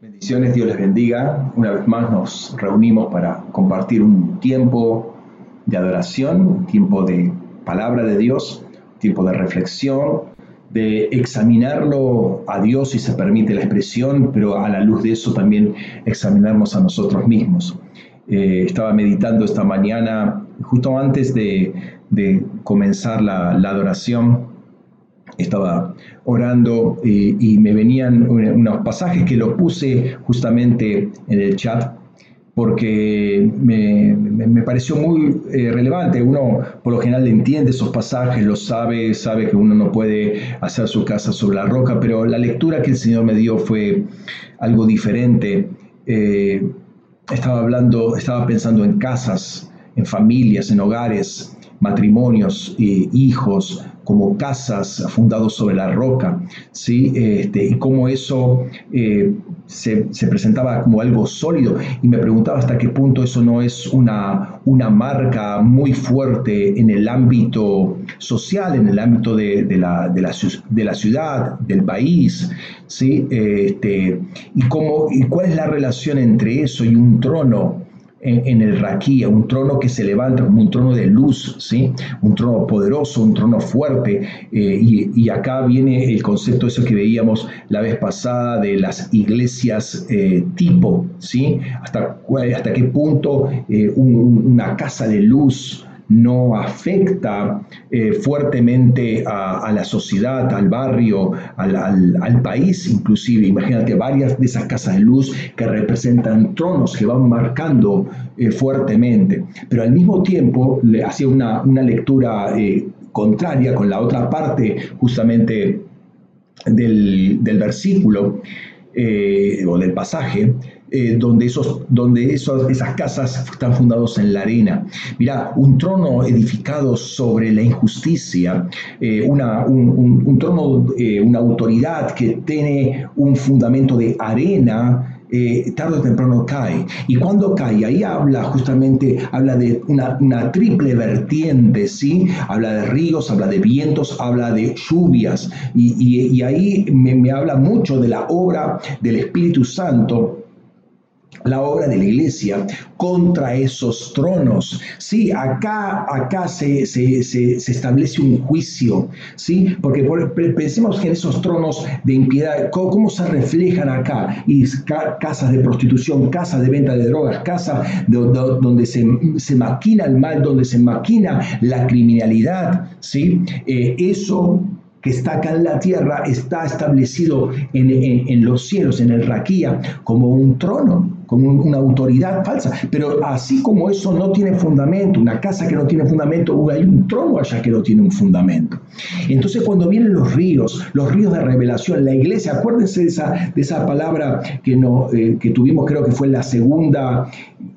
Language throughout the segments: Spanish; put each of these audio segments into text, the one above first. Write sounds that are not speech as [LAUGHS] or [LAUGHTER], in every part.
Bendiciones, Dios les bendiga. Una vez más nos reunimos para compartir un tiempo de adoración, un tiempo de palabra de Dios, un tiempo de reflexión, de examinarlo a Dios si se permite la expresión, pero a la luz de eso también examinarnos a nosotros mismos. Eh, estaba meditando esta mañana, justo antes de, comenzar la adoración, estaba orando eh, y me venían unos pasajes que los puse justamente en el chat porque me, me, pareció muy eh, relevante. Uno por lo general entiende esos pasajes, los sabe, sabe que uno no puede hacer su casa sobre la roca, pero la lectura que el Señor me dio fue algo diferente. Eh, estaba hablando, estaba pensando en casas, en familias, en hogares, matrimonios, hijos, como casas fundados sobre la roca, ¿sí? Este, y cómo eso eh, se, presentaba como algo sólido. Y me preguntaba hasta qué punto eso no es una, una marca muy fuerte en el ámbito social, en el ámbito de, la, de, la, de la, ciudad, del país, ¿sí? Este, y, cómo, y cuál es la relación entre eso y un trono en, el raquía, un trono que se levanta como un trono de luz, ¿sí? un trono poderoso, un trono fuerte. Eh, y, acá viene el concepto eso que veíamos la vez pasada de las iglesias eh, tipo, ¿sí? hasta, hasta qué punto eh, una casa de luz, no afecta eh, fuertemente a, la sociedad, al barrio, al, país inclusive. Imagínate varias de esas casas de luz que representan tronos que van marcando eh, fuertemente. Pero al mismo tiempo le hacía una, lectura eh, contraria con la otra parte justamente del, del versículo o del pasaje eh, donde, esos, donde esos, esas casas están fundados en la arena. Mira, un trono edificado sobre la injusticia, eh, una, un, trono, eh, una autoridad que tiene un fundamento de arena, tarde o temprano cae. Y cuando cae, ahí habla justamente, habla de una, una, triple vertiente, ¿sí? Habla de ríos, habla de vientos, habla de lluvias. Y, y, ahí me, me habla mucho de la obra del Espíritu Santo la obra de la iglesia contra esos tronos. Sí, acá, acá se, se, establece un juicio, ¿sí? Porque pensemos en esos tronos de impiedad, ¿cómo, se reflejan acá? Y casas de prostitución, casas de venta de drogas, casas donde se, se, maquina el mal, donde se maquina la criminalidad, ¿sí? Eh, eso que está acá en la tierra está establecido en, en los cielos, en el raquía, como un trono como una autoridad falsa. Pero así como eso no tiene fundamento, una casa que no tiene fundamento, hay un trono allá que no tiene un fundamento. Entonces cuando vienen los ríos, los ríos de revelación, la iglesia, acuérdense de esa, de esa palabra que, no, eh, que tuvimos, creo que fue la segunda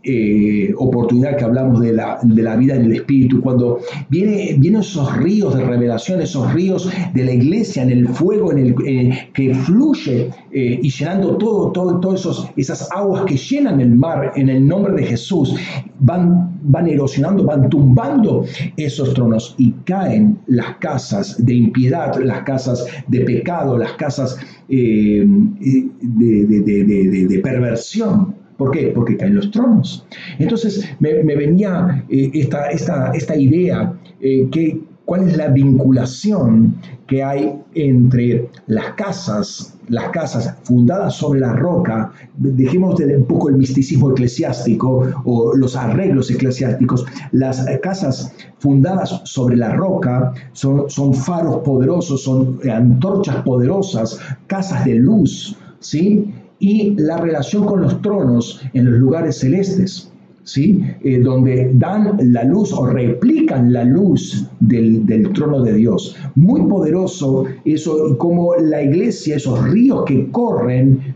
eh, oportunidad que hablamos de la, de la, vida en el Espíritu, cuando viene, vienen esos ríos de revelación, esos ríos de la iglesia en el fuego en el, eh, que fluye y llenando todo, todo, todas esas aguas que llenan el mar en el nombre de Jesús, van, van erosionando, van tumbando esos tronos y caen las casas de impiedad, las casas de pecado, las casas eh, de, perversión. ¿Por qué? Porque caen los tronos. Entonces me, venía eh, esta, idea eh, que cuál es la vinculación que hay entre las casas, las casas fundadas sobre la roca, dejemos de un poco el misticismo eclesiástico o los arreglos eclesiásticos, las casas fundadas sobre la roca son, son faros poderosos, son antorchas poderosas, casas de luz, ¿sí? Y la relación con los tronos en los lugares celestes. ¿sí? Eh, donde dan la luz o replican la luz del, trono de Dios. Muy poderoso eso, como la iglesia, esos ríos que corren,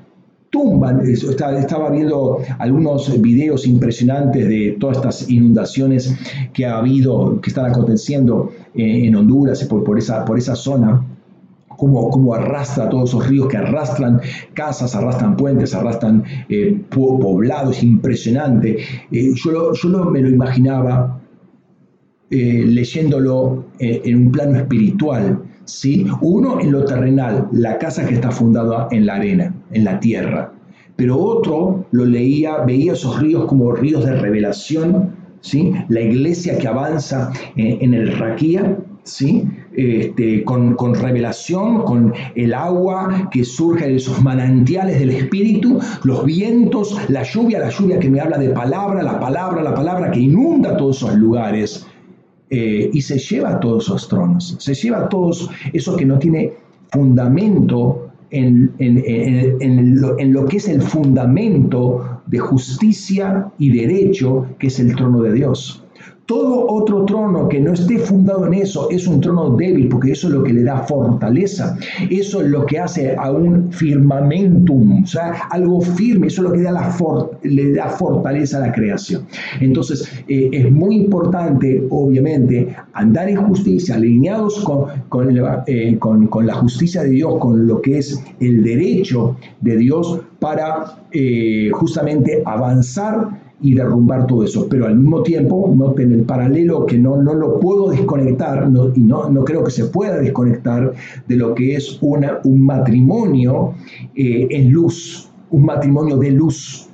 tumban. estaba viendo algunos videos impresionantes de todas estas inundaciones que ha habido, que están aconteciendo en Honduras por, por, esa, por esa zona cómo, arrastra todos esos ríos que arrastran casas, arrastran puentes, arrastran eh, poblados, impresionante. Eh, yo, yo me lo imaginaba eh, leyéndolo en un plano espiritual. ¿sí? Uno en lo terrenal, la casa que está fundada en la arena, en la tierra. pero otro lo leía, veía esos ríos como ríos de revelación, ¿sí? La iglesia que avanza en, el Raquía, ¿sí? Este, con, con, revelación, con el agua que surge de esos manantiales del Espíritu, los vientos, la lluvia, la lluvia que me habla de palabra, la palabra, la palabra que inunda todos esos lugares eh, y se lleva a todos esos tronos, se lleva a todos eso que no tiene fundamento en, en, en, lo, que es el fundamento de justicia y derecho, que es el trono de Dios. Todo otro trono que no esté fundado en eso es un trono débil, porque eso es lo que le da fortaleza. Eso es lo que hace a un firmamentum, o sea, algo firme. Eso es lo que da la le da fortaleza a la creación. Entonces, eh, es muy importante, obviamente, andar en justicia, alineados con, con, eh, con, con, la justicia de Dios, con lo que es el derecho de Dios, para eh, justamente avanzar y derrumbar todo eso. Pero al mismo tiempo, noten el paralelo que no, no lo puedo desconectar y no, no creo que se pueda desconectar de lo que es una, un matrimonio eh, en luz, un matrimonio de luz,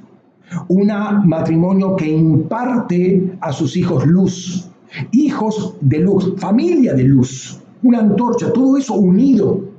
un matrimonio que imparte a sus hijos luz, hijos de luz, familia de luz, una antorcha, todo eso unido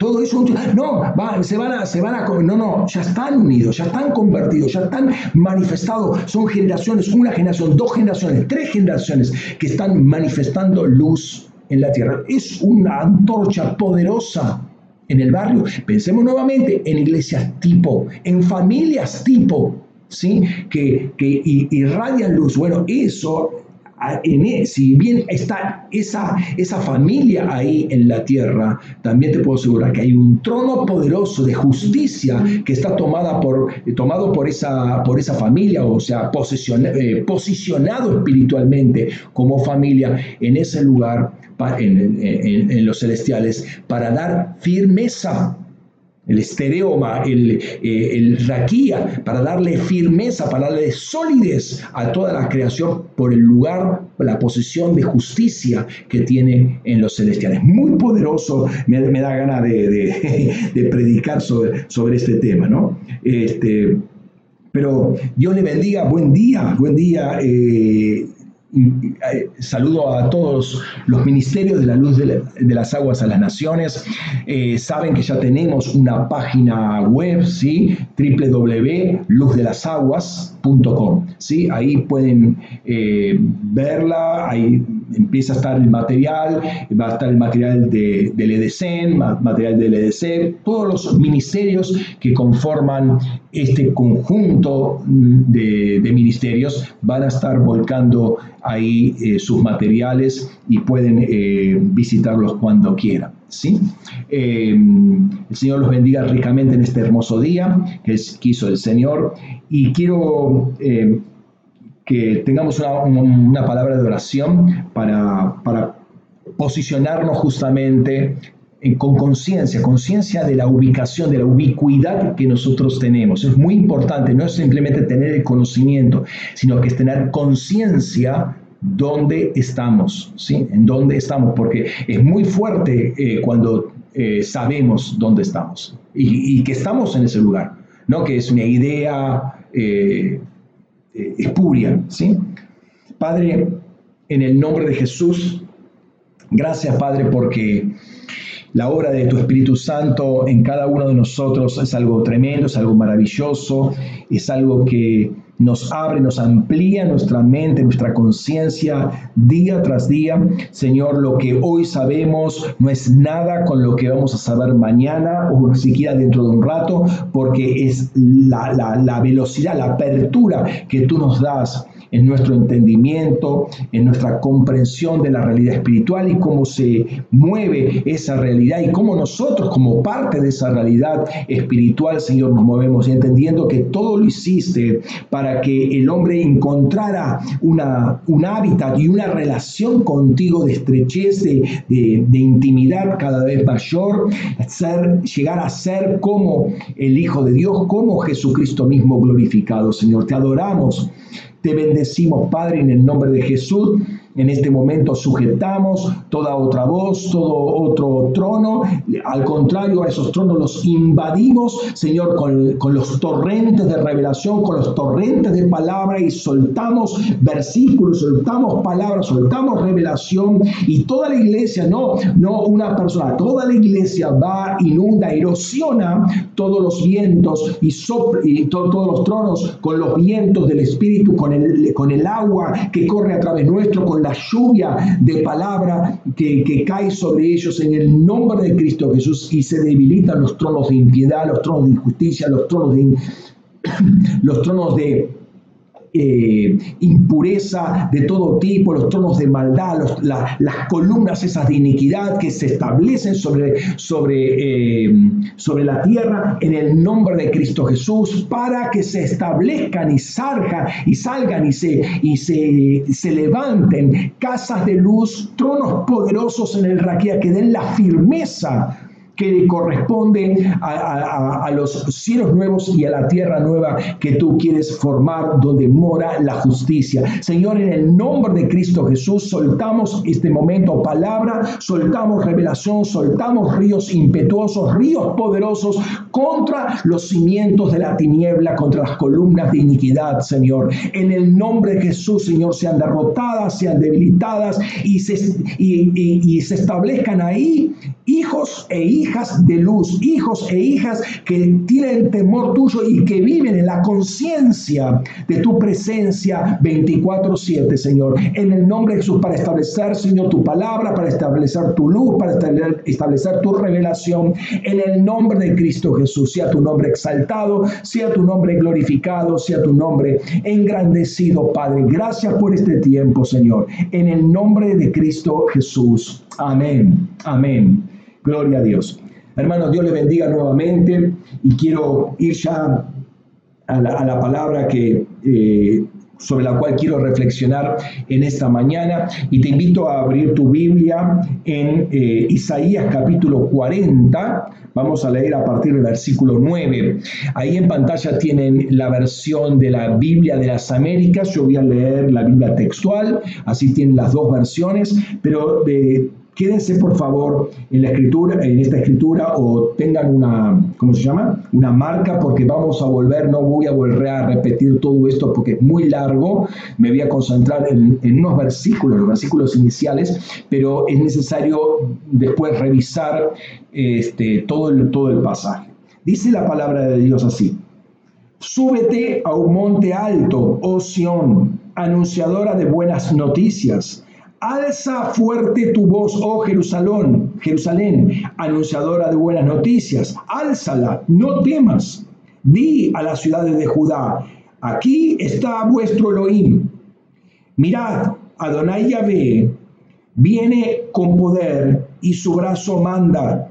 todo eso, no, se van a, se van a, no, no, ya están unidos, ya están convertidos, ya están manifestados. Son generaciones, una generación, dos generaciones, tres generaciones que están manifestando luz en la tierra. Es una antorcha poderosa en el barrio. Pensemos nuevamente en iglesias tipo, en familias tipo, ¿sí? Que, que irradian luz. Bueno, eso e, si bien está esa, esa familia ahí en la tierra, también te puedo asegurar que hay un trono poderoso de justicia que está tomada por, tomado por esa, por esa familia, o sea, eh, posicionado espiritualmente como familia en ese lugar, en, en los celestiales, para dar firmeza el estereoma, el, eh, raquía, para darle firmeza, para darle solidez a toda la creación por el lugar, la posición de justicia que tiene en los celestiales. Muy poderoso, me, da ganas [LAUGHS] de, predicar sobre, sobre, este tema, ¿no? Este, pero Dios le bendiga, buen día, buen día. Eh, eh, saludo a todos los ministerios de la luz de, las aguas a las naciones. Eh, saben que ya tenemos una página web, ¿sí? www.luzdelasaguas.com. ¿sí? Ahí pueden eh, verla, empieza a estar el material, va a estar el material de, del EDC, material del EDC, todos los ministerios que conforman este conjunto de, ministerios van a estar volcando ahí eh, sus materiales y pueden eh, visitarlos cuando quieran. ¿sí? Eh, el Señor los bendiga ricamente en este hermoso día que quiso el Señor y quiero que tengamos una, palabra de oración para, para posicionarnos justamente con conciencia, conciencia de la ubicación, de la ubicuidad que nosotros tenemos. Es muy importante, no es simplemente tener el conocimiento, sino que es tener conciencia dónde estamos, ¿sí? En dónde estamos, porque es muy fuerte eh, cuando eh, sabemos dónde estamos y, que estamos en ese lugar, no que es una idea eh, espuria, ¿sí? Padre, en el nombre de Jesús, gracias Padre porque la obra de tu Espíritu Santo en cada uno de nosotros es algo tremendo, es algo maravilloso, es algo que nos abre, nos amplía nuestra mente, nuestra conciencia día tras día. Señor, lo que hoy sabemos no es nada con lo que vamos a saber mañana o siquiera dentro de un rato, porque es la, la velocidad, la apertura que tú nos das en nuestro entendimiento, en nuestra comprensión de la realidad espiritual y cómo se mueve esa realidad y cómo nosotros como parte de esa realidad espiritual, Señor, nos movemos y entendiendo que todo lo hiciste para que el hombre encontrara una, un hábitat y una relación contigo de estrechez, de, intimidad cada vez mayor, llegar a ser como el Hijo de Dios, como Jesucristo mismo glorificado, Señor. Te adoramos te bendecimos, Padre, en el nombre de Jesús. En este momento sujetamos toda otra voz, todo otro trono. Al contrario, a esos tronos los invadimos, Señor, con, con los torrentes de revelación, con los torrentes de palabra y soltamos versículos, soltamos palabras, soltamos revelación y toda la iglesia, no, no una persona, toda la iglesia va, inunda, erosiona todos los vientos y, y todos los tronos con los vientos del Espíritu, con el, con el agua que corre a través nuestro, con la lluvia de palabra que, cae sobre ellos en el nombre de Cristo Jesús y se debilitan los tronos de impiedad, los tronos de injusticia, los tronos de, [CLEARS THROAT] los tronos de eh, impureza de todo tipo, los tronos de maldad, las columnas esas de iniquidad que se establecen sobre, sobre, eh, sobre la tierra en el nombre de Cristo Jesús, para que se establezcan y salgan y salgan y se, se levanten casas de luz, tronos poderosos en el raquía, que den la firmeza que corresponde a, los cielos nuevos y a la tierra nueva que tú quieres formar donde mora la justicia. Señor, en el nombre de Cristo Jesús, soltamos este momento palabra, soltamos revelación, soltamos ríos impetuosos, ríos poderosos contra los cimientos de la tiniebla, contra las columnas de iniquidad, Señor. En el nombre de Jesús, Señor, sean derrotadas, sean debilitadas y se, y se establezcan ahí hijos e hijas de luz, hijos e hijas que tienen temor tuyo y que viven en la conciencia de tu presencia 24/7, Señor. En el nombre de Jesús, para establecer, Señor, tu palabra, para establecer tu luz, para establecer tu revelación. En el nombre de Cristo Jesús, sea tu nombre exaltado, sea tu nombre glorificado, sea tu nombre engrandecido, Padre. Gracias por este tiempo, Señor. En el nombre de Cristo Jesús. Amén. Amén. Gloria a Dios. Hermanos, Dios les bendiga nuevamente y quiero ir ya a la, palabra que, eh, sobre la cual quiero reflexionar en esta mañana y te invito a abrir tu Biblia en eh, Isaías capítulo 40. Vamos a leer a partir del versículo 9. Ahí en pantalla tienen la versión de la Biblia de las Américas. Yo voy a leer la Biblia textual, así tienen las dos versiones, pero eh, quédense por favor en la escritura, en esta escritura o tengan una, ¿cómo se llama? Una marca porque vamos a volver, no voy a volver a repetir todo esto porque es muy largo, me voy a concentrar en, unos versículos, los versículos iniciales, pero es necesario después revisar este, todo, el, todo el pasaje. Dice la palabra de Dios así. Súbete a un monte alto, oh Sión, anunciadora de buenas noticias Alza fuerte tu voz, oh Jerusalén, Jerusalén, anunciadora de buenas noticias. Álzala, no temas. Di a las ciudades de Judá, aquí está vuestro Elohim. Mirad, Adonai Yahvé viene con poder y su brazo manda.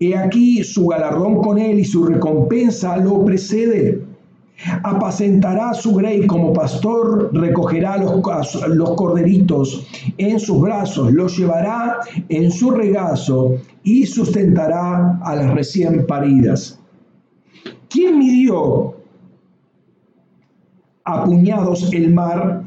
He aquí su galardón con él y su recompensa lo precede. Apacentará su grey como pastor, recogerá los, los corderitos en sus brazos, los llevará en su regazo y sustentará a las recién paridas. ¿Quién midió a puñados el mar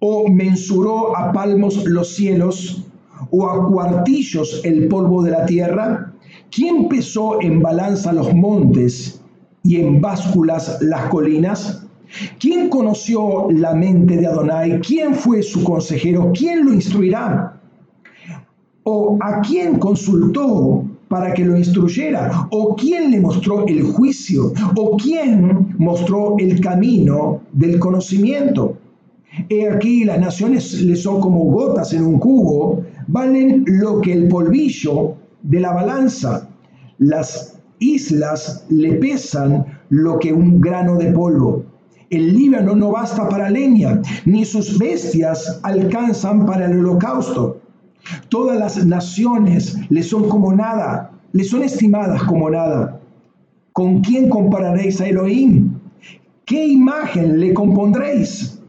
o mensuró a palmos los cielos o a cuartillos el polvo de la tierra? ¿Quién pesó en balanza los montes? Y en básculas las colinas? ¿Quién conoció la mente de Adonai? ¿Quién fue su consejero? ¿Quién lo instruirá? ¿O a quién consultó para que lo instruyera? ¿O quién le mostró el juicio? ¿O quién mostró el camino del conocimiento? He aquí las naciones le son como gotas en un cubo, valen lo que el polvillo de la balanza. Las islas le pesan lo que un grano de polvo. El Líbano no basta para leña, ni sus bestias alcanzan para el holocausto. Todas las naciones le son como nada, le son estimadas como nada. ¿Con quién compararéis a Elohim? ¿Qué imagen le compondréis?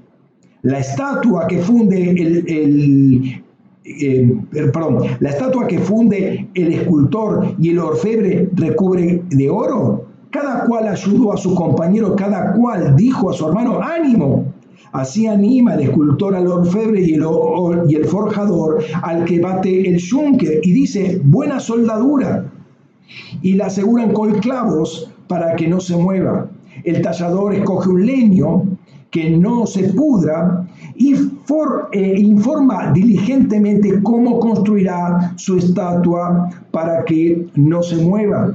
La estatua que funde el, el, eh, perdón, la estatua que funde el escultor y el orfebre recubre de oro. Cada cual ayudó a su compañero, cada cual dijo a su hermano, ánimo. Así anima el escultor al orfebre y el, forjador al que bate el yunque y dice, buena soldadura. Y la aseguran con clavos para que no se mueva. El tallador escoge un leño que no se pudra y eh, informa diligentemente cómo construirá su estatua para que no se mueva.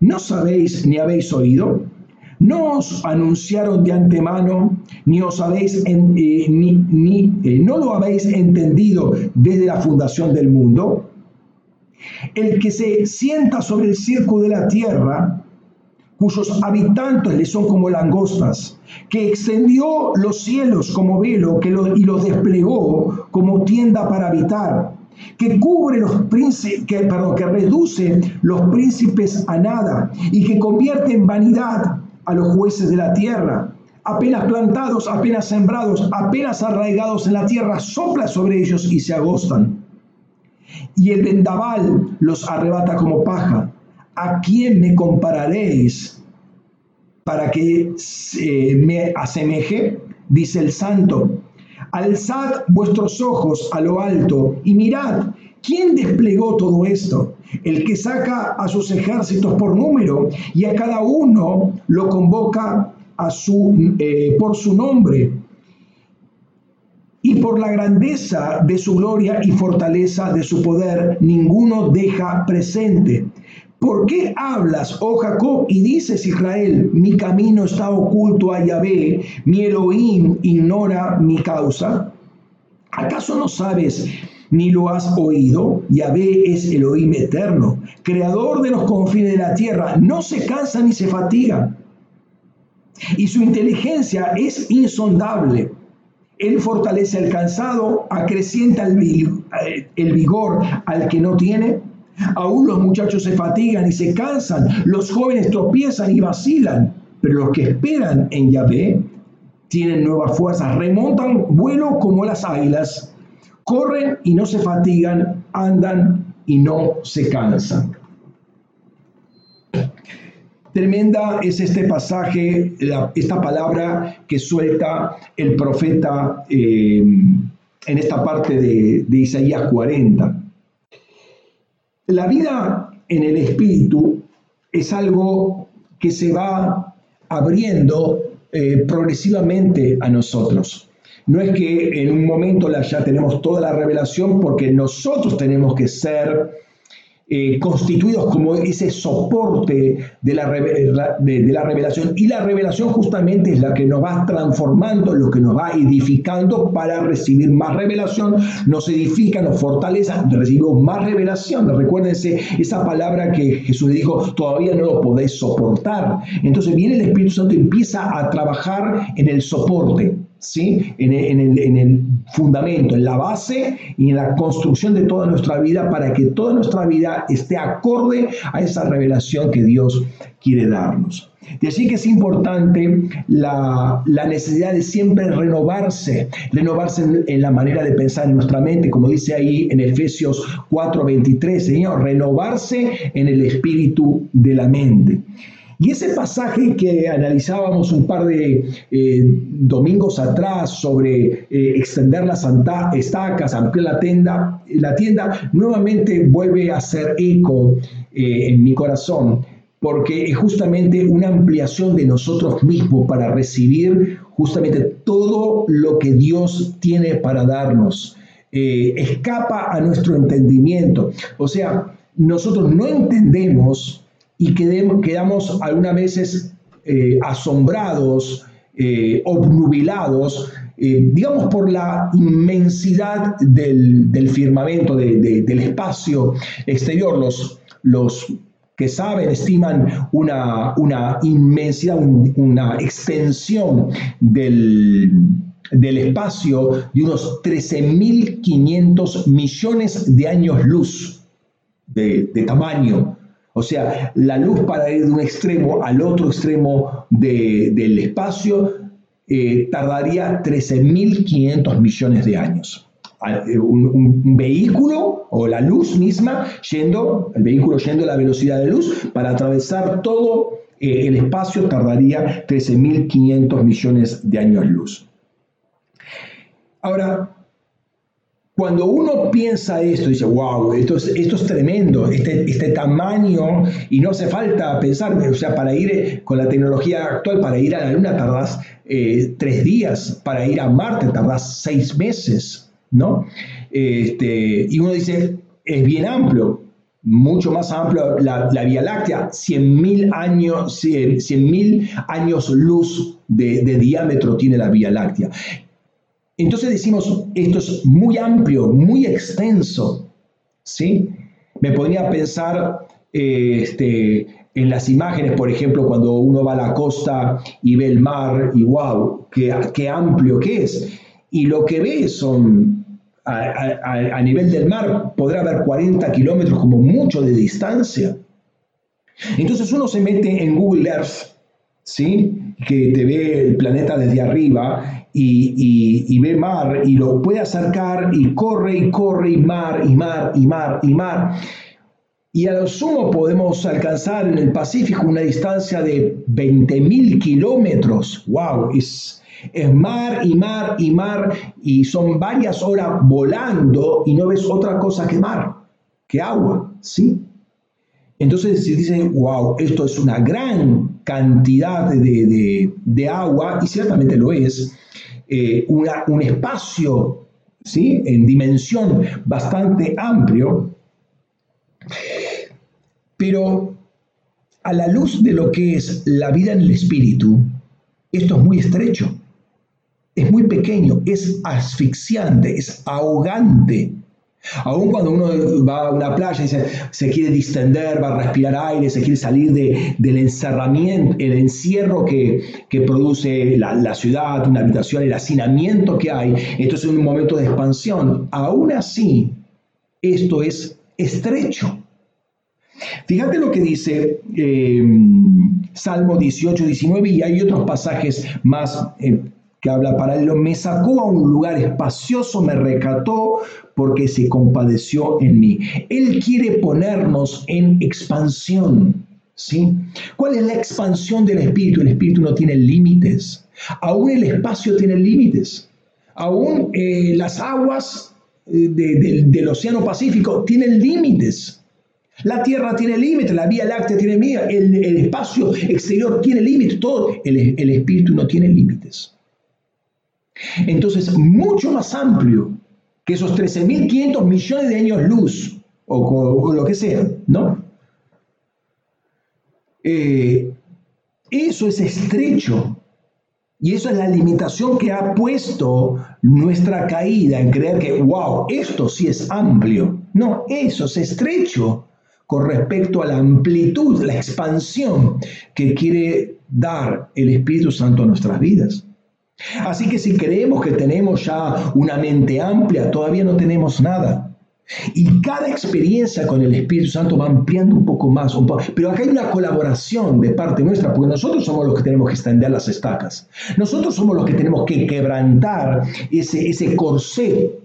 ¿No sabéis ni habéis oído? ¿No os anunciaron de antemano, ni os habéis eh, ni, eh, no lo habéis entendido desde la fundación del mundo? El que se sienta sobre el circo de la tierra cuyos habitantes le son como langostas, que extendió los cielos como velo que y los desplegó como tienda para habitar, que cubre los príncipes, que, que reduce los príncipes a nada y que convierte en vanidad a los jueces de la tierra. Apenas plantados, apenas sembrados, apenas arraigados en la tierra, sopla sobre ellos y se agostan. Y el vendaval los arrebata como paja ¿a quién me compararéis para que eh, me asemeje? Dice el santo. Alzad vuestros ojos a lo alto y mirad, ¿quién desplegó todo esto? El que saca a sus ejércitos por número y a cada uno lo convoca eh, por su nombre y por la grandeza de su gloria y fortaleza de su poder, ninguno deja presente. ¿Por qué hablas, oh Jacob, y dices, Israel, mi camino está oculto a Yahvé, mi Elohim ignora mi causa? ¿Acaso no sabes ni lo has oído? Yahvé es Elohim eterno, creador de los confines de la tierra, no se cansa ni se fatiga. Y su inteligencia es insondable. Él fortalece al cansado, acrecienta el vigor al que no tiene Aún los muchachos se fatigan y se cansan, los jóvenes tropiezan y vacilan, pero los que esperan en Yahvé tienen nuevas fuerzas, remontan vuelo como las águilas, corren y no se fatigan, andan y no se cansan. Tremenda es este pasaje, esta palabra que suelta el profeta eh, en esta parte de, de Isaías 40. La vida en el espíritu es algo que se va abriendo eh, progresivamente a nosotros. No es que en un momento ya tenemos toda la revelación porque nosotros tenemos que ser eh, constituidos como ese soporte de la, de, la, revelación. Y la revelación justamente es la que nos va transformando, lo que nos va edificando para recibir más revelación, nos edifica, nos fortalece, recibimos más revelación. Recuérdense esa palabra que Jesús le dijo, todavía no lo podéis soportar. Entonces viene el Espíritu Santo y empieza a trabajar en el soporte. ¿Sí? En el, fundamento, en la base y en la construcción de toda nuestra vida para que toda nuestra vida esté acorde a esa revelación que Dios quiere darnos. De así que es importante la, necesidad de siempre renovarse, renovarse en, en, la manera de pensar en nuestra mente, como dice ahí en Efesios 4:23, Señor, renovarse en el espíritu de la mente. Y ese pasaje que analizábamos un par de eh, domingos atrás sobre eh, extender las estacas, ampliar la tienda, la tienda, nuevamente vuelve a hacer eco eh, en mi corazón, porque es justamente una ampliación de nosotros mismos para recibir justamente todo lo que Dios tiene para darnos. escapa a nuestro entendimiento. O sea, nosotros no entendemos y quedamos algunas veces eh, asombrados, eh, obnubilados, eh, digamos por la inmensidad del, firmamento, del espacio exterior. Los, que saben estiman una, inmensidad, una extensión del, espacio de unos 13.500 millones de años luz de tamaño. O sea, la luz para ir de un extremo al otro extremo del espacio eh, tardaría 13.500 millones de años. Eh, un, vehículo o la luz misma yendo, el vehículo yendo a la velocidad de luz, para atravesar todo eh, el espacio tardaría 13.500 millones de años luz. Ahora, cuando uno piensa esto, dice, wow, esto es, esto es tremendo, este, este tamaño, y no hace falta pensar, o sea, para ir con la tecnología actual, para ir a la Luna tardás eh, tres días, para ir a Marte tardás seis meses, ¿no? Este, y uno dice, es bien amplio, mucho más amplio la, Vía Láctea, 100.000 años, 100, años luz de diámetro tiene la Vía Láctea. Entonces decimos, esto es muy amplio, muy extenso, ¿sí? Me podría pensar este, en las imágenes, por ejemplo, cuando uno va a la costa y ve el mar y wow, qué, qué amplio que es. Y lo que ve son, a, a nivel del mar, podrá haber 40 kilómetros como mucho de distancia. Entonces uno se mete en Google Earth, ¿sí? que te ve el planeta desde arriba y, ve mar y lo puede acercar y corre y corre y mar y mar y mar y mar. Y a lo sumo podemos alcanzar en el Pacífico una distancia de 20.000 kilómetros. ¡Wow! Es, es mar y mar y mar y son varias horas volando y no ves otra cosa que mar, que agua, ¿sí? Entonces se dice, wow, esto es una gran cantidad de, agua, y ciertamente lo es, eh, un espacio ¿sí? en dimensión bastante amplio, pero a la luz de lo que es la vida en el espíritu, esto es muy estrecho, es muy pequeño, es asfixiante, es ahogante Aún cuando uno va a una playa y se, quiere distender, va a respirar aire, se quiere salir del encerramiento, el encierro que, produce la, ciudad, una habitación, el hacinamiento que hay, esto es un momento de expansión. Aún así, esto es estrecho. Fíjate lo que dice eh, Salmo 18, 19 y hay otros pasajes más eh, que habla paralelo, me sacó a un lugar espacioso, me recató porque se compadeció en mí. Él quiere ponernos en expansión. ¿sí? ¿Cuál es la expansión del espíritu? El espíritu no tiene límites. Aún el espacio tiene límites. Aún eh, las aguas eh, del Océano Pacífico tienen límites. La Tierra tiene límites, la Vía Láctea tiene límites, el, espacio exterior tiene límites, todo. el espíritu no tiene límites. Entonces, mucho más amplio que esos 13.500 millones de años luz, o, lo que sea, ¿no? Eh, eso es estrecho. Y eso es la limitación que ha puesto nuestra caída en creer que, wow, esto sí es amplio. No, eso es estrecho con respecto a la amplitud, la expansión que quiere dar el Espíritu Santo a nuestras vidas. Así que si creemos que tenemos ya una mente amplia, todavía no tenemos nada. Y cada experiencia con el Espíritu Santo va ampliando un poco más, un poco. pero acá hay una colaboración de parte nuestra, porque nosotros somos los que tenemos que extender las estacas. Nosotros somos los que tenemos que quebrantar ese, ese corsé,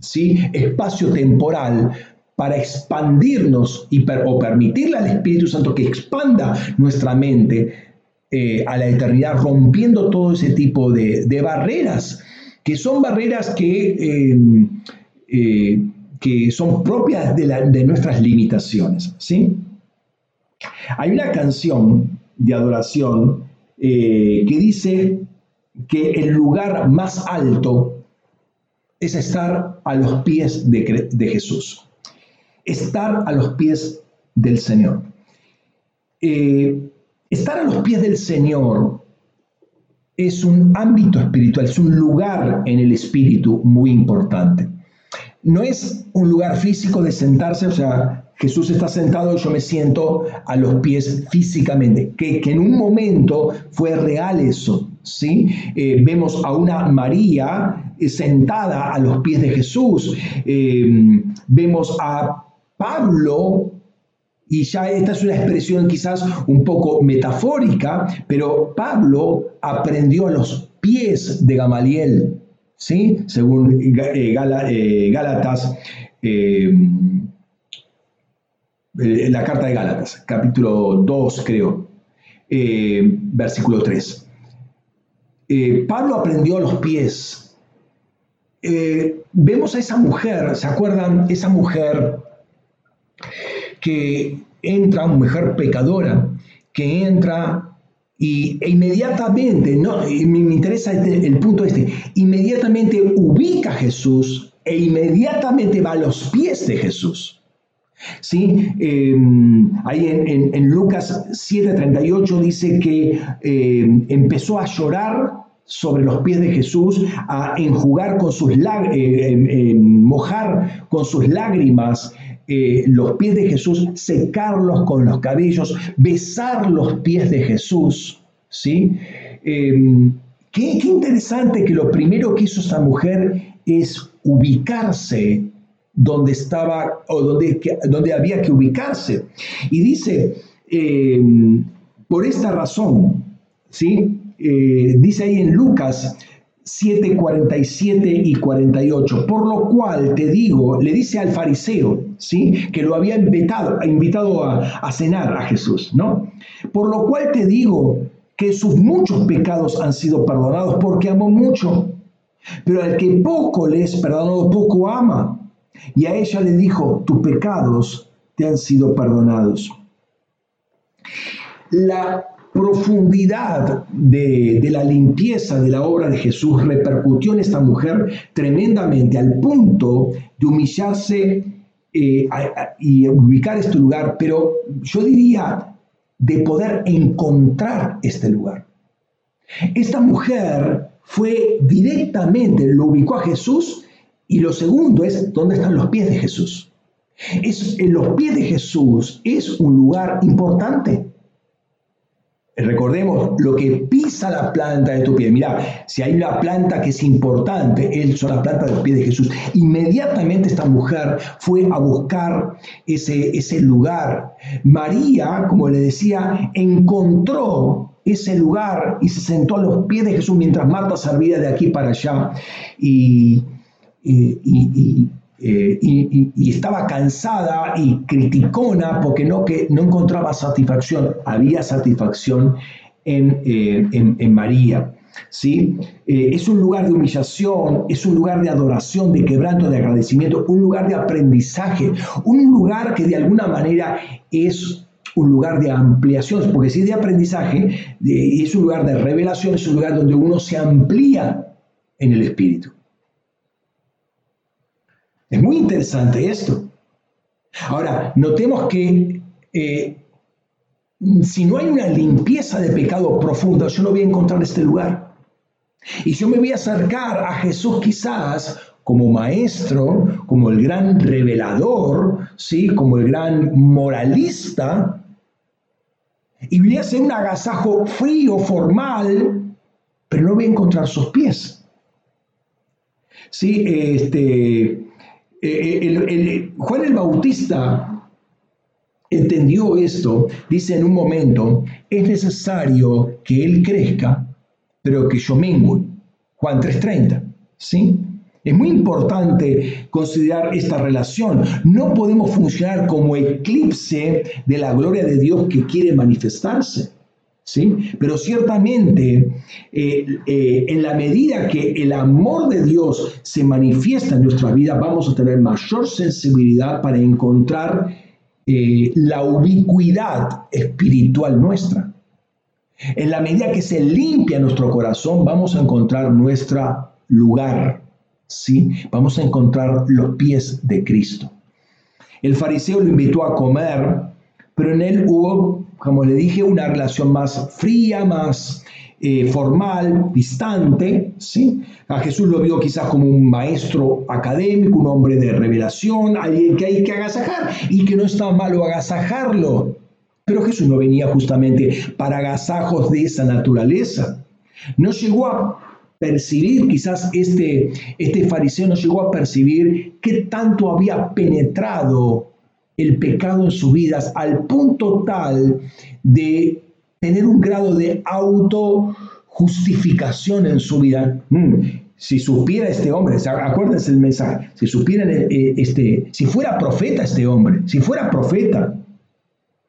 ¿sí? espacio temporal, para expandirnos y o permitirle al Espíritu Santo que expanda nuestra mente eh, a la eternidad, rompiendo todo ese tipo de, barreras, que son barreras que, eh, eh, que son propias de, nuestras limitaciones. ¿sí? Hay una canción de adoración que dice que el lugar más alto es estar a los pies de Jesús, estar a los pies del Señor. Estar a los pies del Señor es un ámbito espiritual, es un lugar en el espíritu muy importante. No es un lugar físico de sentarse, o sea, Jesús está sentado yo me siento a los pies físicamente, que, en un momento fue real eso, ¿sí? Eh, vemos a una María eh, sentada a los pies de Jesús, eh, vemos a Pablo y ya esta es una expresión quizás un poco metafórica, pero Pablo aprendió a los pies de Gamaliel, ¿sí? según eh, eh, Gálatas, eh, la carta de Gálatas, capítulo 2 creo, versículo 3. Pablo aprendió a los pies vemos a esa mujer, ¿se acuerdan? Esa mujer que entra, mujer pecadora, que entra y e inmediatamente, no, me, interesa este, el punto este, inmediatamente ubica a Jesús e inmediatamente va a los pies de Jesús. ¿Sí? Em, ahí en, en, Lucas 7:38 dice que em, empezó a llorar sobre los pies de Jesús, a enjugar con sus eh, mojar con sus lágrimas eh, los pies de Jesús, secarlos con los cabellos, besar los pies de Jesús. ¿sí? Em, qué, interesante que lo primero que hizo esta mujer es ubicarse donde estaba o donde, donde había que ubicarse. Y dice, em, por esta razón, ¿sí? Eh, dice ahí en Lucas 7, 47 y 48, por lo cual te digo, le dice al fariseo, ¿sí? que lo había invitado, invitado a, a cenar a Jesús, ¿no? Por lo cual te digo que sus muchos pecados han sido perdonados porque amó mucho, pero al que poco le es perdonado, poco ama. Y a ella le dijo, tus pecados te han sido perdonados. La profundidad de, la limpieza de la obra de Jesús repercutió en esta mujer tremendamente al punto de humillarse eh, y ubicar este lugar, pero yo diría de poder encontrar este lugar. Esta mujer fue directamente, lo ubicó a Jesús y lo segundo es dónde están los pies de Jesús. Es, en los pies de Jesús es un lugar importante. Recordemos lo que pisa la planta de tu pie. Mira, si hay una planta que es importante, él son las plantas de los pies de Jesús. Inmediatamente esta mujer fue a buscar ese, ese lugar. María, como le decía, encontró ese lugar y se sentó a los pies de Jesús mientras Marta servía de aquí para allá. Y, estaba cansada y criticona porque no, que no encontraba satisfacción. Había satisfacción en, eh, María. ¿sí? Eh, es un lugar de humillación, es un lugar de adoración, de quebranto, de agradecimiento, un lugar de aprendizaje, un lugar que de alguna manera es un lugar de ampliación, porque si es de aprendizaje, es un lugar de revelación, es un lugar donde uno se amplía en el espíritu. Es muy interesante esto. Ahora, notemos que eh, si no hay una limpieza de pecado profunda, yo no voy a encontrar este lugar. Y yo me voy a acercar a Jesús quizás como maestro, como el gran revelador, ¿sí? como el gran moralista, y voy a hacer un agasajo frío, formal, pero no voy a encontrar sus pies. Sí, este, eh, Juan el Bautista entendió esto, dice en un momento, es necesario que él crezca, pero que yo mengue. Juan 3.30, ¿sí? Es muy importante considerar esta relación. No podemos funcionar como eclipse de la gloria de Dios que quiere manifestarse. ¿Sí? Pero ciertamente, eh, eh, en la medida que el amor de Dios se manifiesta en nuestra vida, vamos a tener mayor sensibilidad para encontrar eh, la ubicuidad espiritual nuestra. En la medida que se limpia nuestro corazón, vamos a encontrar nuestro lugar, ¿sí? Vamos a encontrar los pies de Cristo. El fariseo lo invitó a comer, pero en él hubo como le dije, una relación más fría, más eh, formal, distante. ¿sí? A Jesús lo vio quizás como un maestro académico, un hombre de revelación, alguien que hay que agasajar y que no está malo agasajarlo. Pero Jesús no venía justamente para agasajos de esa naturaleza. No llegó a percibir, quizás este, este fariseo no llegó a percibir qué tanto había penetrado el pecado en sus vidas al punto tal de tener un grado de autojustificación en su vida. Mm, si supiera este hombre, acuérdense el mensaje, si supiera eh, este, si fuera profeta este hombre, si fuera profeta,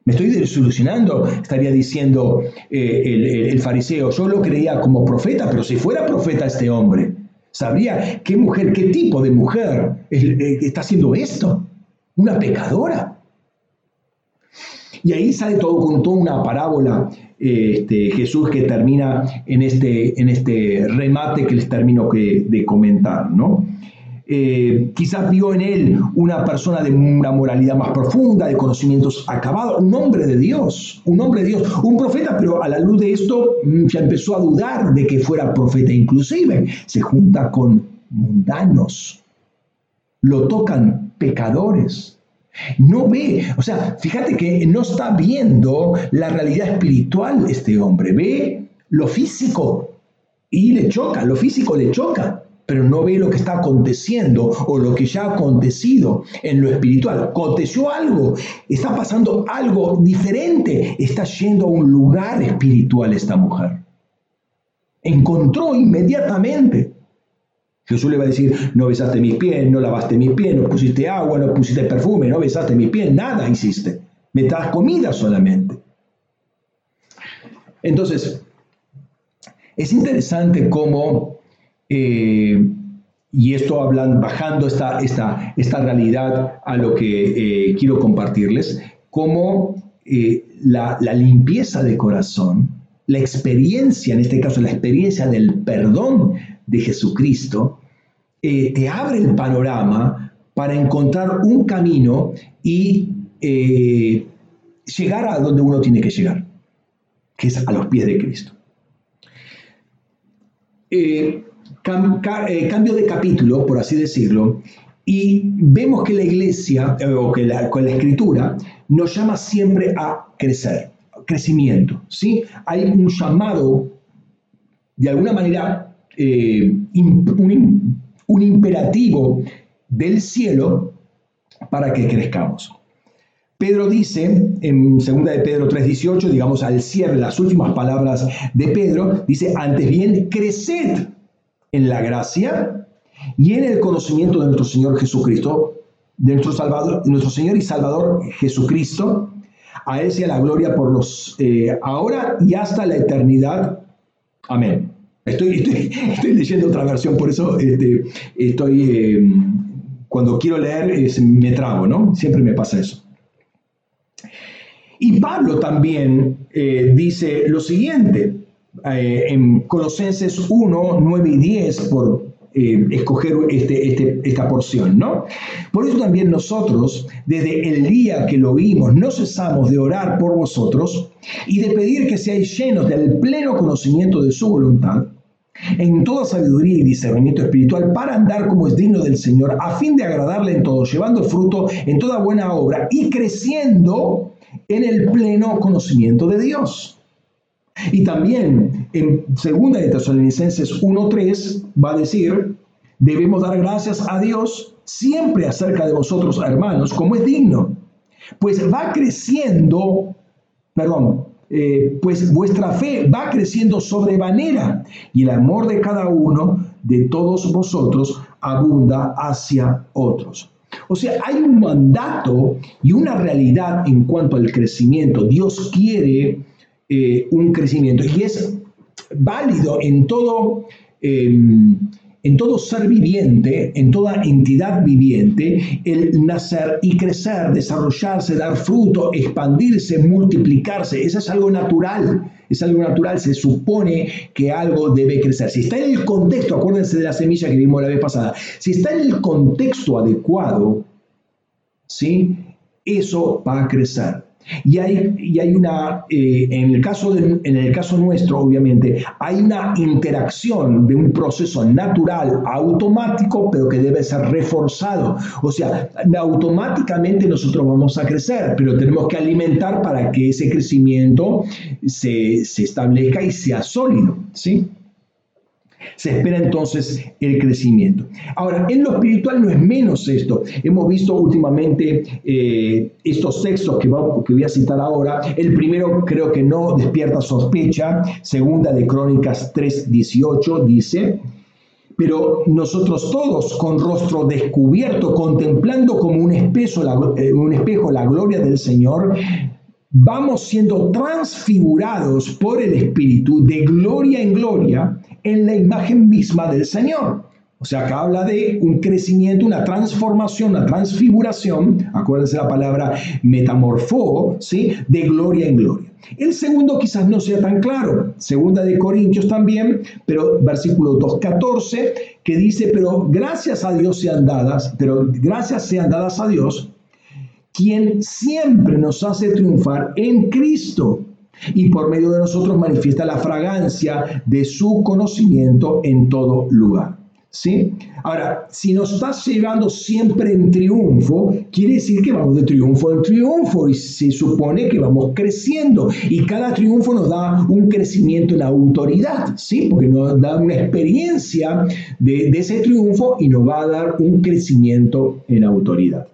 me estoy desilusionando, estaría diciendo eh, el, el, fariseo, yo lo creía como profeta, pero si fuera profeta este hombre, sabría qué mujer, qué tipo de mujer eh, está haciendo esto. Una pecadora. Y ahí sale todo con toda una parábola, este, Jesús que termina en este, en este remate que les termino de comentar, ¿no? Eh, quizás vio en él una persona de una moralidad más profunda, de conocimientos acabados, un hombre de Dios, un hombre de Dios, un profeta, pero a la luz de esto mm, ya empezó a dudar de que fuera profeta, inclusive se junta con mundanos, lo tocan pecadores. No ve, o sea, fíjate que no está viendo la realidad espiritual este hombre, ve lo físico y le choca, lo físico le choca pero no ve lo que está aconteciendo o lo que ya ha acontecido en lo espiritual. Aconteció algo, está pasando algo diferente, está yendo a un lugar espiritual esta mujer. Encontró inmediatamente. Jesús le va a decir, no besaste mis pies, no lavaste mis pies, no pusiste agua, no pusiste perfume, no besaste mis pies, nada hiciste. Me das comida solamente. Entonces, es interesante cómo eh, y esto hablan, bajando esta, esta, esta realidad a lo que eh, quiero compartirles, como eh, la, limpieza de corazón, la experiencia, en este caso la experiencia del perdón de Jesucristo, te abre el panorama para encontrar un camino y llegar a donde uno tiene que llegar, que es a los pies de Cristo. Eh, cambio de capítulo, por así decirlo, y vemos que la iglesia, eh, o que la, con la escritura, nos llama siempre a crecer, crecimiento. ¿sí? Hay un llamado, de alguna manera, eh, un, un, imperativo del cielo para que crezcamos. Pedro dice, en 2 de Pedro 3:18, digamos al cierre, las últimas palabras de Pedro, dice, antes bien, creced en la gracia y en el conocimiento de nuestro Señor Jesucristo, de nuestro, Salvador, nuestro Señor y Salvador Jesucristo. A Él sea la gloria por los eh, ahora y hasta la eternidad. Amén. [LAUGHS] Estoy, estoy, leyendo otra versión, por eso este, estoy, eh, cuando quiero leer me trago, ¿no? Siempre me pasa eso. Y Pablo también eh, dice lo siguiente, eh, en Colosenses 1, 9 y 10 por eh, escoger este, este, esta porción, ¿no? Por eso también nosotros, desde el día que lo vimos, no cesamos de orar por vosotros y de pedir que seáis llenos del pleno conocimiento de su voluntad, en toda sabiduría y discernimiento espiritual, para andar como es digno del Señor, a fin de agradarle en todo, llevando fruto en toda buena obra y creciendo en el pleno conocimiento de Dios. Y también en 2 de Tesalonicenses 1.3 va a decir, debemos dar gracias a Dios siempre acerca de vosotros, hermanos, como es digno. Pues va creciendo, perdón, eh, pues vuestra fe va creciendo sobremanera y el amor de cada uno de todos vosotros abunda hacia otros. O sea, hay un mandato y una realidad en cuanto al crecimiento. Dios quiere eh, un crecimiento y es válido en todo, em, en todo ser viviente, en toda entidad viviente, el nacer y crecer, desarrollarse, dar fruto, expandirse, multiplicarse. Eso es algo natural. Es algo natural, se supone que algo debe crecer. Si está en el contexto, acuérdense de la semilla que vimos la vez pasada, si está en el contexto adecuado, ¿sí? eso va a crecer. Y hay, y hay una, eh, en, el caso en el caso nuestro, obviamente, hay una interacción de un proceso natural, automático, pero que debe ser reforzado. O sea, automáticamente nosotros vamos a crecer, pero tenemos que alimentar para que ese crecimiento se, se establezca y sea sólido. ¿sí? Se espera entonces el crecimiento. Ahora, en lo espiritual no es menos esto. Hemos visto últimamente eh, estos textos que, voy a citar ahora. El primero creo que no despierta sospecha. Segunda de Crónicas 3.18 dice, pero nosotros todos con rostro descubierto, contemplando como un, eh, un espejo la gloria del Señor, vamos siendo transfigurados por el Espíritu de gloria en gloria en la imagen misma del Señor. O sea, acá habla de un crecimiento, una transformación, una transfiguración, acuérdense la palabra metamorfó, ¿sí? De gloria en gloria. El segundo quizás no sea tan claro, segunda de Corintios también, pero versículo 2.14, que dice, pero gracias a Dios sean dadas, pero gracias sean dadas a Dios, quien siempre nos hace triunfar en Cristo y por medio de nosotros manifiesta la fragancia de su conocimiento en todo lugar. ¿Sí? Ahora, si nos estás llevando siempre en triunfo, quiere decir que vamos de triunfo en triunfo y se supone que vamos creciendo y cada triunfo nos da un crecimiento en autoridad, ¿sí? Porque nos da una experiencia de, de ese triunfo y nos va a dar un crecimiento en autoridad.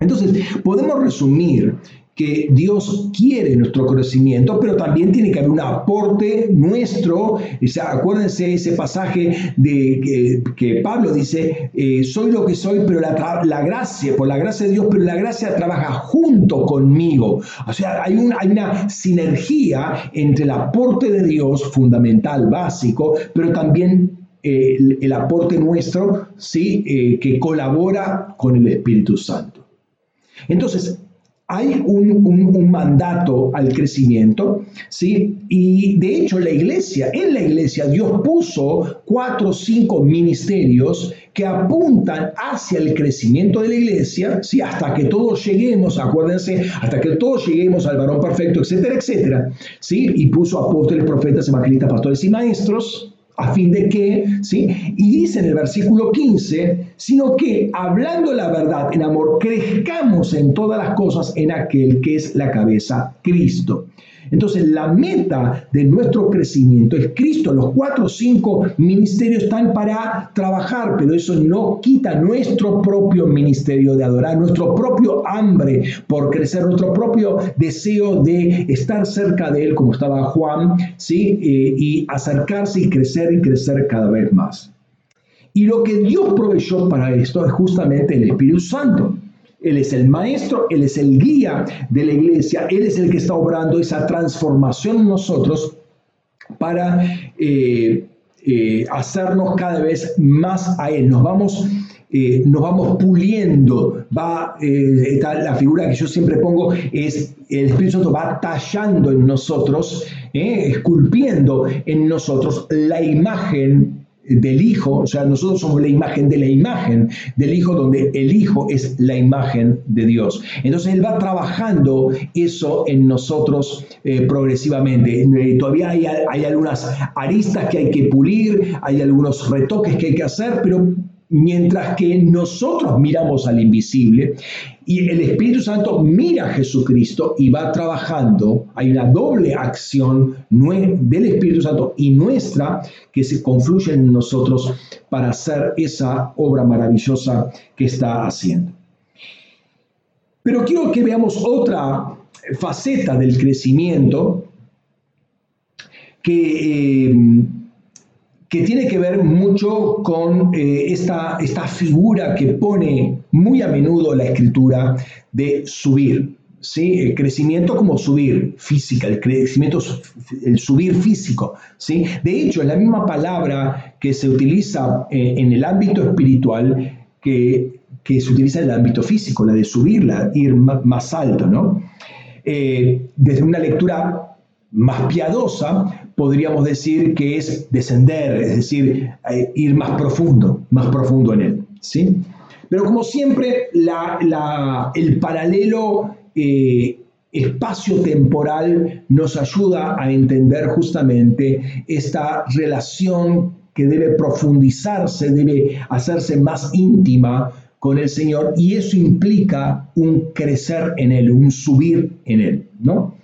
Entonces, podemos resumir que Dios quiere nuestro crecimiento, pero también tiene que haber un aporte nuestro. O sea, acuérdense ese pasaje de que, Pablo dice, eh, soy lo que soy, pero la, la, gracia, por la gracia de Dios, pero la gracia trabaja junto conmigo. O sea, hay, hay una sinergia entre el aporte de Dios fundamental, básico, pero también eh, el, aporte nuestro, ¿sí? Eh, que colabora con el Espíritu Santo. Entonces, hay un, mandato al crecimiento, ¿sí? Y de hecho la iglesia, en la iglesia Dios puso cuatro o cinco ministerios que apuntan hacia el crecimiento de la iglesia, ¿sí? Hasta que todos lleguemos, acuérdense, hasta que todos lleguemos al varón perfecto, etcétera, etcétera, ¿sí? Y puso apóstoles, profetas, evangelistas, pastores y maestros, a fin de que, ¿sí? Y dice en el versículo 15, sino que hablando la verdad en amor, crezcamos en todas las cosas en aquel que es la cabeza, Cristo. Entonces, la meta de nuestro crecimiento es Cristo. Los cuatro o cinco ministerios están para trabajar, pero eso no quita nuestro propio ministerio de adorar, nuestro propio hambre por crecer, nuestro propio deseo de estar cerca de Él, como estaba Juan, ¿sí? Eh, y acercarse y crecer y crecer cada vez más. Y lo que Dios proveyó para esto es justamente el Espíritu Santo. Él es el maestro, Él es el guía de la iglesia, Él es el que está obrando esa transformación en nosotros para eh, eh, hacernos cada vez más a Él. Nos vamos, eh, nos vamos puliendo. Va, la figura que yo siempre pongo es el Espíritu Santo va tallando en nosotros, esculpiendo en nosotros la imagen del Hijo, o sea, nosotros somos la imagen de la imagen del Hijo, donde el Hijo es la imagen de Dios. Entonces Él va trabajando eso en nosotros eh, progresivamente. Eh, todavía hay, hay algunas aristas que hay que pulir, hay algunos retoques que hay que hacer, pero mientras que nosotros miramos al invisible y el Espíritu Santo mira a Jesucristo y va trabajando, hay una doble acción del Espíritu Santo y nuestra que se confluye en nosotros para hacer esa obra maravillosa que está haciendo. Pero quiero que veamos otra faceta del crecimiento que... Eh, que tiene que ver mucho con eh, esta, esta figura que pone muy a menudo la escritura de subir. ¿sí? El crecimiento como subir física, el crecimiento, el subir físico. ¿sí? De hecho, es la misma palabra que se utiliza eh, en el ámbito espiritual que, que, se utiliza en el ámbito físico, la de subirla, ir más alto. ¿no? Eh, desde una lectura más piadosa, podríamos decir que es descender, es decir, eh, ir más profundo, más profundo en él. ¿sí? Pero como siempre, el paralelo eh, espacio-temporal nos ayuda a entender justamente esta relación que debe profundizarse, debe hacerse más íntima con el Señor y eso implica un crecer en Él, un subir en Él, ¿no?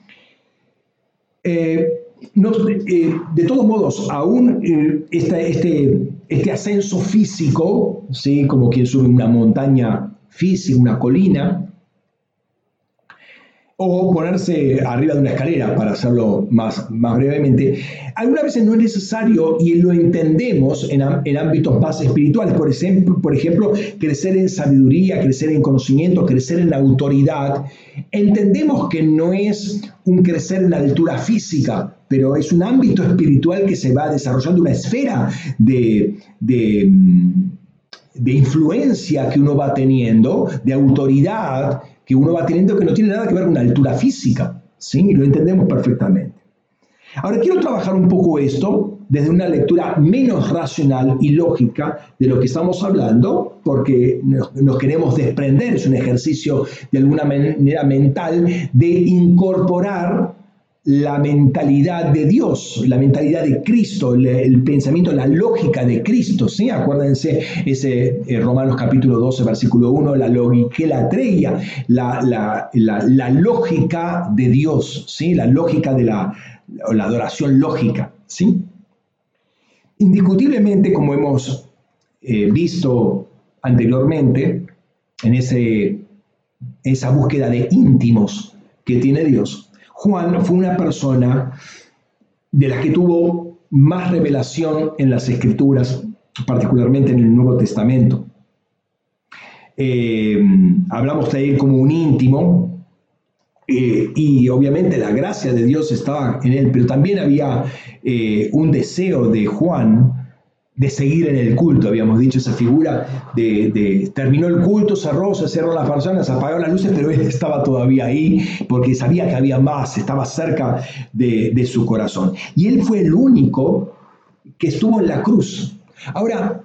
Eh, eh, de todos modos, aún eh, este, este, ascenso físico, ¿sí? como quien sube una montaña física, una colina, o ponerse arriba de una escalera, para hacerlo más, más brevemente, algunas veces no es necesario y lo entendemos en, en ámbitos más espirituales. Por ejemplo, por ejemplo, crecer en sabiduría, crecer en conocimiento, crecer en autoridad. Entendemos que no es un crecer en altura física, pero es un ámbito espiritual que se va desarrollando, una esfera de, de, de influencia que uno va teniendo, de autoridad que uno va teniendo que no tiene nada que ver con la altura física. ¿sí? Lo entendemos perfectamente. Ahora quiero trabajar un poco esto desde una lectura menos racional y lógica de lo que estamos hablando, porque nos, queremos desprender, es un ejercicio de alguna manera mental de incorporar la mentalidad de Dios, la mentalidad de Cristo, el, pensamiento, la lógica de Cristo, ¿sí? Acuérdense ese eh, Romanos capítulo 12, versículo 1, la la, la, la, la lógica de Dios, ¿sí? La lógica de la, la adoración lógica, ¿sí? Indiscutiblemente, como hemos eh, visto anteriormente, en ese, esa búsqueda de íntimos que tiene Dios, Juan fue una persona de la que tuvo más revelación en las escrituras, particularmente en el Nuevo Testamento. Eh, hablamos de él como un íntimo, eh, y obviamente la gracia de Dios estaba en él, pero también había eh, un deseo de Juan de seguir en el culto, habíamos dicho esa figura de, terminó el culto, cerró, se cerró las personas, apagó las luces, pero él [LAUGHS] estaba todavía ahí porque sabía que había más, estaba cerca de, su corazón. Y él fue el único que estuvo en la cruz. Ahora,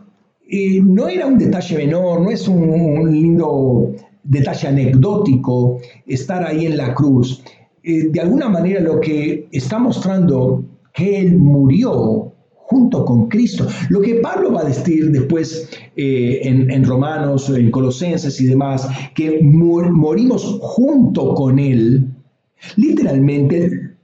eh, no era un detalle menor, no es un, lindo detalle anecdótico estar ahí en la cruz. Eh, de alguna manera lo que está mostrando que él murió junto con Cristo. Lo que Pablo va a decir después eh, en, Romanos, en Colosenses y demás, que morimos junto con Él, literalmente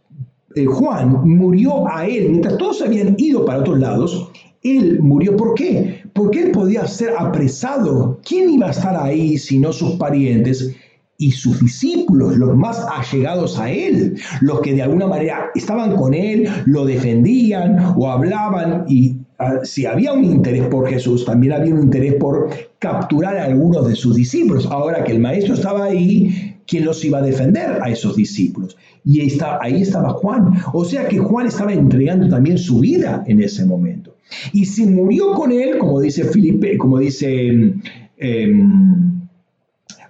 eh, Juan murió a Él, mientras todos habían ido para otros lados, Él murió. ¿Por qué? Porque Él podía ser apresado. ¿Quién iba a estar ahí si no sus parientes? Y sus discípulos, los más allegados a él, los que de alguna manera estaban con él, lo defendían o hablaban y ah, si había un interés por Jesús, también había un interés por capturar a algunos de sus discípulos. Ahora que el maestro estaba ahí, ¿quién los iba a defender a esos discípulos? Y ahí, ahí estaba Juan. O sea que Juan estaba entregando también su vida en ese momento. Y si murió con él, como dice Felipe, como dice... Eh,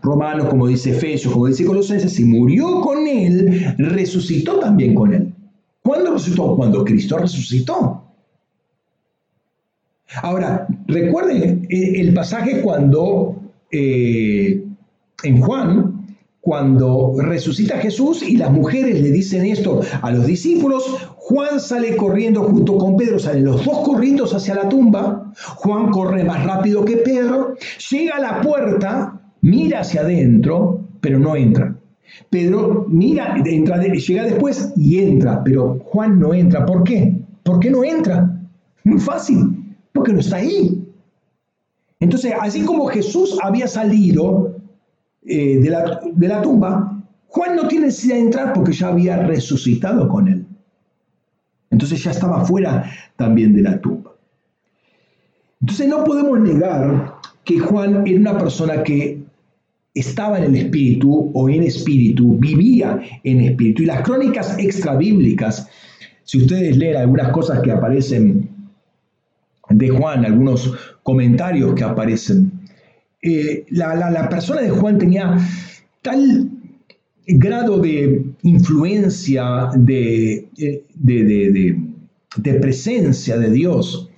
Romanos, como dice Efesios, como dice Colosenses, si murió con él, resucitó también con él. ¿Cuándo resucitó? Cuando Cristo resucitó. Ahora, recuerden eh, el pasaje cuando eh, en Juan, cuando resucita Jesús y las mujeres le dicen esto a los discípulos, Juan sale corriendo junto con Pedro, salen los dos corriendo hacia la tumba, Juan corre más rápido que Pedro, llega a la puerta mira hacia adentro, pero no entra. Pedro mira, entra, llega después y entra, pero Juan no entra. ¿Por qué? ¿Por qué no entra? Muy fácil, porque no está ahí. Entonces, así como Jesús había salido eh, de, la, de la tumba, Juan no tiene necesidad de entrar porque ya había resucitado con él. Entonces ya estaba fuera también de la tumba. Entonces no podemos negar que Juan era una persona que estaba en el espíritu o en espíritu, vivía en espíritu. Y las crónicas extrabíblicas, si ustedes leen algunas cosas que aparecen de Juan, algunos comentarios que aparecen, eh, la, persona de Juan tenía tal grado de influencia, de, eh, de presencia de Dios,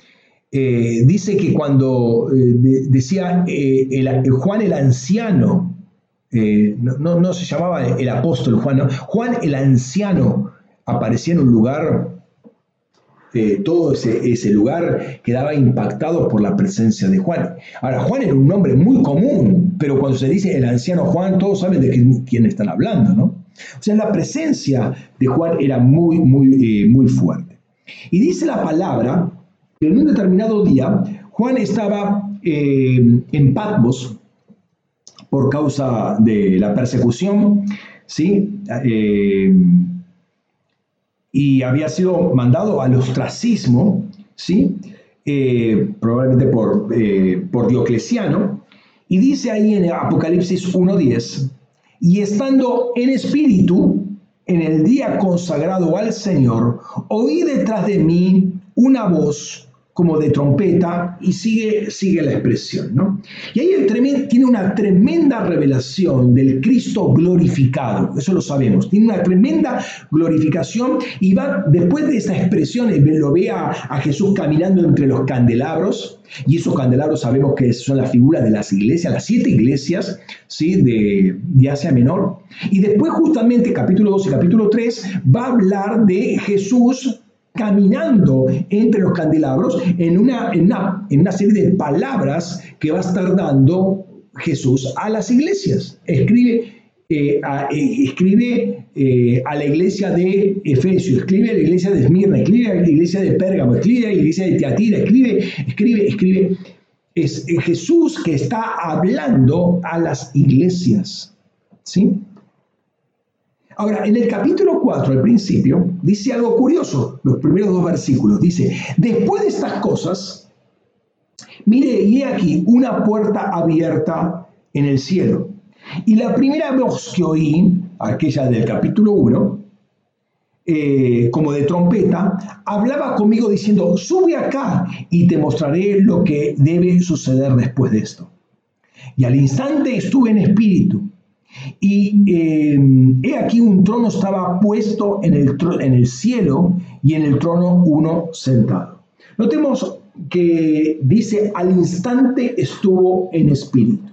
eh, dice que cuando eh, decía eh, Juan el anciano, no, se llamaba el apóstol Juan, Juan el anciano aparecía en un lugar, todo ese, ese, lugar quedaba impactado por la presencia de Juan. Ahora, Juan era un nombre muy común, pero cuando se dice el anciano Juan, todos saben de quién, están hablando, ¿no? O sea, la presencia de Juan era muy, muy, muy fuerte. Y dice la palabra en un determinado día, Juan estaba eh, en Patmos por causa de la persecución ¿sí? Eh, y había sido mandado al ostracismo, ¿sí? Eh, probablemente por, por Diocleciano, y dice ahí en Apocalipsis 1.10, y estando en espíritu, en el día consagrado al Señor, oí detrás de mí una voz como de trompeta y sigue, sigue la expresión. ¿no? Y ahí el tiene una tremenda revelación del Cristo glorificado, eso lo sabemos, tiene una tremenda glorificación y va después de esa expresión, lo ve a, Jesús caminando entre los candelabros, y esos candelabros sabemos que son las figuras de las iglesias, las siete iglesias ¿sí? de, de Asia Menor. Y después justamente capítulo 2 y capítulo 3 va a hablar de Jesús caminando entre los candelabros en una, en una, serie de palabras que va a estar dando Jesús a las iglesias. Escribe, eh, a, eh, escribe eh, a la iglesia de Efesio, escribe a la iglesia de Esmirna, escribe a la iglesia de Pérgamo, escribe a la iglesia de Teatira, escribe, escribe, escribe. Es Jesús que está hablando a las iglesias. ¿Sí? Ahora, en el capítulo 4, al principio, dice algo curioso, los primeros dos versículos. Dice, después de estas cosas, mire, y aquí una puerta abierta en el cielo. Y la primera voz que oí, aquella del capítulo 1, eh, como de trompeta, hablaba conmigo diciendo, sube acá y te mostraré lo que debe suceder después de esto. Y al instante estuve en espíritu y eh, he aquí un trono estaba puesto en el, en el cielo y en el trono uno sentado. Notemos que dice al instante estuvo en espíritu.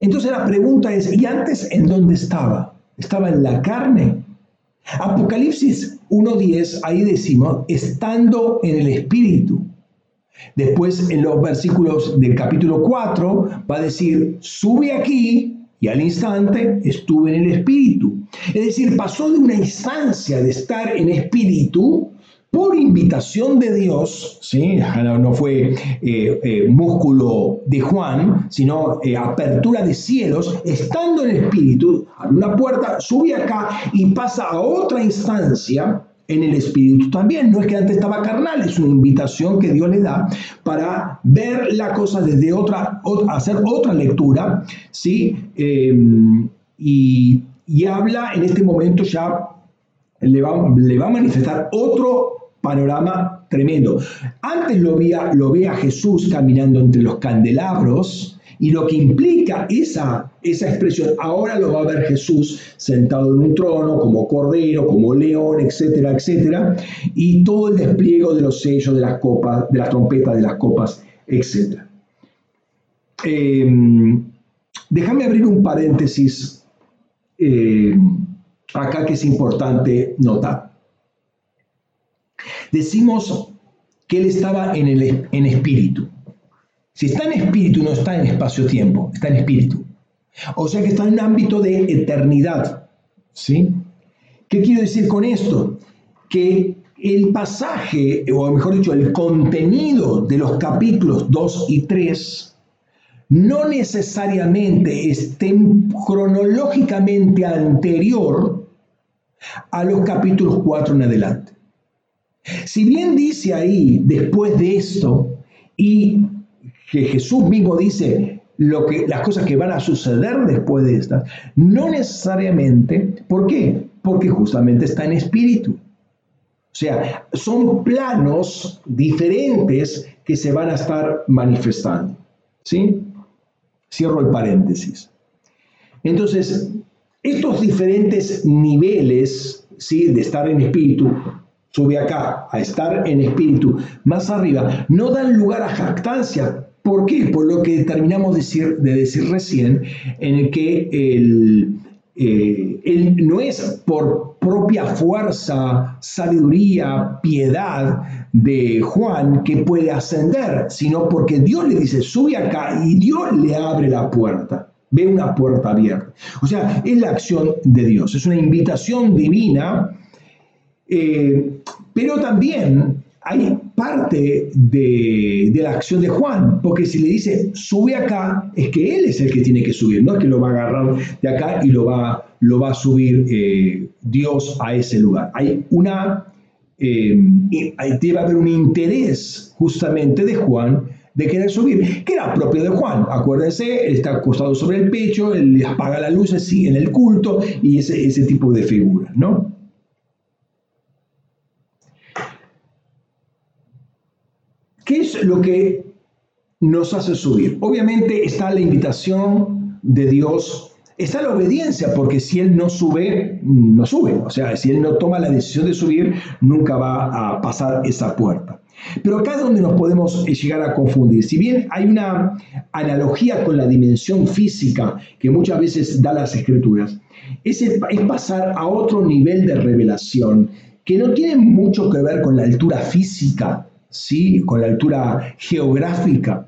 Entonces la pregunta es, ¿y antes en dónde estaba? ¿Estaba en la carne? Apocalipsis 1.10, ahí decimos, estando en el espíritu. Después en los versículos del capítulo 4 va a decir, sube aquí y al instante estuve en el espíritu. Es decir, pasó de una instancia de estar en espíritu por invitación de Dios, ¿sí? no fue eh, eh, músculo de Juan, sino eh, apertura de cielos, estando en espíritu, abre una puerta, sube acá y pasa a otra instancia en el espíritu también. No es que antes estaba carnal, es una invitación que Dios le da para ver la cosa desde otra, hacer otra lectura, ¿sí? Em, y, habla en este momento ya, le va, a manifestar otro panorama tremendo. Antes lo veía, lo ve Jesús caminando entre los candelabros, y lo que implica esa, esa expresión, ahora lo va a ver Jesús sentado en un trono, como cordero, como león, etcétera, etcétera, y todo el despliegue de los sellos, de las copas, de las trompetas, de las copas, etcétera. Em, déjame abrir un paréntesis eh, acá que es importante notar. Decimos que él estaba en, el, en espíritu. Si está en espíritu, no está en espacio-tiempo, está en espíritu. O sea que está en un ámbito de eternidad. ¿Sí? ¿Qué quiero decir con esto? Que el pasaje, o mejor dicho, el contenido de los capítulos 2 y 3 no necesariamente estén cronológicamente anterior a los capítulos 4 en adelante. Si bien dice ahí, después de esto, y que Jesús mismo dice lo que, las cosas que van a suceder después de estas, no necesariamente, ¿por qué? Porque justamente está en espíritu. O sea, son planos diferentes que se van a estar manifestando. ¿Sí? Cierro el paréntesis. Entonces, estos diferentes niveles ¿sí? de estar en espíritu sube acá a estar en espíritu más arriba, no dan lugar a jactancia. ¿Por qué? Por lo que terminamos de decir, de decir recién, en el que el, eh, no es por propia fuerza, sabiduría, piedad de Juan que puede ascender, sino porque Dios le dice, sube acá y Dios le abre la puerta. Ve una puerta abierta. O sea, es la acción de Dios, es una invitación divina eh, pero también hay parte de, la acción de Juan, porque si le dice sube acá, es que él es el que tiene que subir, no es que lo va a agarrar de acá y lo va, lo va a subir eh, Dios a ese lugar. Hay una, eh, debe haber un interés justamente de Juan de querer subir, que era propio de Juan. Acuérdense, está acostado sobre el pecho, él apaga las luces, sigue en el culto y ese, ese tipo de figuras, ¿no? ¿Qué lo que nos hace subir? Obviamente está la invitación de Dios, está la obediencia, porque si Él no sube, no sube. O sea, si Él no toma la decisión de subir, nunca va a pasar esa puerta. Pero acá es donde nos podemos llegar a confundir. Si bien hay una analogía con la dimensión física que muchas veces da las escrituras, es, es pasar a otro nivel de revelación que no tiene mucho que ver con la altura física ¿sí? con la altura geográfica,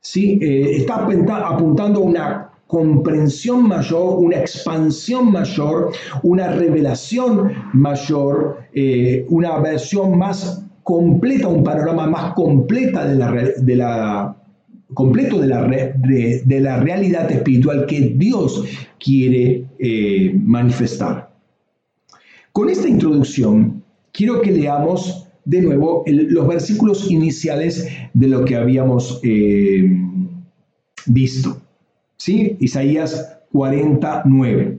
¿sí? Eh, está apuntando a una comprensión mayor, una expansión mayor, una revelación mayor, eh, una versión más completa, un panorama más completa de la, de la completo de la, de, la, realidad espiritual que Dios quiere eh, manifestar. Con esta introducción, quiero que leamos de nuevo los versículos iniciales de lo que habíamos eh, visto. ¿Sí? Isaías 49.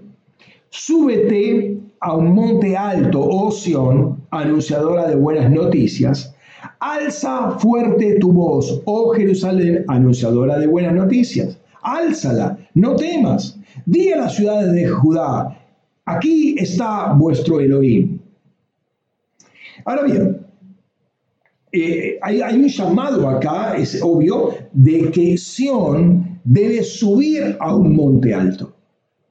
Súbete a un monte alto, oh Sión, anunciadora de buenas noticias. Alza fuerte tu voz, oh Jerusalén, anunciadora de buenas noticias. Álzala, no temas. Di a las ciudades de Judá, aquí está vuestro Elohim. Ahora bien, eh, hay, un llamado acá, es obvio, de que Sión debe subir a un monte alto.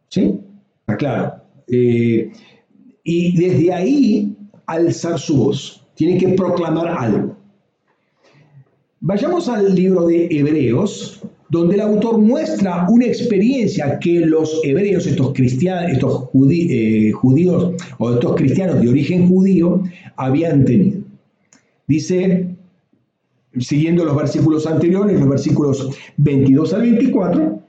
¿Sí? Está claro. Eh, y desde ahí alzar su voz. Tiene que proclamar algo. Vayamos al libro de Hebreos, donde el autor muestra una experiencia que los hebreos, estos cristianos, estos eh, judíos o estos cristianos de origen judío, habían tenido. Dice, siguiendo los versículos anteriores, los versículos 22 al 24,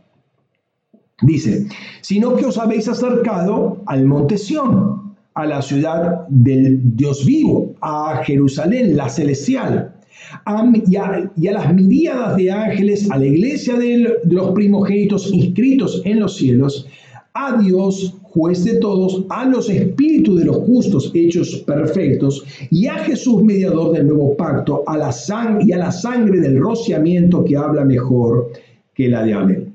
dice, sino que os habéis acercado al monte Sión, a la ciudad del Dios vivo, a Jerusalén, la celestial, y, a, las miríadas de ángeles, a la iglesia de los primogénitos inscritos en los cielos, a Dios, juez de todos, a los espíritus de los justos hechos perfectos, y a Jesús, mediador del nuevo pacto, a la y a la sangre del rociamiento que habla mejor que la de Abel.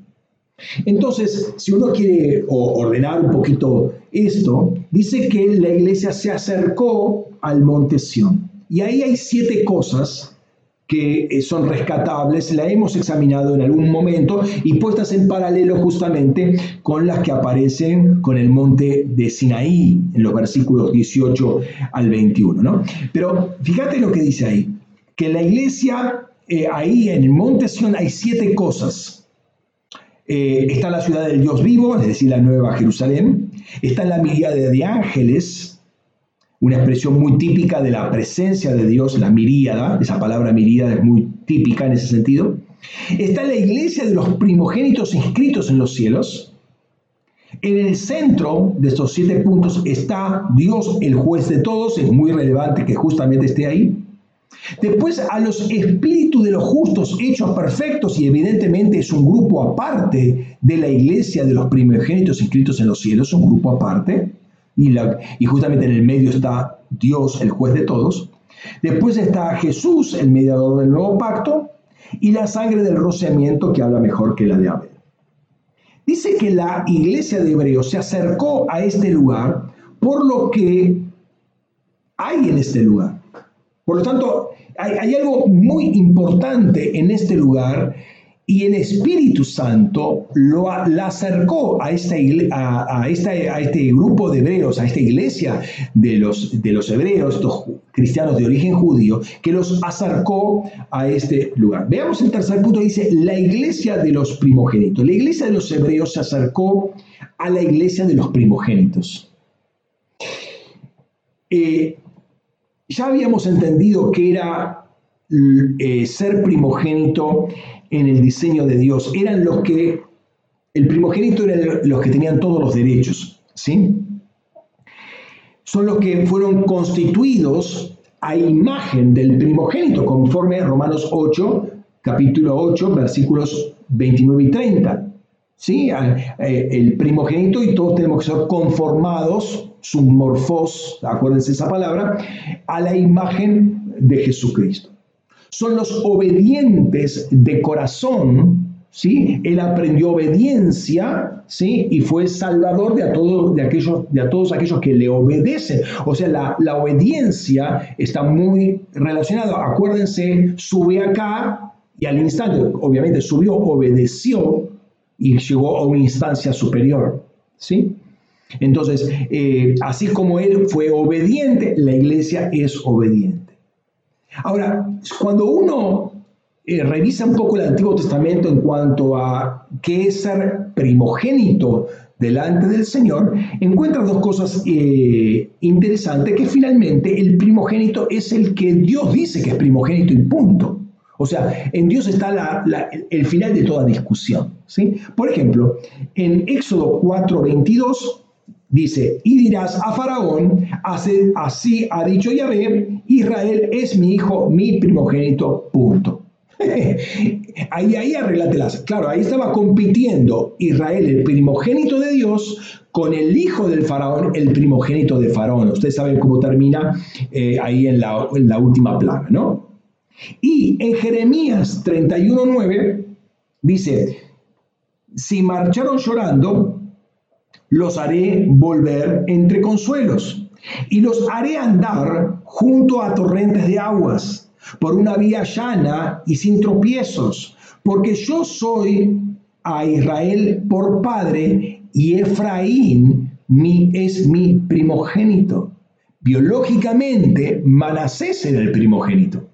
Entonces, si uno quiere ordenar un poquito esto, dice que la iglesia se acercó al monte Sión. Y ahí hay siete cosas que eh, son rescatables, la hemos examinado en algún momento y puestas en paralelo justamente con las que aparecen con el monte de Sinaí en los versículos 18 al 21. ¿no? Pero fíjate lo que dice ahí, que la iglesia, eh, ahí en el monte Sion hay siete cosas. Eh, está la ciudad del Dios vivo, es decir, la nueva Jerusalén, está la mirada de ángeles, una expresión muy típica de la presencia de Dios, la miríada, esa palabra miríada es muy típica en ese sentido. Está la iglesia de los primogénitos inscritos en los cielos. En el centro de estos siete puntos está Dios, el juez de todos, es muy relevante que justamente esté ahí. Después a los espíritus de los justos hechos perfectos, y evidentemente es un grupo aparte de la iglesia de los primogénitos inscritos en los cielos, un grupo aparte y, justamente en el medio está Dios, el juez de todos. Después está Jesús, el mediador del nuevo pacto, y la sangre del rociamiento que habla mejor que la de Abel. Dice que la iglesia de Hebreos se acercó a este lugar por lo que hay en este lugar. Por lo tanto, hay algo muy importante en este lugar y el Espíritu Santo lo, la acercó a, esta, a, este grupo de hebreos, a esta iglesia de los, de los hebreos, estos cristianos de origen judío, que los acercó a este lugar. Veamos el tercer punto, dice la iglesia de los primogénitos. La iglesia de los hebreos se acercó a la iglesia de los primogénitos. Eh, ya habíamos entendido que era eh, ser primogénito en el diseño de Dios. Eran los que, el primogénito eran los que tenían todos los derechos. ¿sí? Son los que fueron constituidos a imagen del primogénito, conforme a Romanos 8, capítulo 8, versículos 29 y 30. ¿Sí? Eh, el primogénito y todos tenemos que ser conformados, submorfos, acuérdense esa palabra, a la imagen de Jesucristo. Son los obedientes de corazón ¿sí? Él aprendió obediencia, ¿sí? Y fue salvador de, a todos, de, aquellos, de a todos aquellos que le obedecen. O sea, la, la obediencia está muy relacionada. Acuérdense, sube acá y al instante, obviamente subió, obedeció y llegó a una instancia superior, ¿sí? Entonces, eh, así como él fue obediente, la iglesia es obediente. Ahora, cuando uno eh, revisa un poco el Antiguo Testamento en cuanto a qué es ser primogénito delante del Señor, encuentra dos cosas eh, interesantes, que finalmente el primogénito es el que Dios dice que es primogénito y punto. O sea, en Dios está el final de toda discusión. ¿sí? Por ejemplo, en Éxodo 4:22 dice, y dirás a Faraón, así ha dicho Yahvé, Israel es mi hijo, mi primogénito, punto. [LAUGHS] ahí, ahí arreglatelas. Claro, ahí estaba compitiendo Israel, el primogénito de Dios, con el hijo del faraón, el primogénito de faraón. Ustedes saben cómo termina eh, ahí en la, en la última plaga, ¿no? Y en Jeremías 31.9 dice, si marcharon llorando, los haré volver entre consuelos y los haré andar junto a torrentes de aguas por una vía llana y sin tropiezos, porque yo soy a Israel por padre y Efraín mi, es mi primogénito. Biológicamente, Manasés era el primogénito.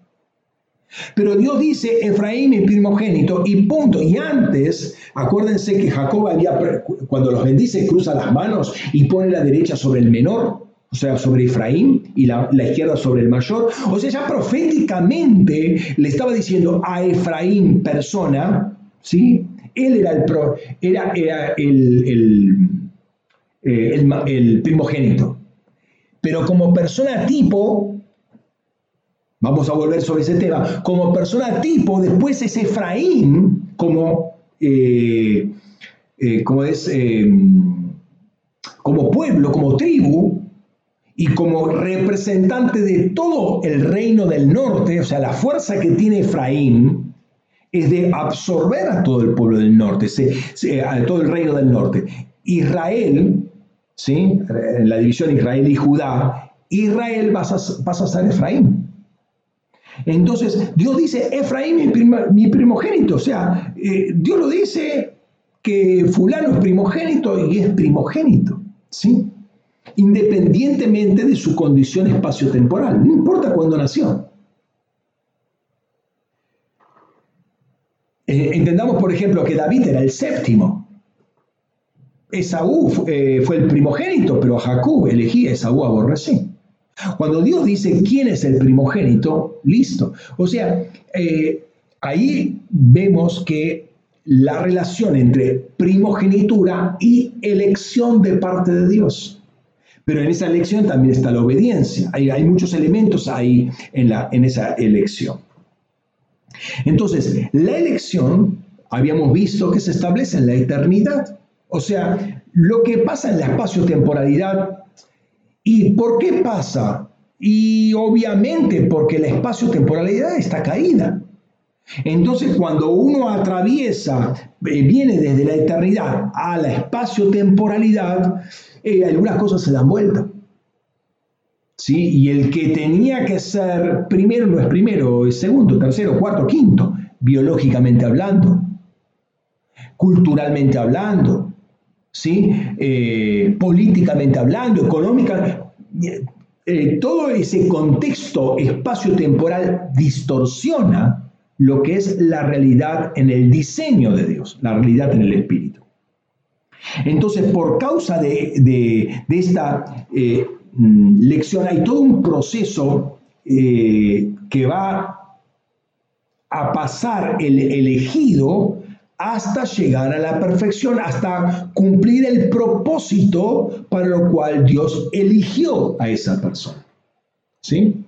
Pero Dios dice, Efraín mi primogénito y punto. Y antes, acuérdense que Jacob cuando los bendice, cruza las manos y pone la derecha sobre el menor o sea, sobre Efraín y la, izquierda sobre el mayor. O sea, ya proféticamente le estaba diciendo a Efraín persona, ¿sí? Él era el, era, era el, eh, el, primogénito. Pero como persona tipo, vamos a volver sobre ese tema, como persona tipo, después es Efraín como, eh, eh, como es, como pueblo, como tribu, y como representante de todo el reino del norte, o sea, la fuerza que tiene Efraín es de absorber a todo el pueblo del norte, a todo el reino del norte. Israel, ¿sí? en la división Israel y Judá, Israel pasa, a, ser Efraín. Entonces, Dios dice, Efraín mi, primogénito, o sea, eh, Dios lo dice que fulano es primogénito y es primogénito, ¿sí? Independientemente de su condición espaciotemporal, no importa cuándo nació. Eh, entendamos, por ejemplo, que David era el séptimo. Esaú eh, fue el primogénito, pero Jacob elegí a Esaú aborrecí. Cuando Dios dice quién es el primogénito, listo. O sea, eh, ahí vemos que la relación entre primogenitura y elección de parte de Dios. Pero en esa elección también está la obediencia. Hay, muchos elementos ahí en, la, en esa elección. Entonces, la elección, habíamos visto que se establece en la eternidad. O sea, lo que pasa en la espacio-temporalidad. ¿Y por qué pasa? Y obviamente porque la espacio-temporalidad está caída. Entonces, cuando uno atraviesa, eh, viene desde la eternidad a la espacio-temporalidad, eh, algunas cosas se dan vuelta. ¿Sí? Y el que tenía que ser primero no es primero, es segundo, tercero, cuarto, quinto, biológicamente hablando, culturalmente hablando, ¿sí? Eh, políticamente hablando, económica. todo ese contexto espacio-temporal distorsiona lo que es la realidad en el diseño de Dios, la realidad en el Espíritu. Entonces, por causa de, esta eh, mm, lección, hay todo un proceso eh, que va a pasar el elegido hasta llegar a la perfección, hasta cumplir el propósito para lo cual Dios eligió a esa persona. ¿Sí?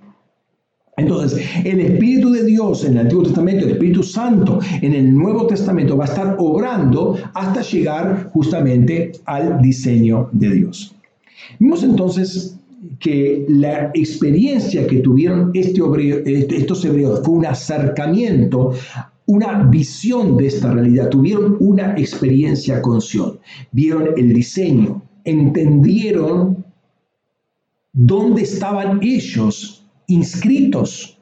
Entonces, el Espíritu de Dios en el Antiguo Testamento, el Espíritu Santo en el Nuevo Testamento va a estar obrando hasta llegar justamente al diseño de Dios. Vimos entonces que la experiencia que tuvieron este este, estos hebreos fue un acercamiento, una visión de esta realidad, tuvieron una experiencia con Sion, vieron el diseño, entendieron dónde estaban ellos inscritos,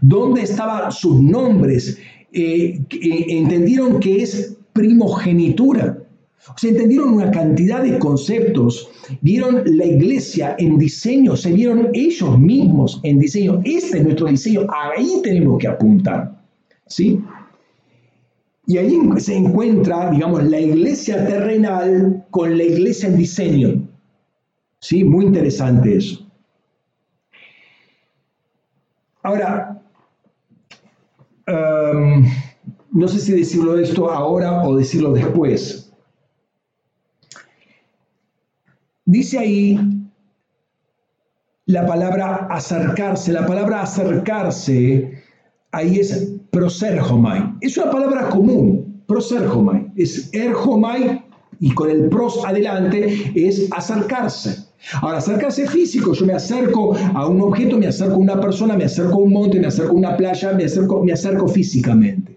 dónde estaban sus nombres, eh, eh, entendieron que es primogenitura. O sea, entendieron una cantidad de conceptos, vieron la iglesia en diseño, se vieron ellos mismos en diseño. Este es nuestro diseño, ahí tenemos que apuntar. ¿Sí? Y ahí se encuentra, digamos, la iglesia terrenal con la iglesia en diseño. ¿Sí? Muy interesante eso. Ahora, em, no sé si decirlo esto ahora o decirlo después. Dice ahí la palabra acercarse. La palabra acercarse ahí es proserjomai. Es una palabra común, proserjomai. Es erjomai y con el pros adelante es acercarse. Ahora, acercarse físico, yo me acerco a un objeto, me acerco a una persona, me acerco a un monte, me acerco a una playa, me acerco, me acerco físicamente.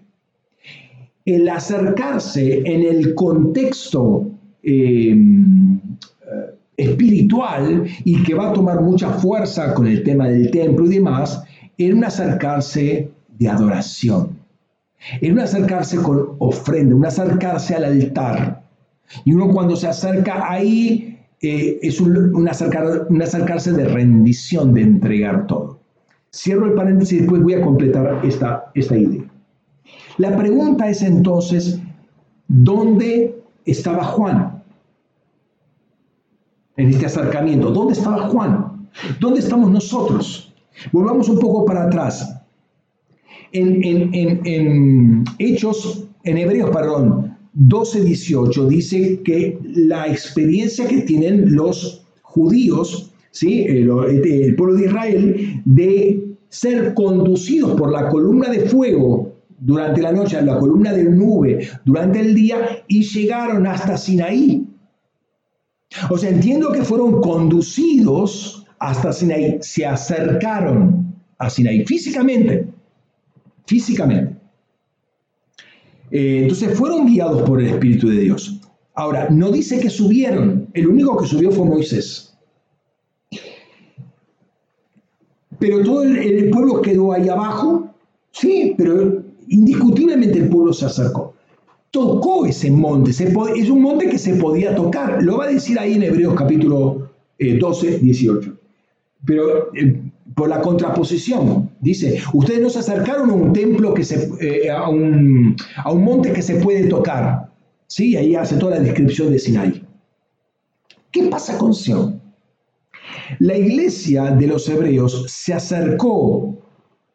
El acercarse en el contexto em, eh, espiritual y que va a tomar mucha fuerza con el tema del templo y demás, era un acercarse de adoración. Era un acercarse con ofrenda, un acercarse al altar. Y uno cuando se acerca ahí eh, es un, acercarse de rendición, de entregar todo. Cierro el paréntesis y después voy a completar esta, esta idea. La pregunta es entonces, ¿dónde estaba Juan? En este acercamiento, ¿dónde estaba Juan? ¿Dónde estamos nosotros? Volvamos un poco para atrás. En, en, en Hechos, en Hebreos, perdón, 12.18 dice que la experiencia que tienen los judíos, ¿sí? el, el pueblo de Israel, de ser conducidos por la columna de fuego durante la noche, la columna de nube durante el día y llegaron hasta Sinaí. O sea, entiendo que fueron conducidos hasta Sinaí, se acercaron a Sinaí físicamente, físicamente. Eh, entonces fueron guiados por el Espíritu de Dios. Ahora, no dice que subieron, el único que subió fue Moisés. Pero todo el, pueblo quedó ahí abajo, sí, pero indiscutiblemente el pueblo se acercó. Tocó ese monte, es un monte que se podía tocar, lo va a decir ahí en Hebreos capítulo 12, eh, 18. Pero eh, por la contraposición. Dice, ustedes no se acercaron a un templo que se, eh, a, un, a, un, monte que se puede tocar. ¿Sí? Ahí hace toda la descripción de Sinai. ¿Qué pasa con Sion? La iglesia de los hebreos se acercó.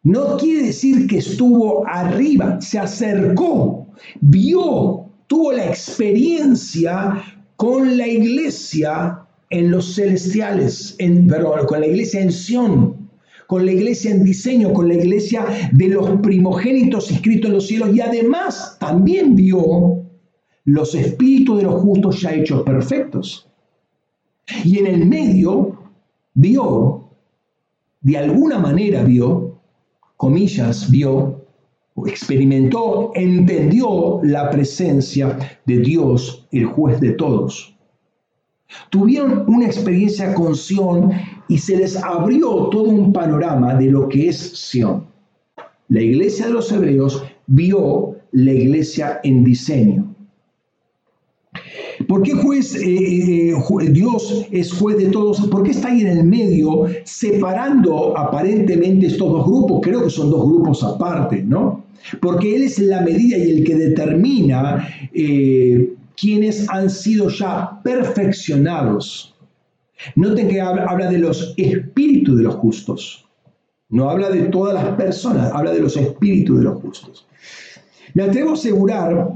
No quiere decir que estuvo arriba, se acercó, vio, tuvo la experiencia con la iglesia en los celestiales, en, perdón, con la iglesia en Sion con la iglesia en diseño, con la iglesia de los primogénitos inscritos en los cielos y además también vio los espíritus de los justos ya hechos perfectos. Y en el medio vio, de alguna manera vio, comillas, vio, experimentó, entendió la presencia de Dios, el juez de todos. Tuvieron una experiencia con Sion y se les abrió todo un panorama de lo que es Sion. La iglesia de los hebreos vio la iglesia en diseño. ¿Por qué juez, eh, eh, Dios es juez de todos? ¿Por qué está ahí en el medio separando aparentemente estos dos grupos? Creo que son dos grupos aparte, ¿no? Porque Él es la medida y el que determina eh, quienes han sido ya perfeccionados Noten que habla, de los espíritus de los justos. No habla de todas las personas, habla de los espíritus de los justos. Me atrevo a asegurar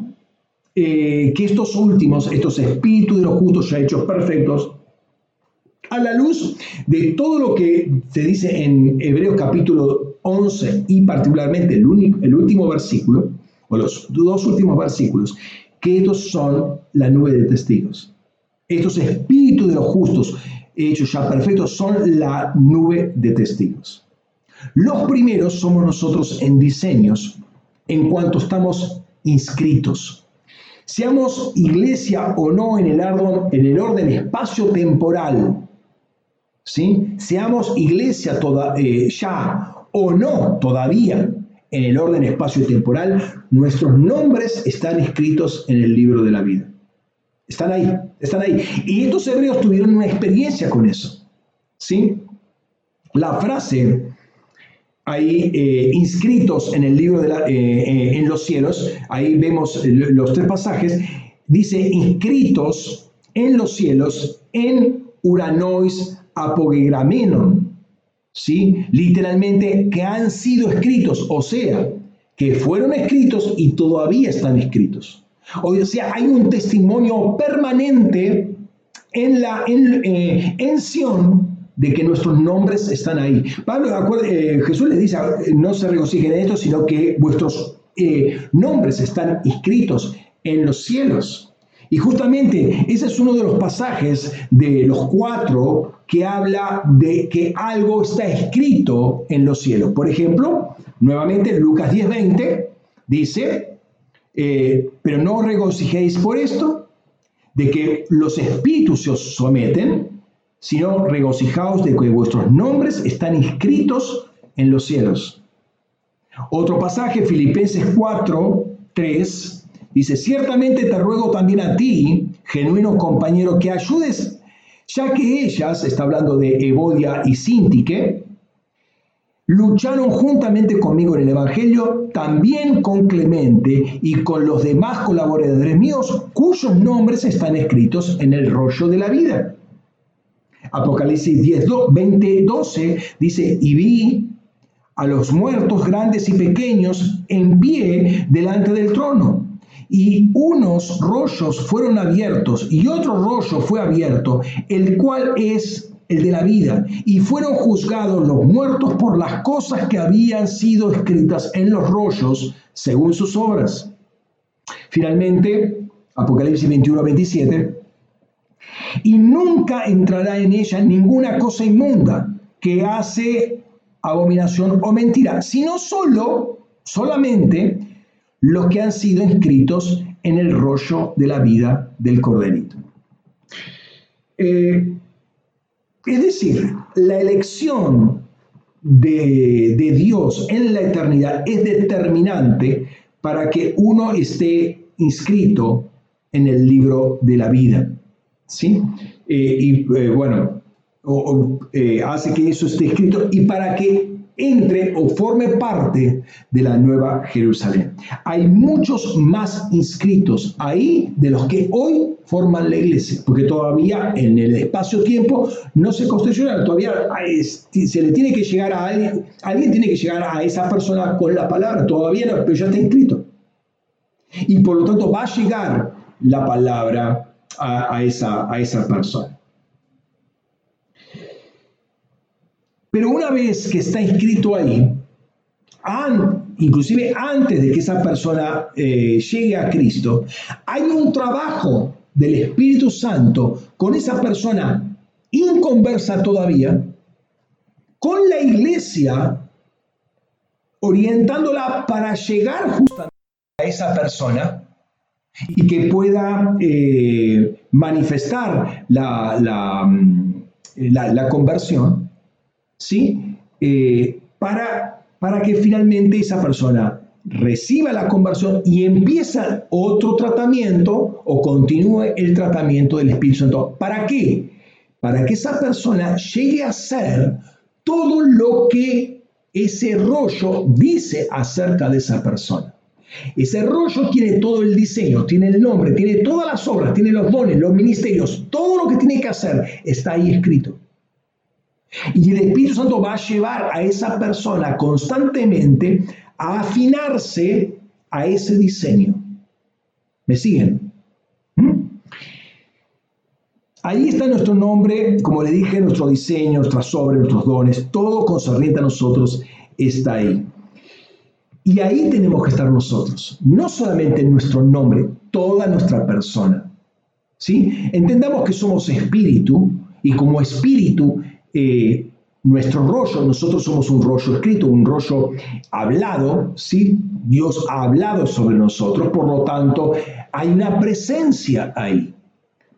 eh, que estos últimos, estos espíritus de los justos ya hechos perfectos, a la luz de todo lo que se dice en Hebreos capítulo 11 y particularmente el, el último versículo, o los dos últimos versículos, que estos son la nube de testigos. Estos espíritus de los justos hechos ya perfectos son la nube de testigos. Los primeros somos nosotros en diseños en cuanto estamos inscritos. Seamos iglesia o no en el, orden, espacio-temporal, ¿sí? seamos iglesia eh, ya o no todavía en el orden espacio-temporal, nuestros nombres están escritos en el libro de la vida. Están ahí, están ahí. Y estos hebreos tuvieron una experiencia con eso. ¿sí? La frase ahí eh, inscritos en el libro de eh, eh, en los cielos, ahí vemos los tres pasajes, dice inscritos en los cielos en Uranois apogegramenon, ¿sí? Literalmente que han sido escritos, o sea, que fueron escritos y todavía están escritos. O sea, hay un testimonio permanente en la en, Sion de que nuestros nombres están ahí. Pablo, eh, Jesús les dice, no se regocijen en esto, sino que vuestros eh, nombres están inscritos en los cielos. Y justamente ese es uno de los pasajes de los cuatro que habla de que algo está escrito en los cielos. Por ejemplo, nuevamente Lucas 10:20 dice, eh, pero no regocijéis por esto, de que los espíritus se os someten, sino regocijaos de que vuestros nombres están inscritos en los cielos. Otro pasaje, Filipenses 4, 3, dice, ciertamente te ruego también a ti, genuino compañero, que ayudes, ya que ellas, está hablando de Evodia y Sintique, lucharon juntamente conmigo en el Evangelio, también con Clemente y con los demás colaboradores míos, cuyos nombres están escritos en el rollo de la vida. Apocalipsis 10, 20, 12 dice, y vi a los muertos grandes y pequeños en pie delante del trono. Y unos rollos fueron abiertos y otro rollo fue abierto, el cual es el de la vida. Y fueron juzgados los muertos por las cosas que habían sido escritas en los rollos según sus obras. Finalmente, Apocalipsis 21, 27, y nunca entrará en ella ninguna cosa inmunda que hace abominación o mentira, sino solo, solamente los que han sido inscritos en el rollo de la vida del corderito. Eh, es decir, la elección de, Dios en la eternidad es determinante para que uno esté inscrito en el libro de la vida. ¿sí? Eh, y eh, bueno, eh, hace que eso esté escrito y para que entre o forme parte de la nueva Jerusalén. Hay muchos más inscritos ahí de los que hoy forman la iglesia, porque todavía en el espacio-tiempo no se construyó, todavía se le tiene que llegar a alguien, alguien tiene que llegar a esa persona con la palabra, todavía no, pero ya está inscrito. Y por lo tanto va a llegar la palabra a, esa, a esa persona. Pero una vez que está inscrito ahí, inclusive antes de que esa persona eh, llegue a Cristo, hay un trabajo del Espíritu Santo con esa persona inconversa todavía, con la iglesia, orientándola para llegar justamente a esa persona y que pueda eh, manifestar la, la, mm, la, conversión, ¿sí? Eh, para, para que finalmente esa persona reciba la conversión y empieza otro tratamiento o continúe el tratamiento del Espíritu Santo. ¿Para qué? Para que esa persona llegue a ser todo lo que ese rollo dice acerca de esa persona. Ese rollo tiene todo el diseño, tiene el nombre, tiene todas las obras, tiene los dones, los ministerios, todo lo que tiene que hacer está ahí escrito. Y el Espíritu Santo va a llevar a esa persona constantemente a afinarse a ese diseño. ¿Me siguen? ¿Mm? Ahí está nuestro nombre, como le dije, nuestro diseño, nuestras obras, nuestros dones, todo concerniente a nosotros está ahí. Y ahí tenemos que estar nosotros, no solamente nuestro nombre, toda nuestra persona. ¿sí? Entendamos que somos espíritu y como espíritu, eh, nuestro rollo, nosotros somos un rollo escrito, un rollo hablado, ¿sí? Dios ha hablado sobre nosotros, por lo tanto, hay una presencia ahí.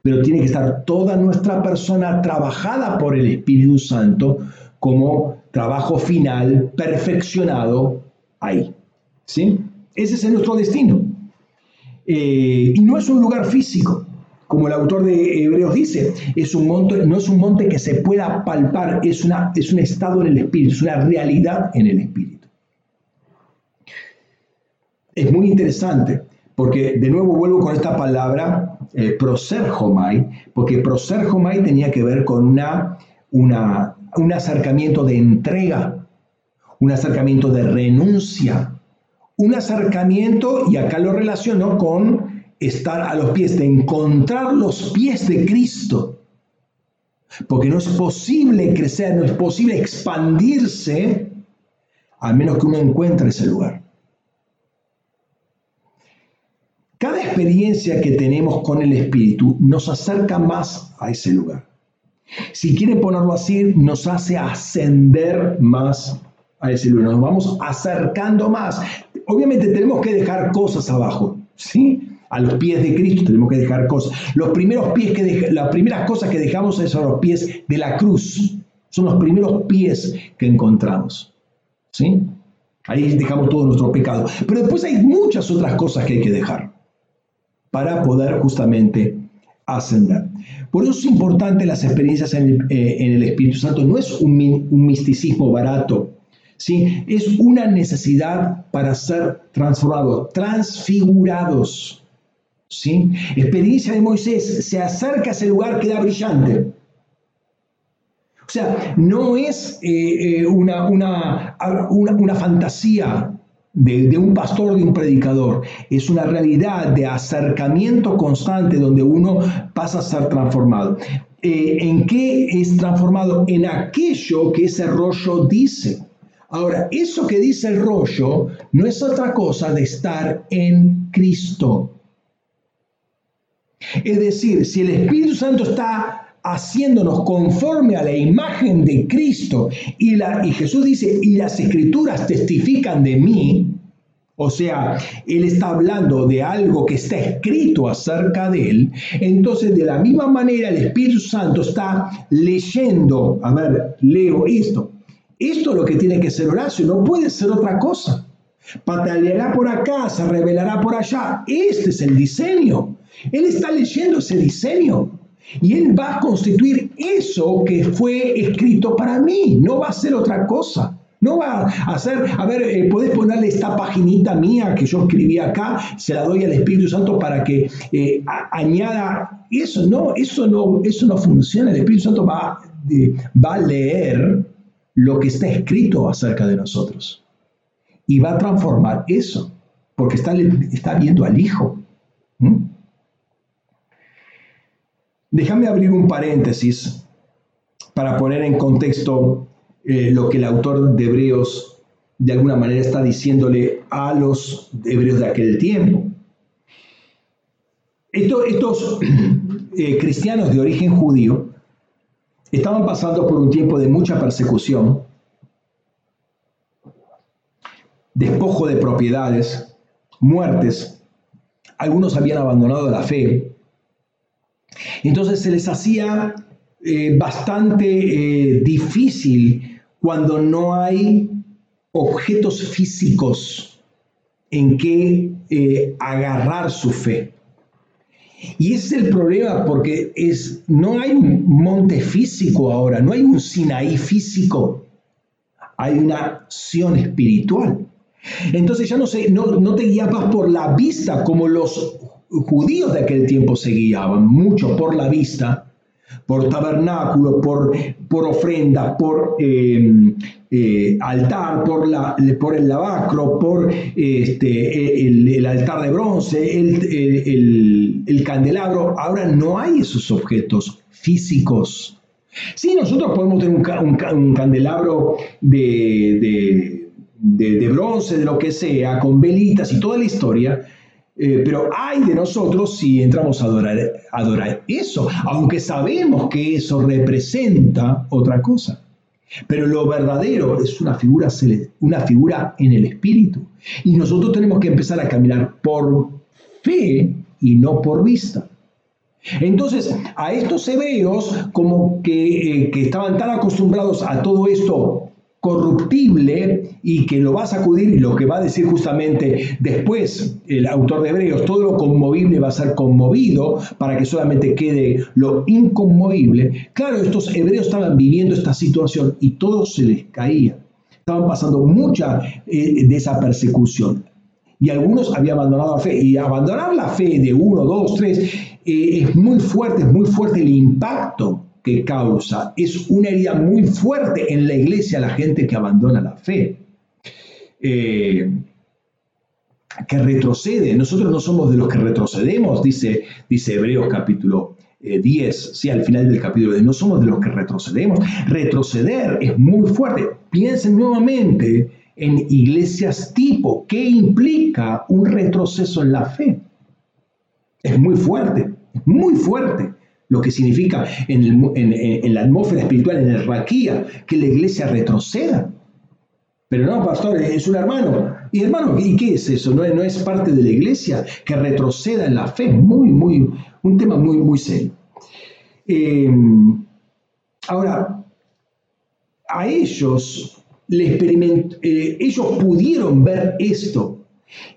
Pero tiene que estar toda nuestra persona trabajada por el Espíritu Santo como trabajo final, perfeccionado ahí. ¿Sí? Ese es nuestro destino. Eh, y no es un lugar físico, como el autor de Hebreos dice, es un no es un monte que se pueda palpar, es, una, es un estado en el espíritu, es una realidad en el espíritu. Es muy interesante, porque de nuevo vuelvo con esta palabra eh, proserjomai, porque proserjomai tenía que ver con una, una, un acercamiento de entrega, un acercamiento de renuncia, un acercamiento, y acá lo relaciono con estar a los pies, de encontrar los pies de Cristo. Porque no es posible crecer, no es posible expandirse a menos que uno encuentre ese lugar. Cada experiencia que tenemos con el Espíritu nos acerca más a ese lugar. Si quieren ponerlo así, nos hace ascender más a ese lugar. Nos vamos acercando más. Obviamente tenemos que dejar cosas abajo, ¿sí? A los pies de Cristo, tenemos que dejar cosas. Los primeros pies que las primeras cosas que dejamos son los pies de la cruz. Son los primeros pies que encontramos. ¿Sí? Ahí dejamos todo nuestro pecado. Pero después hay muchas otras cosas que hay que dejar para poder justamente ascender. Por eso es importante las experiencias en el, eh, Espíritu Santo. No es un, un misticismo barato, ¿sí? es una necesidad para ser transformados, transfigurados. ¿Sí? Experiencia de Moisés, se acerca a ese lugar, queda brillante. O sea, no es eh, eh, una, una, una, fantasía de, un pastor, de un predicador. Es una realidad de acercamiento constante donde uno pasa a ser transformado. Eh, ¿En qué es transformado? En aquello que ese rollo dice. Ahora, eso que dice el rollo no es otra cosa de estar en Cristo. Es decir, si el Espíritu Santo está haciéndonos conforme a la imagen de Cristo y, Jesús dice, y las escrituras testifican de mí, o sea, Él está hablando de algo que está escrito acerca de Él, entonces de la misma manera el Espíritu Santo está leyendo, a ver, leo esto, esto es lo que tiene que ser Horacio, no puede ser otra cosa. Pataleará por acá, se revelará por allá. Este es el diseño. Él está leyendo ese diseño y él va a constituir eso que fue escrito para mí. No va a ser otra cosa. No va a hacer, a ver, eh, podés ponerle esta paginita mía que yo escribí acá, se la doy al Espíritu Santo para que eh, añada eso. No, eso no, eso no funciona. El Espíritu Santo va, va a leer lo que está escrito acerca de nosotros y va a transformar eso, porque está, está viendo al Hijo. Déjame abrir un paréntesis para poner en contexto eh, lo que el autor de Hebreos de alguna manera está diciéndole a los hebreos de aquel tiempo. estos [CLEARS THROAT] eh, cristianos de origen judío estaban pasando por un tiempo de mucha persecución, despojo de propiedades, muertes, algunos habían abandonado la fe, entonces se les hacía eh, bastante eh, difícil cuando no hay objetos físicos en que eh, agarrar su fe. Y ese es el problema porque es, no hay un monte físico ahora, no hay un Sinaí físico, hay una acción espiritual. Entonces ya no, se, no, no te guías por la vista como los judíos de aquel tiempo se guiaban mucho por la vista, por tabernáculo, por, por ofrendas, por, em, eh, altar, por, la, por el lavacro, por este, el, altar de bronce, el, candelabro. Ahora no hay esos objetos físicos. Sí, nosotros podemos tener un, candelabro de, de, bronce, de lo que sea, con velitas y toda la historia, eh, pero hay de nosotros si entramos a adorar, adorar eso, aunque sabemos que eso representa otra cosa. Pero lo verdadero es una figura, una figura en el espíritu. Y nosotros tenemos que empezar a caminar por fe y no por vista. Entonces, a estos hebreos, como que, eh, que estaban tan acostumbrados a todo esto corruptible y que lo va a sacudir y lo que va a decir justamente después el autor de Hebreos, todo lo conmovible va a ser conmovido para que solamente quede lo inconmovible. Claro, estos hebreos estaban viviendo esta situación y todo se les caía. Estaban pasando mucha eh, de esa persecución. Y algunos habían abandonado la fe. Y abandonar la fe de uno, dos, tres, eh, es muy fuerte, es muy fuerte el impacto causa. Es una herida muy fuerte en la iglesia la gente que abandona la fe. Eh, que retrocede. Nosotros no somos de los que retrocedemos, dice, dice Hebreos capítulo 10, eh, sí, al final del capítulo 10, no somos de los que retrocedemos. Retroceder es muy fuerte. Piensen nuevamente en iglesias tipo. ¿Qué implica un retroceso en la fe? Es muy fuerte, es muy fuerte lo que significa en, la atmósfera espiritual, en el raquía, que la iglesia retroceda. Pero no, pastor, es un hermano. Y hermano, ¿y qué es eso? ¿No, es parte de la iglesia que retroceda en la fe? Muy, muy, un tema muy, muy serio. Eh, ahora, a ellos, eh, ellos pudieron ver esto.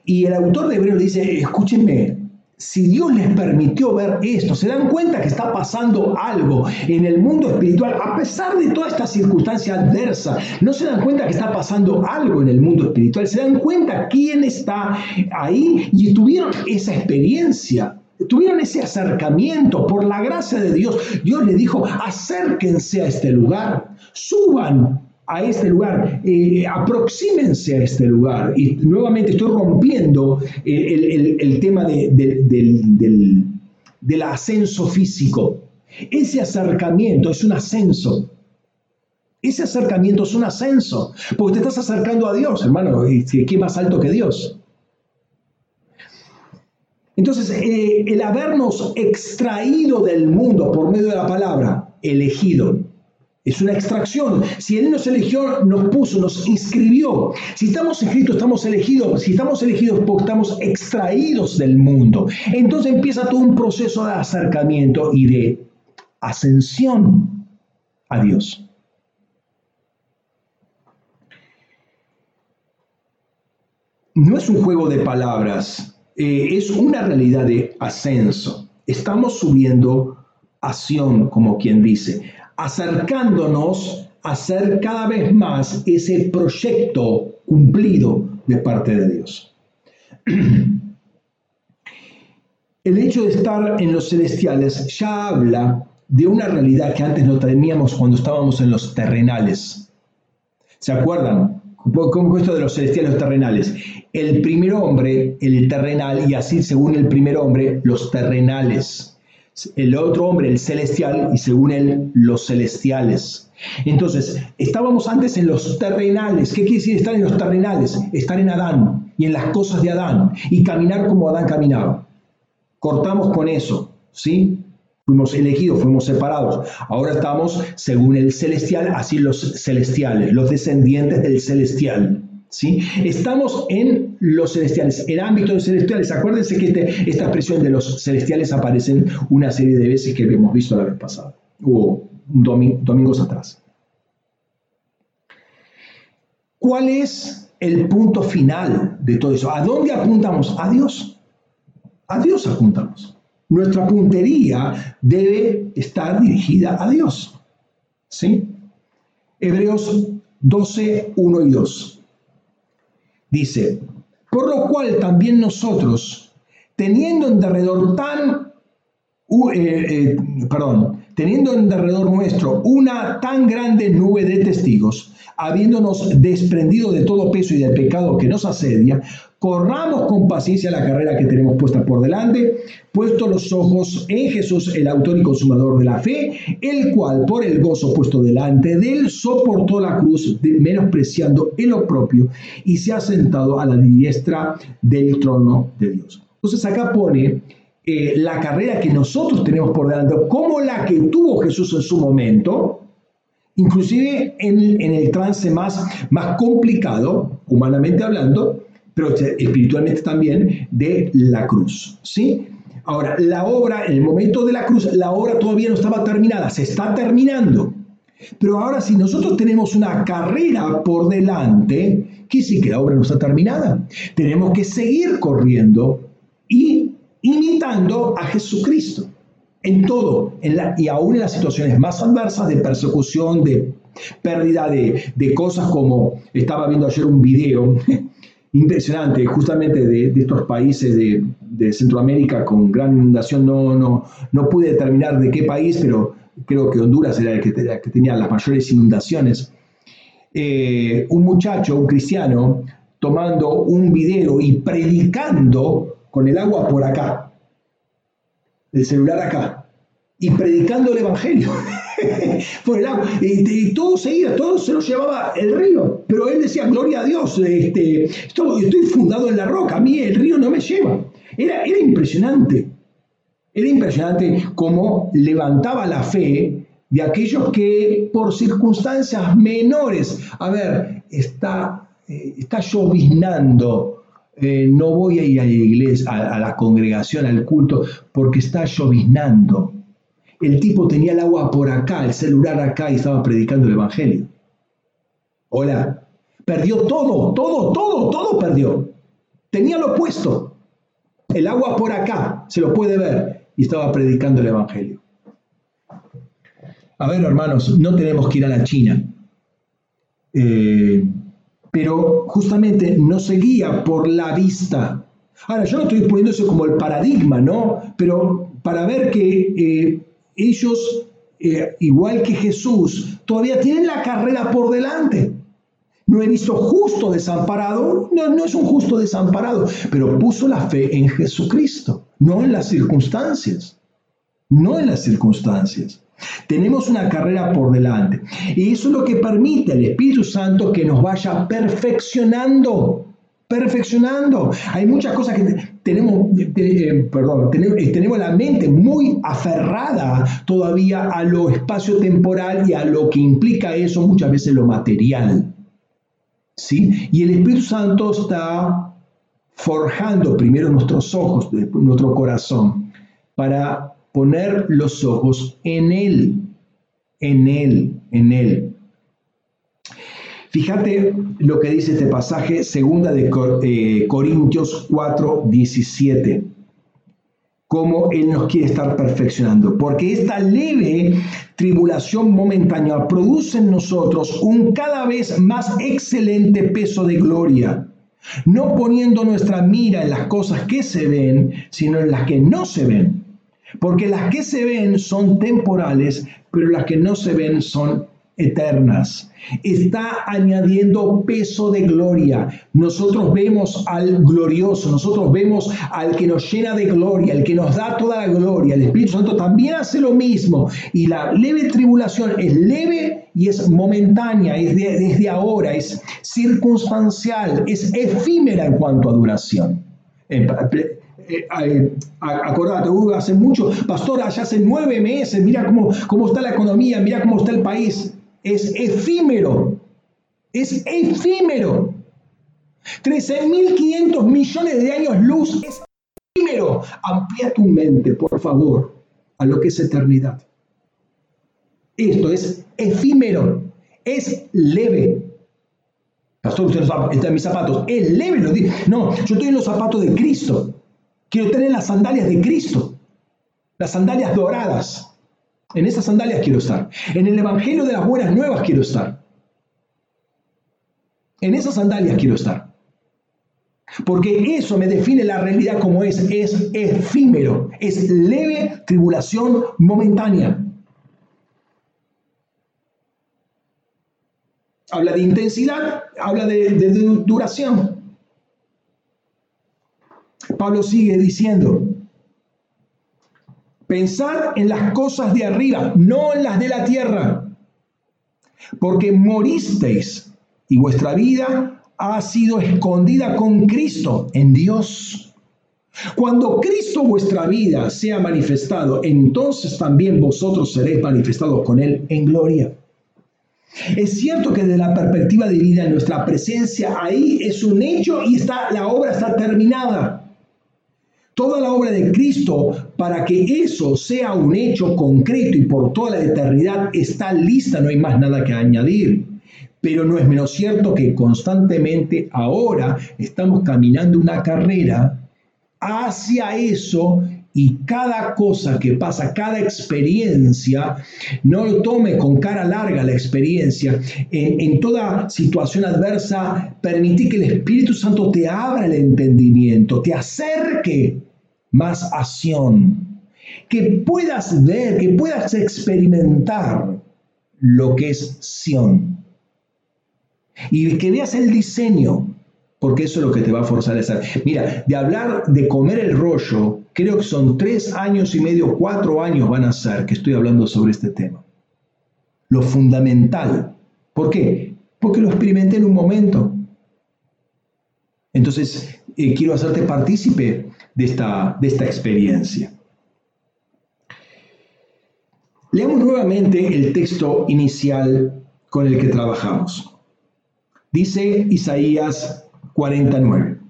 Y el autor de Hebreo dice, escúchenme, si Dios les permitió ver esto, se dan cuenta que está pasando algo en el mundo espiritual, a pesar de toda esta circunstancia adversa, no se dan cuenta que está pasando algo en el mundo espiritual, se dan cuenta quién está ahí y tuvieron esa experiencia. Tuvieron ese acercamiento por la gracia de Dios. Dios les dijo, acérquense a este lugar, suban a este lugar, eh, aproxímense a este lugar. Y nuevamente estoy rompiendo eh, el, tema del, del ascenso físico. Ese acercamiento es un ascenso. Ese acercamiento es un ascenso, porque te estás acercando a Dios, hermano, ¿qué más alto que Dios? Entonces, eh, el habernos extraído del mundo por medio de la palabra, elegido, es una extracción. Si Él nos eligió, nos puso, nos inscribió. Si estamos inscritos, estamos elegidos. Si estamos elegidos, estamos extraídos del mundo. Entonces empieza todo un proceso de acercamiento y de ascensión a Dios. No es un juego de palabras, eh, es una realidad de ascenso. Estamos subiendo acción, como quien dice acercándonos a ser cada vez más ese proyecto cumplido de parte de Dios. [CLEARS THROAT] El hecho de estar en los celestiales ya habla de una realidad que antes no teníamos cuando estábamos en los terrenales. ¿Se acuerdan? ¿Cómo es esto de los celestiales terrenales? El primer hombre, el terrenal, y así según el primer hombre, los terrenales el otro hombre, el celestial, y según él, los celestiales. Entonces, estábamos antes en los terrenales. ¿Qué quiere decir estar en los terrenales? Estar en Adán y en las cosas de Adán y caminar como Adán caminaba. Cortamos con eso, ¿sí? Fuimos elegidos, fuimos separados. Ahora estamos según el celestial, así los celestiales, los descendientes del celestial. ¿Sí? Estamos en los celestiales, el ámbito de celestiales. Acuérdense que este, esta expresión de los celestiales aparece una serie de veces que hemos visto la vez pasada, o domingos atrás. ¿Cuál es el punto final de todo eso? ¿A dónde apuntamos? A Dios. A Dios apuntamos. Nuestra puntería debe estar dirigida a Dios. ¿Sí? Hebreos 12, 1 y 2. Dice, por lo cual también nosotros, teniendo en derredor tan, eh, eh, perdón, teniendo en derredor nuestro una tan grande nube de testigos, habiéndonos desprendido de todo peso y del pecado que nos asedia, corramos con paciencia la carrera que tenemos puesta por delante, puesto los ojos en Jesús, el autor y consumador de la fe, el cual por el gozo puesto delante de él soportó la cruz, menospreciando en lo propio, y se ha sentado a la diestra del trono de Dios. Entonces acá pone eh, la carrera que nosotros tenemos por delante, como la que tuvo Jesús en su momento, inclusive en, el trance más, más complicado, humanamente hablando, pero espiritualmente también, de la cruz. ¿sí? Ahora, la obra, el momento de la cruz, la obra todavía no estaba terminada, se está terminando. Pero ahora si nosotros tenemos una carrera por delante, ¿qué sí que la obra no está terminada? Tenemos que seguir corriendo y imitando a Jesucristo en todo, en y aún en las situaciones más adversas de persecución, de pérdida de, cosas como estaba viendo ayer un video [LAUGHS] impresionante justamente de, estos países de, Centroamérica con gran inundación, no, no, no pude determinar de qué país, pero creo que Honduras era el que, tenía las mayores inundaciones. Eh, un muchacho, un cristiano, tomando un video y predicando con el agua por acá el celular acá, y predicando el Evangelio. [LAUGHS] por el agua. Y, todo seguía, todo se lo llevaba el río. Pero él decía, gloria a Dios, este, estoy, estoy fundado en la roca, a mí el río no me lleva. Era, era impresionante. Era impresionante cómo levantaba la fe de aquellos que por circunstancias menores, a ver, está, eh, está lloviznando eh, no voy a ir a la iglesia, a, la congregación, al culto, porque está lloviznando. El tipo tenía el agua por acá, el celular acá y estaba predicando el Evangelio. Hola, perdió todo, todo, todo, todo perdió. Tenía lo opuesto. El agua por acá, se lo puede ver, y estaba predicando el Evangelio. A ver, hermanos, no tenemos que ir a la China. Eh, pero justamente no se guía por la vista. Ahora, yo no estoy poniendo eso como el paradigma, ¿no? Pero para ver que eh, ellos, eh, igual que Jesús, todavía tienen la carrera por delante. No he visto justo desamparado, no, no es un justo desamparado, pero puso la fe en Jesucristo, no en las circunstancias, no en las circunstancias. Tenemos una carrera por delante. Y eso es lo que permite al Espíritu Santo que nos vaya perfeccionando. Perfeccionando. Hay muchas cosas que tenemos, eh, perdón, eh, tenemos, la mente muy aferrada todavía a lo espacio-temporal y a lo que implica eso muchas veces lo material. ¿Sí? Y el Espíritu Santo está forjando primero nuestros ojos, nuestro corazón, para poner los ojos en Él, en Él, en Él. Fíjate lo que dice este pasaje, segunda de eh, Corintios 4, 17 cómo Él nos quiere estar perfeccionando. Porque esta leve tribulación momentánea produce en nosotros un cada vez más excelente peso de gloria, no poniendo nuestra mira en las cosas que se ven, sino en las que no se ven. Porque las que se ven son temporales, pero las que no se ven son eternas. Está añadiendo peso de gloria. Nosotros vemos al glorioso, nosotros vemos al que nos llena de gloria, el que nos da toda la gloria. El Espíritu Santo también hace lo mismo. Y la leve tribulación es leve y es momentánea, es desde ahora, es circunstancial, es efímera en cuanto a duración. Eh, eh, acordate, uh, hace mucho, pastor, allá hace nueve meses, mira cómo, cómo está la economía, mira cómo está el país. Es efímero, es efímero. 13.500 millones de años luz es efímero. Amplía tu mente, por favor, a lo que es eternidad. Esto es efímero, es leve. Pastor, usted está en mis zapatos. Es leve, lo digo. No, yo estoy en los zapatos de Cristo. Quiero tener las sandalias de Cristo, las sandalias doradas. En esas sandalias quiero estar. En el Evangelio de las Buenas Nuevas quiero estar. En esas sandalias quiero estar. Porque eso me define la realidad como es. Es efímero. Es leve tribulación momentánea. habla de intensidad, habla de, de duración. Pablo sigue diciendo, pensad en las cosas de arriba, no en las de la tierra, porque moristeis y vuestra vida ha sido escondida con Cristo en Dios. Cuando Cristo vuestra vida sea manifestado, entonces también vosotros seréis manifestados con Él en gloria. Es cierto que desde la perspectiva divina nuestra presencia ahí es un hecho y está, la obra está terminada. Toda la obra de Cristo para que eso sea un hecho concreto y por toda la eternidad está lista, no hay más nada que añadir. Pero no es menos cierto que constantemente ahora estamos caminando una carrera hacia eso y cada cosa que pasa, cada experiencia, no lo tome con cara larga la experiencia. En, en, toda situación adversa, permití que el Espíritu Santo te abra el entendimiento, te acerque más acción, que puedas ver, que puedas experimentar lo que es Sión. Y que veas el diseño, porque eso es lo que te va a forzar a hacer. Mira, de hablar de comer el rollo, creo que son tres años y medio, cuatro años van a ser que estoy hablando sobre este tema. Lo fundamental. ¿Por qué? Porque lo experimenté en un momento. Entonces, eh, quiero hacerte partícipe de esta, de esta experiencia. Leamos nuevamente el texto inicial con el que trabajamos. Dice Isaías 49.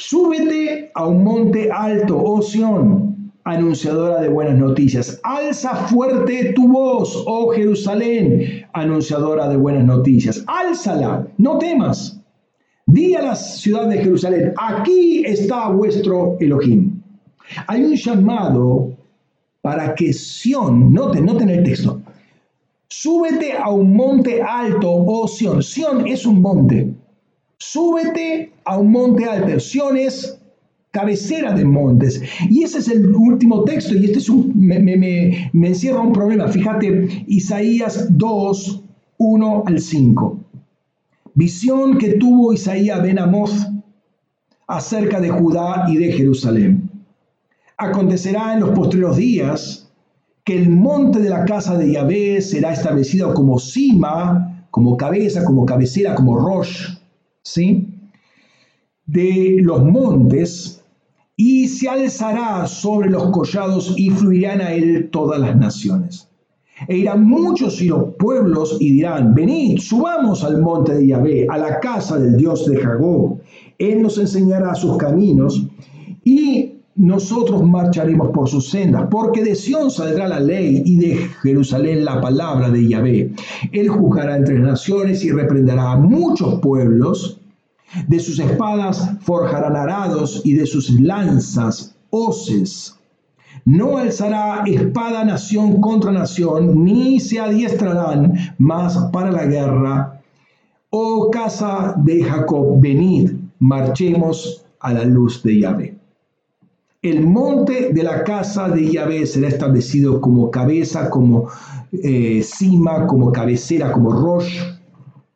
Súbete a un monte alto, oh Sión, anunciadora de buenas noticias. Alza fuerte tu voz, oh Jerusalén, anunciadora de buenas noticias. Álzala, no temas. Di a la ciudad de Jerusalén, aquí está vuestro Elohim. Hay un llamado para que Sión, noten, noten el texto, súbete a un monte alto, oh Sión. Sión es un monte. Súbete a un monte alto. Sión es cabecera de montes. Y ese es el último texto, y este es un, me, me, me encierra un problema. Fíjate, Isaías 2, 1 al 5. Visión que tuvo Isaías ben Amoz acerca de Judá y de Jerusalén. Acontecerá en los postreros días que el monte de la casa de Yahvé será establecido como cima, como cabeza, como cabecera, como rosh, ¿sí? De los montes y se alzará sobre los collados y fluirán a él todas las naciones. E irán muchos y los pueblos y dirán, venid, subamos al monte de Yahvé, a la casa del Dios de Jacob. Él nos enseñará sus caminos y nosotros marcharemos por sus sendas, porque de Sión saldrá la ley y de Jerusalén la palabra de Yahvé. Él juzgará entre naciones y reprenderá a muchos pueblos. De sus espadas forjarán arados y de sus lanzas hoces. No alzará espada nación contra nación, ni se adiestrarán más para la guerra. Oh casa de Jacob, venid, marchemos a la luz de Yahvé. El monte de la casa de Yahvé será establecido como cabeza, como eh, cima, como cabecera, como rosh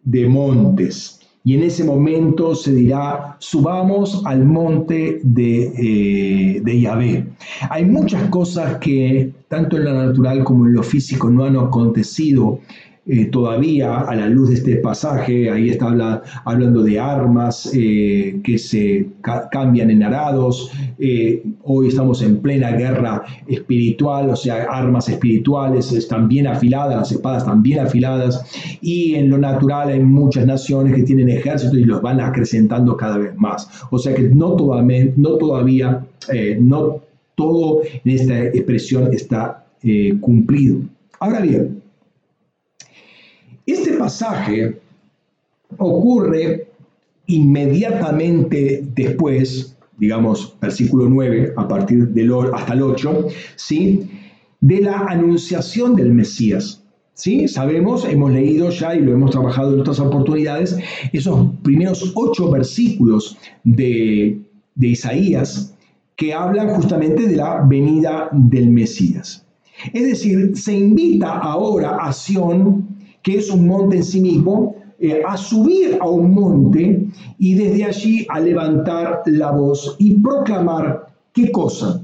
de montes. Y en ese momento se dirá, subamos al monte de, eh, de Yahvé. Hay muchas cosas que, tanto en lo natural como en lo físico, no han acontecido eh, todavía a la luz de este pasaje, ahí está hablando de armas que se cambian en arados, eh, hoy estamos en plena guerra espiritual, o sea, armas espirituales están bien afiladas, las espadas están bien afiladas, y en lo natural hay muchas naciones que tienen ejércitos y los van acrecentando cada vez más. O sea que no, todavía, no, todavía, no todo en esta expresión está cumplido. Ahora bien, este pasaje ocurre inmediatamente después, digamos, versículo 9, a partir del hasta el 8, ¿sí? de la anunciación del Mesías. ¿Sí? Sabemos, hemos leído ya y lo hemos trabajado en otras oportunidades, esos primeros ocho versículos de, de Isaías que hablan justamente de la venida del Mesías. Es decir, se invita ahora a Sión que es un monte en sí mismo, eh, a subir a un monte y desde allí a levantar la voz y proclamar qué cosa.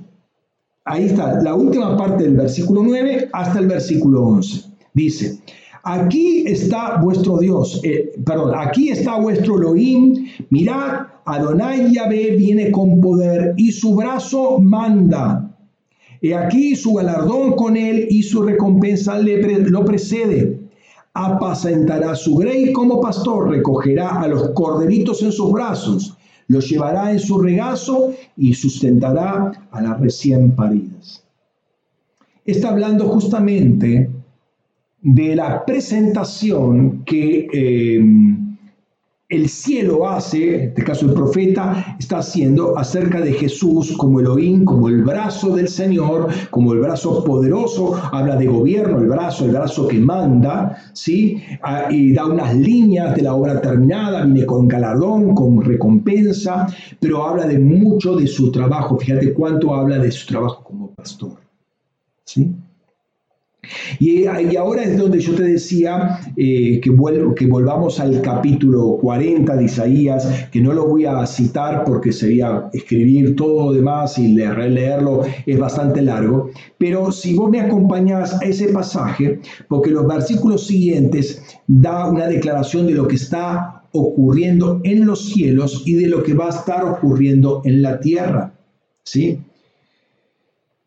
Ahí está, la última parte del versículo 9 hasta el versículo 11. Dice, aquí está vuestro Dios, eh, perdón, aquí está vuestro Elohim, mirad, Adonai Yahvé viene con poder y su brazo manda. Y aquí su galardón con él y su recompensa le lo precede. Apacentará su grey como pastor, recogerá a los corderitos en sus brazos, los llevará en su regazo y sustentará a las recién paridas. Está hablando justamente de la presentación que eh, el cielo hace, en este caso el profeta, está haciendo acerca de Jesús como Elohim, como el brazo del Señor, como el brazo poderoso, habla de gobierno, el brazo, el brazo que manda, ¿sí? Ah, y da unas líneas de la obra terminada, viene con galardón, con recompensa, pero habla de mucho de su trabajo, fíjate cuánto habla de su trabajo como pastor, ¿sí? Y, ahora es donde yo te decía eh, que, volvamos al capítulo 40 de Isaías, que no lo voy a citar porque sería escribir todo lo demás y releerlo es bastante largo, pero si vos me acompañás a ese pasaje, porque los versículos siguientes da una declaración de lo que está ocurriendo en los cielos y de lo que va a estar ocurriendo en la tierra. ¿Sí?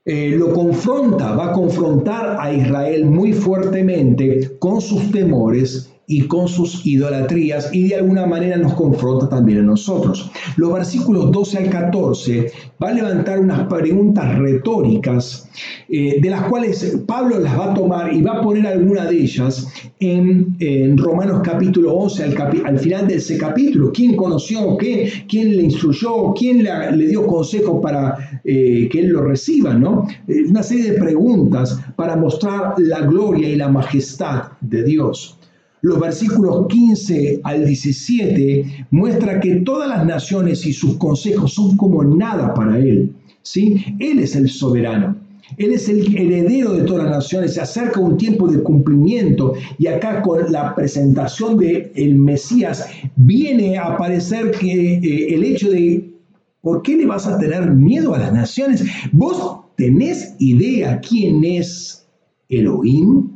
Eh, lo confronta, va a confrontar a Israel muy fuertemente con sus temores y con sus idolatrías y de alguna manera nos confronta también a nosotros. Los versículos 12 al 14 va a levantar unas preguntas retóricas eh, de las cuales Pablo las va a tomar y va a poner alguna de ellas en, Romanos capítulo 11 al, final de ese capítulo. ¿Quién conoció? ¿Qué? ¿Quién le instruyó? ¿Quién le, dio consejo para eh, que él lo reciba? ¿no? Eh, una serie de preguntas para mostrar la gloria y la majestad de Dios. Los versículos 15 al 17 muestra que todas las naciones y sus consejos son como nada para Él. ¿sí? Él es el soberano. Él es el heredero de todas las naciones. Se acerca un tiempo de cumplimiento y acá con la presentación de el Mesías viene a aparecer que eh, el hecho de ¿por qué le vas a tener miedo a las naciones? ¿Vos tenés idea quién es Elohim?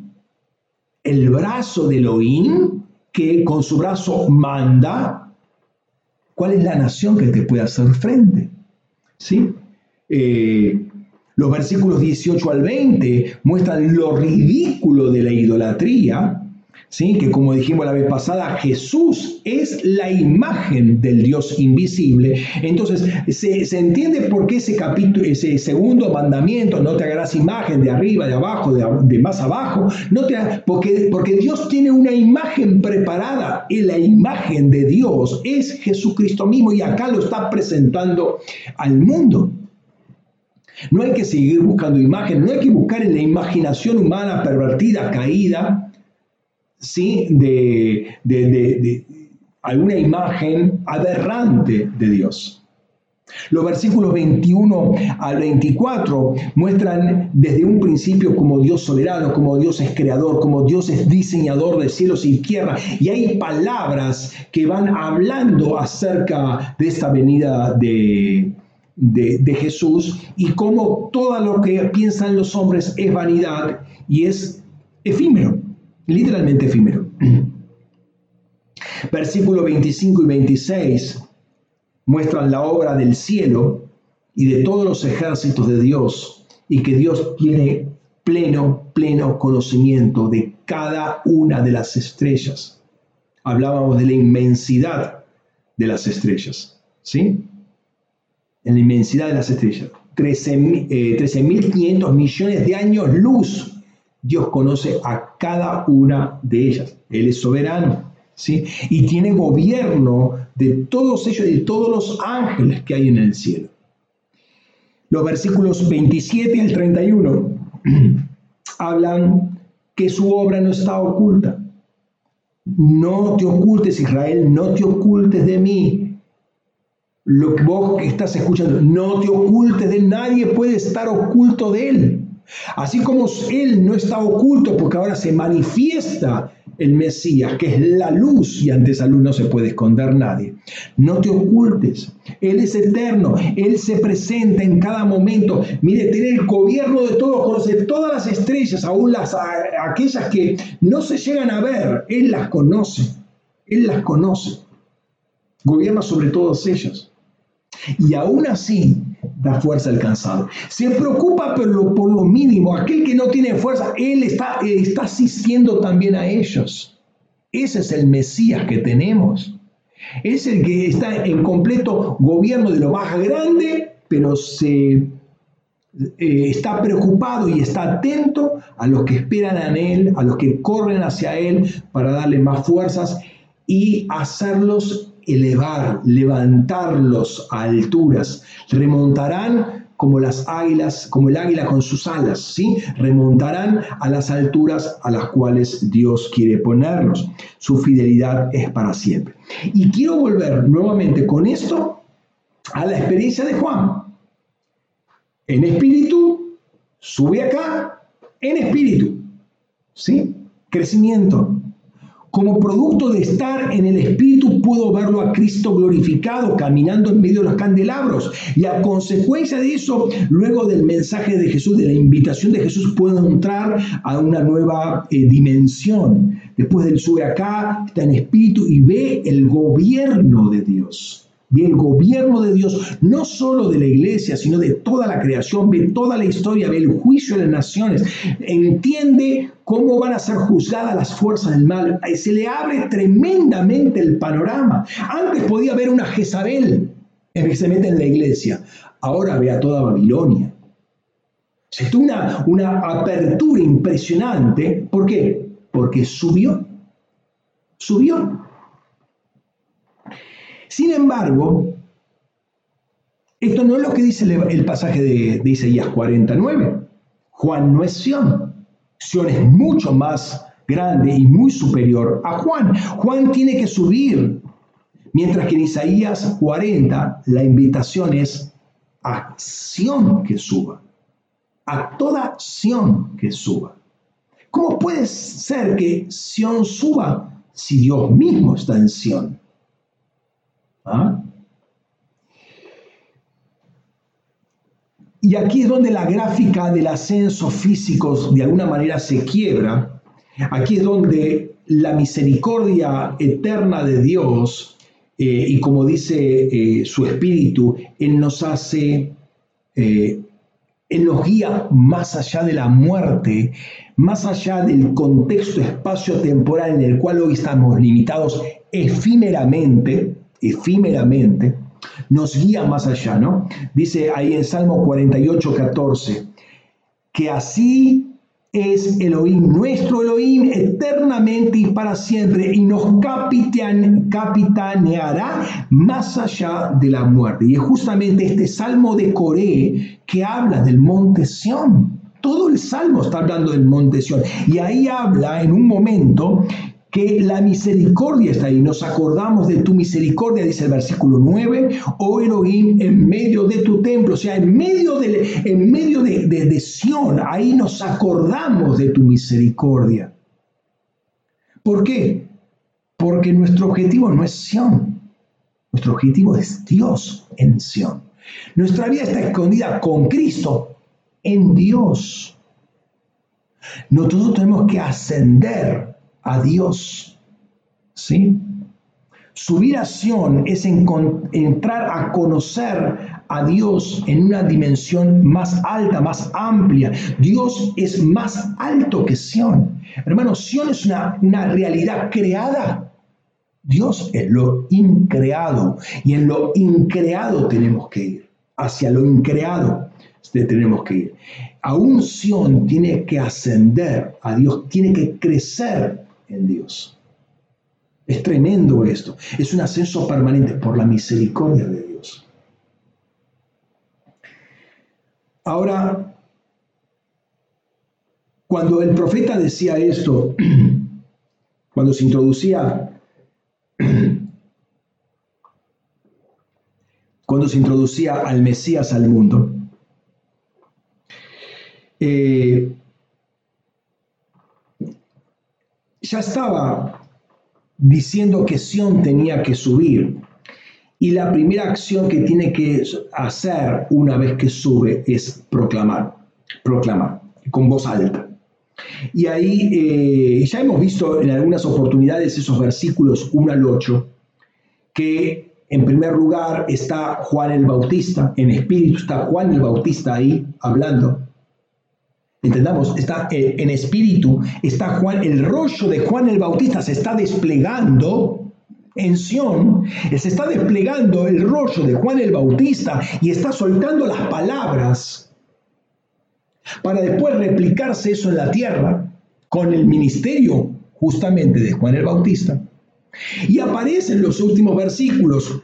El brazo de Elohim, que con su brazo manda, ¿cuál es la nación que te puede hacer frente? ¿Sí? Eh, los versículos 18 al 20 muestran lo ridículo de la idolatría ¿sí? que como dijimos la vez pasada, Jesús es la imagen del Dios invisible. Entonces, se, entiende por qué ese capítulo, ese segundo mandamiento, no te hagas imagen de arriba, de abajo, de, más abajo, no te, porque, porque Dios tiene una imagen preparada y la imagen de Dios es Jesucristo mismo y acá lo está presentando al mundo. No hay que seguir buscando imagen, no hay que buscar en la imaginación humana pervertida, caída, ¿sí? de, de, alguna imagen aberrante de Dios. Los versículos 21 al 24 muestran desde un principio como Dios soberano, como Dios es creador, como Dios es diseñador de cielos y tierra. Y hay palabras que van hablando acerca de esta venida de, de, de Jesús y cómo todo lo que piensan los hombres es vanidad y es efímero literalmente efímero. Versículo 25 y 26 muestran la obra del cielo y de todos los ejércitos de Dios y que Dios tiene pleno, pleno conocimiento de cada una de las estrellas. Hablábamos de la inmensidad de las estrellas, ¿sí? En la inmensidad de las estrellas. 13.500 eh, millones de años luz Dios conoce a cada una de ellas. Él es soberano, ¿sí? Y tiene gobierno de todos ellos y de todos los ángeles que hay en el cielo. Los versículos 27 al 31 [CLEARS THROAT] hablan que su obra no está oculta. No te ocultes, Israel, no te ocultes de mí. Lo que vos estás escuchando, no te ocultes de nadie, puede estar oculto de él. Así como Él no está oculto porque ahora se manifiesta el Mesías, que es la luz, y ante esa luz no se puede esconder nadie. No te ocultes, Él es eterno, Él se presenta en cada momento. Mire, tiene el gobierno de todos, conoce todas las estrellas, aún las, aquellas que no se llegan a ver, Él las conoce, Él las conoce. Gobierna sobre todas ellas. Y aún así, da fuerza al cansado. Se preocupa por lo, por lo mínimo. Aquel que no tiene fuerza, Él está, está asistiendo también a ellos. Ese es el Mesías que tenemos. Es el que está en completo gobierno de lo más grande, pero se eh, está preocupado y está atento a los que esperan en Él, a los que corren hacia Él para darle más fuerzas y hacerlos elevar, levantarlos a alturas. Remontarán como las águilas, como el águila con sus alas, ¿sí? Remontarán a las alturas a las cuales Dios quiere ponerlos. Su fidelidad es para siempre. Y quiero volver nuevamente con esto a la experiencia de Juan. En espíritu, sube acá, en espíritu, ¿sí? Crecimiento, como producto de estar en el Espíritu, puedo verlo a Cristo glorificado, caminando en medio de los candelabros. Y a consecuencia de eso, luego del mensaje de Jesús, de la invitación de Jesús, puedo entrar a una nueva eh, dimensión. Después del sube acá, está en Espíritu y ve el gobierno de Dios. El gobierno de Dios, no solo de la iglesia, sino de toda la creación, ve toda la historia, ve el juicio de las naciones, entiende cómo van a ser juzgadas las fuerzas del mal. Se le abre tremendamente el panorama. Antes podía haber una Jezabel en que se mete en la iglesia, ahora ve a toda Babilonia. Es una, una apertura impresionante. ¿Por qué? Porque subió. Subió. Sin embargo, esto no es lo que dice el pasaje de, Isaías 49. Juan no es Sión. Sión es mucho más grande y muy superior a Juan. Juan tiene que subir, mientras que en Isaías 40 la invitación es a que suba, a toda Sión que suba. ¿Cómo puede ser que Sión suba si Dios mismo está en Sión? ¿Ah? Y aquí es donde la gráfica del ascenso físico de alguna manera se quiebra. Aquí es donde la misericordia eterna de Dios, eh, y como dice eh, su espíritu, Él nos hace, eh, Él nos guía más allá de la muerte, más allá del contexto espacio-temporal en el cual hoy estamos limitados efímeramente, efímeramente, nos guía más allá, ¿no? Dice ahí en Salmo 48, 14, que así es Elohim, nuestro Elohim, eternamente y para siempre, y nos capitaneará más allá de la muerte. Y es justamente este Salmo de Coré que habla del monte Sión. Todo el Salmo está hablando del monte Sión. Y ahí habla en un momento que la misericordia está ahí. Nos acordamos de tu misericordia, dice el versículo 9, oh Elohim, en medio de tu templo, o sea, en medio de, en medio de, de, Sión, ahí nos acordamos de tu misericordia. ¿Por qué? Porque nuestro objetivo no es Sión, nuestro objetivo es Dios en Sión. Nuestra vida está escondida con Cristo en Dios. Nosotros tenemos que ascender a Dios. ¿Sí? Su viración es entrar a conocer a Dios en una dimensión más alta, más amplia. Dios es más alto que Sión. Hermano, Sión es una, una realidad creada. Dios es lo increado y en lo increado tenemos que ir. Hacia lo increado tenemos que ir. Aún Sión tiene que ascender a Dios, tiene que crecer en Dios. Es tremendo esto. Es un ascenso permanente por la misericordia de Dios. Ahora, cuando el profeta decía esto, [CLEARS THROAT] cuando se introducía, [CLEARS THROAT] cuando se introducía al Mesías al mundo, eh, ya estaba diciendo que Sión tenía que subir. Y la primera acción que tiene que hacer una vez que sube es proclamar, proclamar, con voz alta. Y ahí eh, ya hemos visto en algunas oportunidades esos versículos 1 al 8, que en primer lugar está Juan el Bautista, en espíritu está Juan el Bautista ahí hablando. Entendamos, está eh, en espíritu, está Juan, el rollo de Juan el Bautista se está desplegando en Sión, se está desplegando el rollo de Juan el Bautista y está soltando las palabras para después replicarse eso en la tierra con el ministerio justamente de Juan el Bautista. Y aparece en los últimos versículos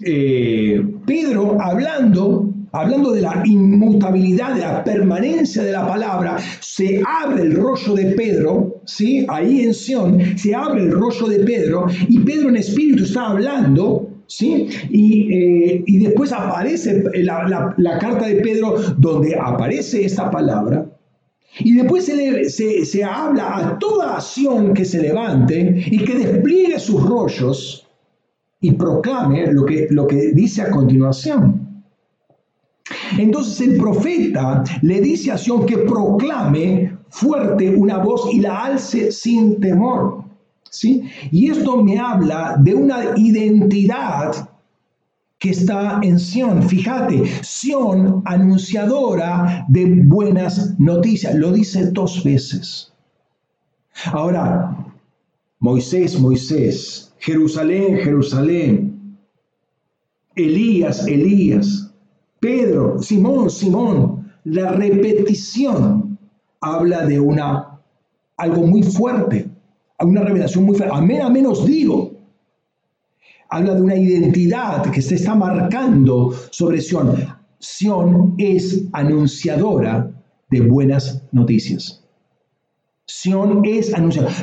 eh, Pedro hablando hablando de la inmutabilidad, de la permanencia de la palabra, se abre el rollo de Pedro, ¿sí? ahí en Sion, se abre el rollo de Pedro y Pedro en espíritu está hablando. ¿Sí? Y, eh, después aparece la, carta de Pedro donde aparece esta palabra, y después se, se, habla a toda acción que se levante y que despliegue sus rollos y proclame lo que, lo que dice a continuación. Entonces el profeta le dice a Sion que proclame fuerte una voz y la alce sin temor. ¿sí? Y esto me habla de una identidad que está en Sion. Fíjate, Sion anunciadora de buenas noticias. Lo dice dos veces. Ahora, Moisés, Moisés, Jerusalén, Jerusalén, Elías, Elías. Pedro, Simón, Simón, la repetición habla de una algo muy fuerte, una revelación muy fuerte. Amén, amén os digo. Habla de una identidad que se está marcando sobre Sión. Sión es anunciadora de buenas noticias. Sión es anunciadora.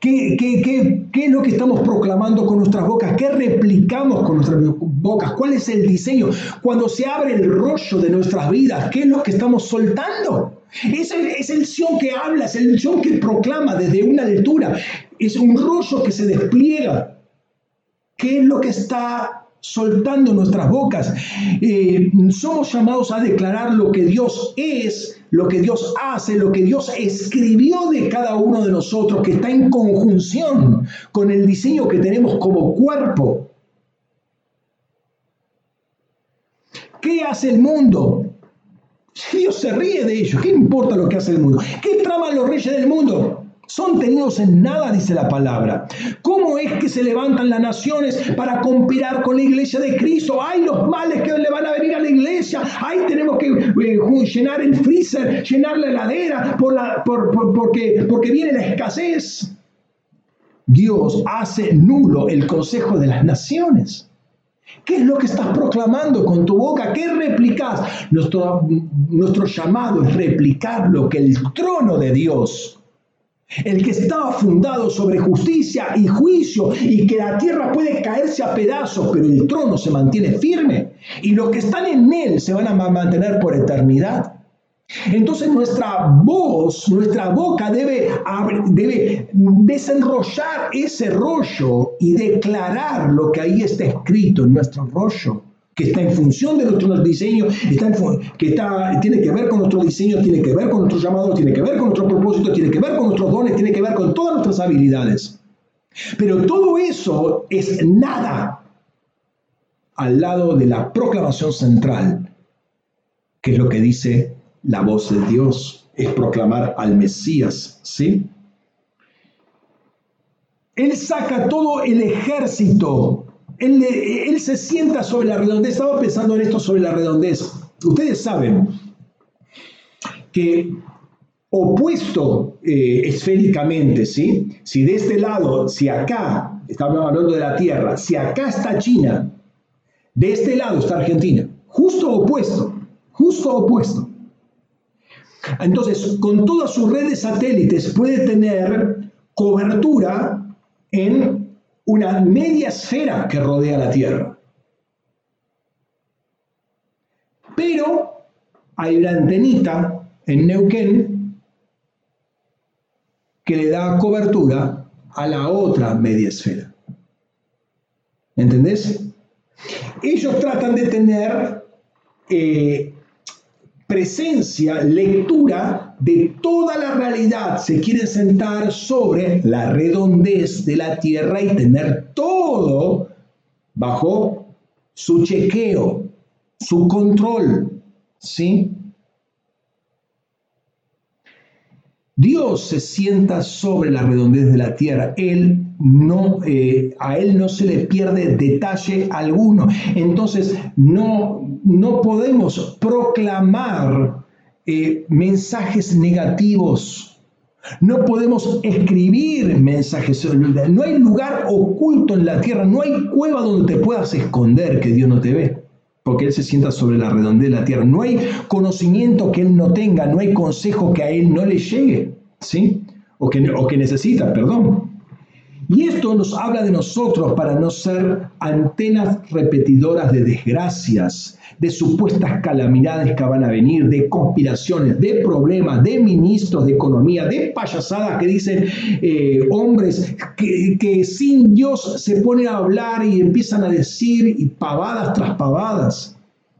¿Qué, qué, es lo que estamos proclamando con nuestras bocas? ¿Qué replicamos con nuestras bocas? ¿Cuál es el diseño? Cuando se abre el rollo de nuestras vidas, ¿qué es lo que estamos soltando? Es el, es el Sion que habla, es el Sion que proclama desde una altura. Es un rollo que se despliega. ¿Qué es lo que está soltando nuestras bocas. Eh, somos llamados a declarar lo que Dios es, lo que Dios hace, lo que Dios escribió de cada uno de nosotros, que está en conjunción con el diseño que tenemos como cuerpo. ¿Qué hace el mundo? Dios se ríe de ellos. ¿Qué importa lo que hace el mundo? ¿Qué traman los reyes del mundo? Son tenidos en nada, dice la palabra. ¿Cómo es que se levantan las naciones para conspirar con la iglesia de Cristo? ¡Ay, los males que le van a venir a la iglesia! ¡Ay, tenemos que eh, llenar el freezer, llenar la heladera por la, porque, porque viene la escasez! Dios hace nulo el consejo de las naciones. ¿Qué es lo que estás proclamando con tu boca? ¿Qué replicas? Nuestro, nuestro llamado es replicar lo que el trono de Dios el que estaba fundado sobre justicia y juicio y que la tierra puede caerse a pedazos, pero el trono se mantiene firme y los que están en él se van a mantener por eternidad. Entonces nuestra voz, nuestra boca debe, debe desenrollar ese rollo y declarar lo que ahí está escrito en nuestro rollo que está en función de nuestro diseño, está que está, tiene que ver con nuestro diseño, tiene que ver con nuestro llamado, tiene que ver con nuestro propósito, tiene que ver con nuestros dones, tiene que ver con todas nuestras habilidades. Pero todo eso es nada al lado de la proclamación central, que es lo que dice la voz de Dios, es proclamar al Mesías, ¿sí? Él saca todo el ejército él, se sienta sobre la redondez. Estaba pensando en esto sobre la redondez. Ustedes saben que opuesto eh, esféricamente, ¿sí? Si de este lado, si acá, estamos hablando de la Tierra, si acá está China, de este lado está Argentina, justo opuesto, justo opuesto. Entonces, con todas sus redes satélites puede tener cobertura en una media esfera que rodea la Tierra. Pero hay una antenita en Neuquén que le da cobertura a la otra media esfera. ¿Entendés? Ellos tratan de tener eh, presencia, lectura de toda la realidad. Se quieren sentar sobre la redondez de la tierra y tener todo bajo su chequeo, su control. ¿Sí? Dios se sienta sobre la redondez de la tierra. Él no, eh, a él no se le pierde detalle alguno. Entonces, no, no podemos proclamar eh, mensajes negativos. No podemos escribir mensajes. No hay lugar oculto en la tierra, no hay cueva donde te puedas esconder que Dios no te ve porque Él se sienta sobre la redondez de la tierra. No hay conocimiento que Él no tenga, no hay consejo que a Él no le llegue, ¿sí? O que, o que necesita, perdón. Y esto nos habla de nosotros para no ser antenas repetidoras de desgracias, de supuestas calamidades que van a venir, de conspiraciones, de problemas, de ministros de economía, de payasadas que dicen eh, hombres que, que sin Dios se ponen a hablar y empiezan a decir y pavadas tras pavadas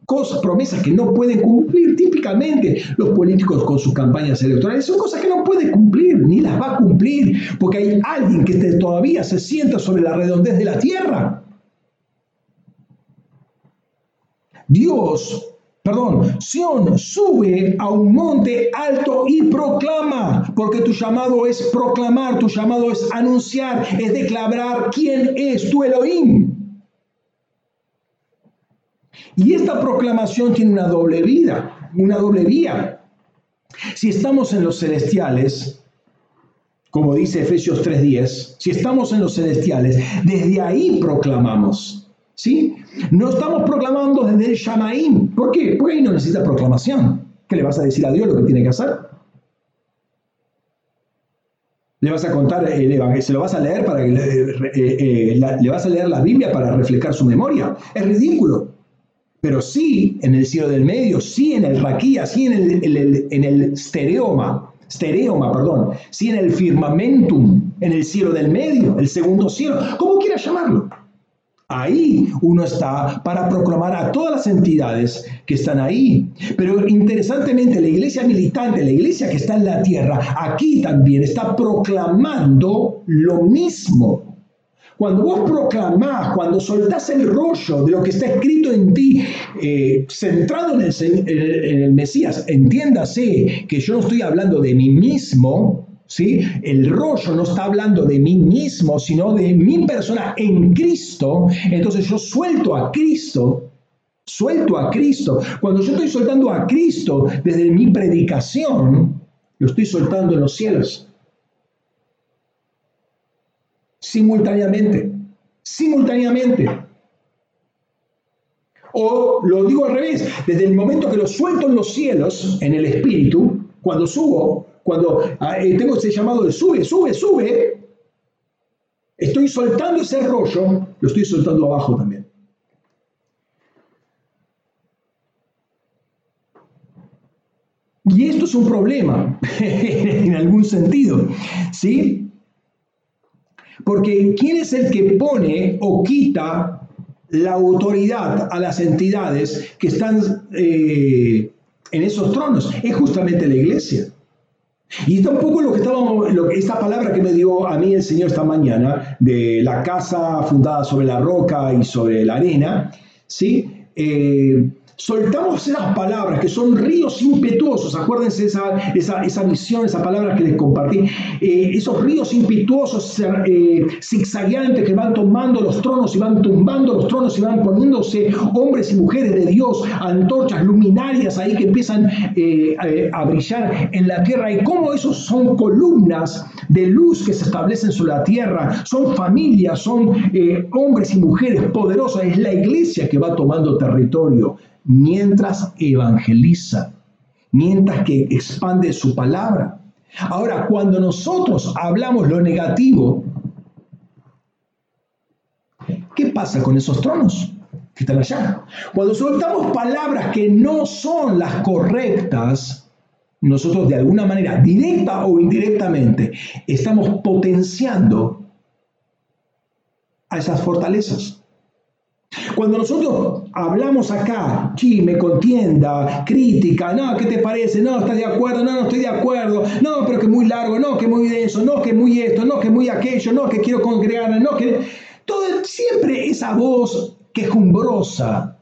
cosas, promesas que no pueden cumplir. Típicamente los políticos con sus campañas electorales son cosas que no pueden cumplir, ni las va a cumplir, porque hay alguien que todavía se sienta sobre la redondez de la tierra. Dios, perdón, Sión sube a un monte alto y proclama, porque tu llamado es proclamar, tu llamado es anunciar, es declarar quién es tu Elohim. Y esta proclamación tiene una doble vida, una doble vía. Si estamos en los celestiales, como dice Efesios 3:10, si estamos en los celestiales, desde ahí proclamamos. ¿Sí? No estamos proclamando desde el Shamaim. ¿Por qué? Porque ahí no necesita proclamación. ¿Qué le vas a decir a Dios lo que tiene que hacer? Le vas a contar el evangelio, se lo vas a leer para que le, eh, eh, le vas a leer la Biblia para reflejar su memoria. Es ridículo pero sí en el cielo del medio, sí en el raquía, sí en el, en el stereoma, stereoma, perdón, sí en el firmamentum, en el cielo del medio, el segundo cielo, como quiera llamarlo. Ahí uno está para proclamar a todas las entidades que están ahí. Pero interesantemente, la iglesia militante, la iglesia que está en la tierra, aquí también está proclamando lo mismo. Cuando vos proclamás, cuando soltás el rollo de lo que está escrito en ti, eh, centrado en el, Mesías, entiéndase que yo no estoy hablando de mí mismo, ¿sí? El rollo no está hablando de mí mismo, sino de mi persona en Cristo. Entonces yo suelto a Cristo, suelto a Cristo. Cuando yo estoy soltando a Cristo desde mi predicación, lo estoy soltando en los cielos simultáneamente. Simultáneamente. O lo digo al revés, desde el momento que lo suelto en los cielos, en el espíritu, cuando subo, cuando ah, eh, tengo ese llamado de sube, sube, sube, estoy soltando ese rollo, lo estoy soltando abajo también. Y esto es un problema, [LAUGHS] en algún sentido, ¿sí? Porque ¿quién es el que pone o quita la autoridad a las entidades que están eh, en esos tronos? Es justamente la iglesia. Y tampoco lo que estábamos, lo, esta palabra que me dio a mí el Señor esta mañana, de la casa fundada sobre la roca y sobre la arena, ¿sí? Eh, soltamos esas palabras que son ríos impetuosos, acuérdense esa, esa, esa visión, esa palabra que les compartí, eh, esos ríos impetuosos, eh, zigzagueantes que van tomando los tronos y van tumbando los tronos y van poniéndose hombres y mujeres de Dios, antorchas, luminarias ahí que empiezan eh, a, brillar en la tierra. Y cómo esos son columnas de luz que se establecen sobre la tierra, son familias, son hombres y mujeres poderosas, es la iglesia que va tomando territorio mientras evangeliza, mientras que expande su palabra. Ahora, cuando nosotros hablamos lo negativo, ¿qué pasa con esos tronos que están allá? Cuando soltamos palabras que no son las correctas, nosotros de alguna manera, directa o indirectamente, estamos potenciando a esas fortalezas. Cuando nosotros hablamos acá, chisme, contienda, crítica, no, ¿qué te parece? No, ¿estás de acuerdo? No, no estoy de acuerdo. No, pero que muy largo, no, que muy denso, no, que muy esto, no, que muy aquello, no, que quiero congregarme, no, que... Todo, siempre esa voz quejumbrosa.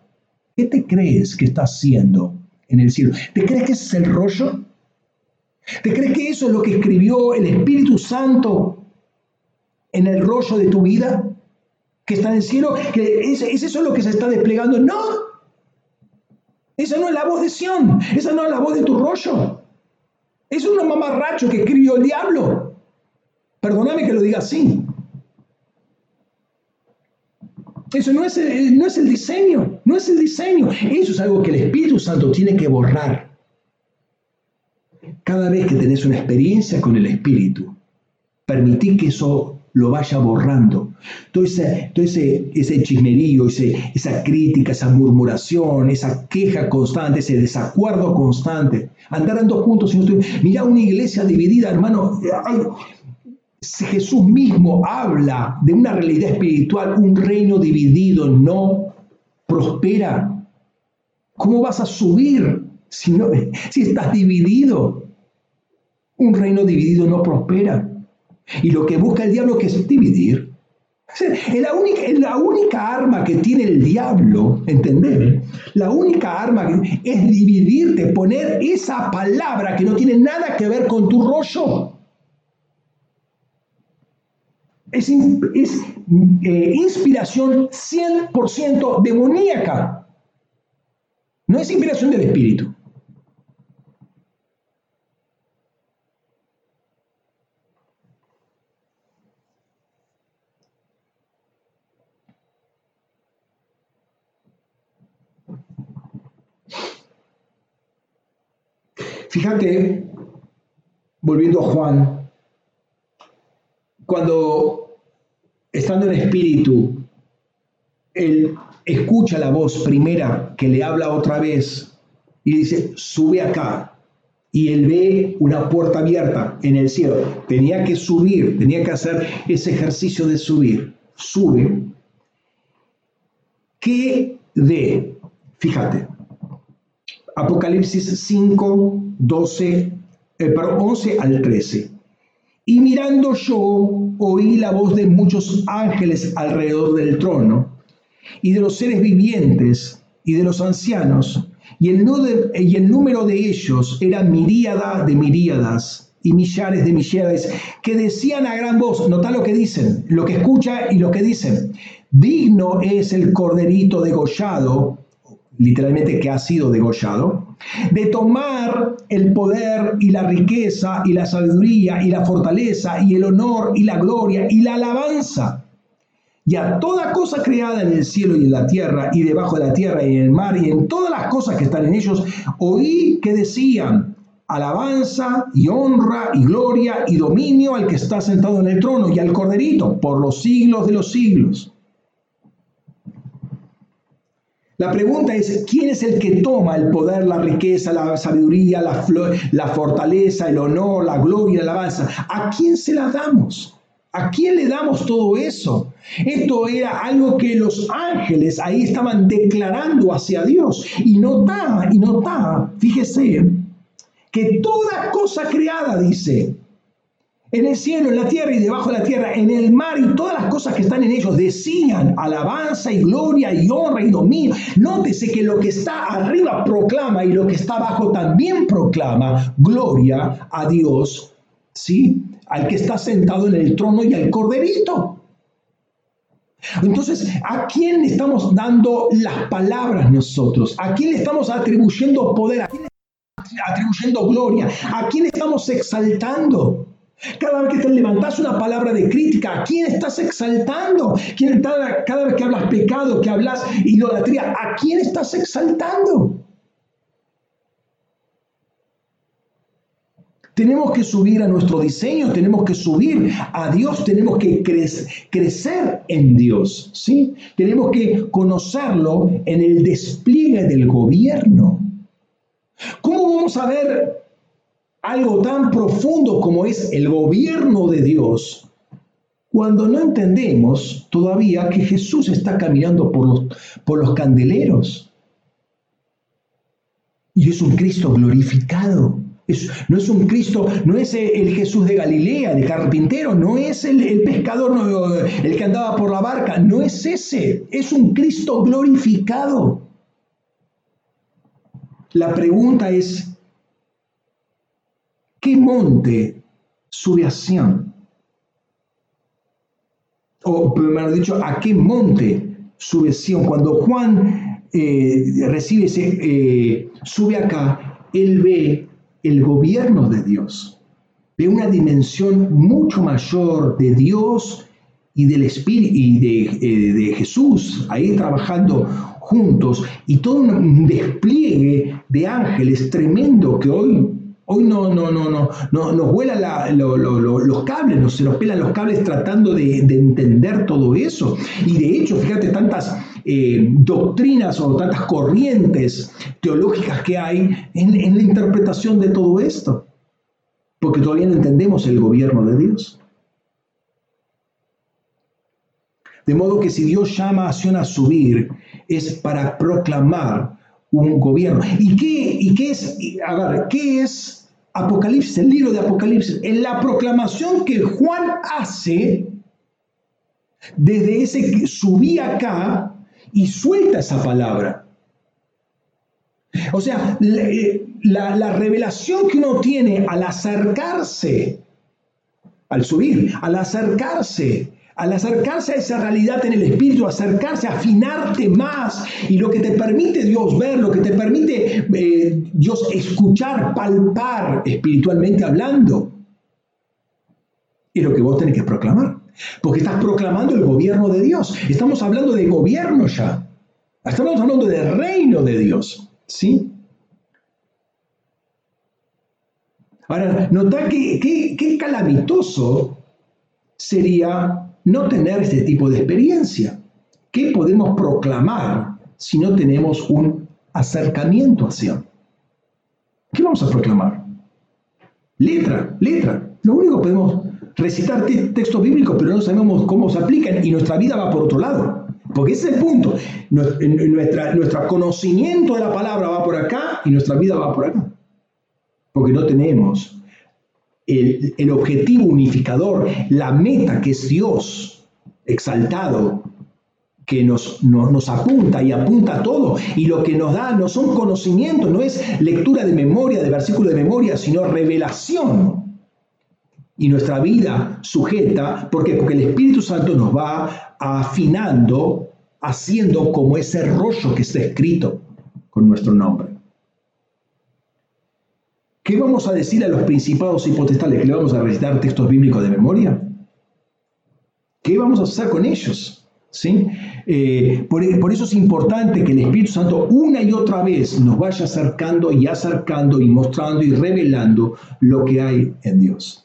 ¿Qué te crees que está haciendo en el cielo? ¿Te crees que ese es el rollo? ¿Te crees que eso es lo que escribió el Espíritu Santo en el rollo de tu vida? Que está en el cielo, que es, eso lo que se está desplegando. No, esa no es la voz de Sión, esa no es la voz de tu rollo. Es un mamarracho que escribió el diablo. Perdóname que lo diga así. Eso no es, el, no es el diseño, no es el diseño. Eso es algo que el Espíritu Santo tiene que borrar. Cada vez que tenés una experiencia con el Espíritu, permití que eso lo vaya borrando. Todo ese, todo ese, ese chismerío, esa crítica, esa murmuración, esa queja constante, ese desacuerdo constante. Andar en dos puntos. Y no estoy, mira una iglesia dividida, hermano. Jesús mismo habla de una realidad espiritual, un reino dividido no prospera. ¿Cómo vas a subir si, si estás dividido? Un reino dividido no prospera. Y lo que busca el diablo es dividir. Es la, única, la única arma que tiene el diablo, ¿entendés? La única arma es dividirte, poner esa palabra que no tiene nada que ver con tu rollo. Es, es eh, inspiración 100% demoníaca. No es inspiración del espíritu. Fíjate, volviendo a Juan, cuando estando en espíritu, él escucha la voz primera que le habla otra vez y dice, sube acá. Y él ve una puerta abierta en el cielo. Tenía que subir, tenía que hacer ese ejercicio de subir. Sube. ¿Qué ve? Fíjate, Apocalipsis 5, 12, 11 al 13. Y mirando yo, oí la voz de muchos ángeles alrededor del trono, y de los seres vivientes, y de los ancianos, y el, y el número de ellos era miríada de miríadas, y millares de millares, que decían a gran voz, nota lo que dicen, lo que escucha y lo que dicen, digno es el corderito degollado literalmente que ha sido degollado, de tomar el poder y la riqueza y la sabiduría y la fortaleza y el honor y la gloria y la alabanza. Y a toda cosa creada en el cielo y en la tierra y debajo de la tierra y en el mar y en todas las cosas que están en ellos, oí que decían, alabanza y honra y gloria y dominio al que está sentado en el trono y al corderito por los siglos de los siglos. La pregunta es, ¿quién es el que toma el poder, la riqueza, la sabiduría, la, fortaleza, el honor, la gloria, la alabanza? ¿A quién se la damos? ¿A quién le damos todo eso? Esto era algo que los ángeles ahí estaban declarando hacia Dios. Y nota, y nota, fíjese, que toda cosa creada, dice, en el cielo, en la tierra y debajo de la tierra, en el mar y todas las cosas que están en ellos decían alabanza y gloria y honra y dominio. Nótese que lo que está arriba proclama y lo que está abajo también proclama gloria a Dios, ¿sí? Al que está sentado en el trono y al corderito. Entonces, ¿a quién le estamos dando las palabras nosotros? ¿A quién le estamos atribuyendo poder? ¿A quién estamos atribuyendo gloria? ¿A quién estamos exaltando? Cada vez que te levantas una palabra de crítica, ¿a quién estás exaltando? cada vez que hablas pecado, que hablas idolatría, ¿a quién estás exaltando? Tenemos que subir a nuestro diseño, tenemos que subir a Dios, tenemos que crecer en Dios, ¿sí? Tenemos que conocerlo en el despliegue del gobierno. ¿Cómo vamos a ver algo tan profundo como es el gobierno de Dios, cuando no entendemos todavía que Jesús está caminando por los, por los candeleros. Y es un Cristo glorificado. no es un Cristo, no es el Jesús de Galilea, el carpintero, no es el, el pescador, el que andaba por la barca, no es ese, es un Cristo glorificado. La pregunta es, ¿qué monte sube a Sion? O mejor dicho, ¿a qué monte sube Sion? Cuando Juan eh, recibe ese, eh, sube acá, él ve el gobierno de Dios, ve una dimensión mucho mayor de Dios y del Espíritu y de, eh, de Jesús ahí trabajando juntos y todo un despliegue de ángeles tremendo que hoy Hoy no, no, no, no, no nos vuelan los cables, nos, se nos pelan los cables tratando de, entender todo eso. Y de hecho, fíjate tantas eh, doctrinas o tantas corrientes teológicas que hay en, en la interpretación de todo esto. Porque todavía no entendemos el gobierno de Dios. De modo que si Dios llama a Sion a subir, es para proclamar un gobierno. ¿Y qué, y qué es, a ver, qué es Apocalipsis, el libro de Apocalipsis? En la proclamación que Juan hace desde ese que subí acá y suelta esa palabra. O sea, la, la, revelación que uno tiene al acercarse, al subir, al acercarse al acercarse a esa realidad en el espíritu, acercarse, afinarte más y lo que te permite Dios ver, lo que te permite eh, Dios escuchar, palpar espiritualmente hablando, es lo que vos tenés que proclamar. Porque estás proclamando el gobierno de Dios. Estamos hablando de gobierno ya. Estamos hablando del reino de Dios. ¿Sí? Ahora, nota que qué calamitoso sería no tener este tipo de experiencia. ¿Qué podemos proclamar si no tenemos un acercamiento hacia? ¿Qué vamos a proclamar? Letra, letra. Lo único que podemos recitar textos bíblicos, pero no sabemos cómo se aplican y nuestra vida va por otro lado. Porque ese es el punto. Nuestro conocimiento de la palabra va por acá y nuestra vida va por acá. Porque no tenemos el, objetivo unificador, la meta que es Dios exaltado, que nos, nos, apunta y apunta a todo. Y lo que nos da no son conocimientos, no es lectura de memoria, de versículo de memoria, sino revelación. Y nuestra vida sujeta, ¿por Porque el Espíritu Santo nos va afinando, haciendo como ese rollo que está escrito con nuestro nombre. ¿Qué vamos a decir a los principados y potestades? ¿Que le vamos a recitar textos bíblicos de memoria? ¿Qué vamos a hacer con ellos? ¿Sí? Eh, por, por, eso es importante que el Espíritu Santo una y otra vez nos vaya acercando y acercando y mostrando y revelando lo que hay en Dios.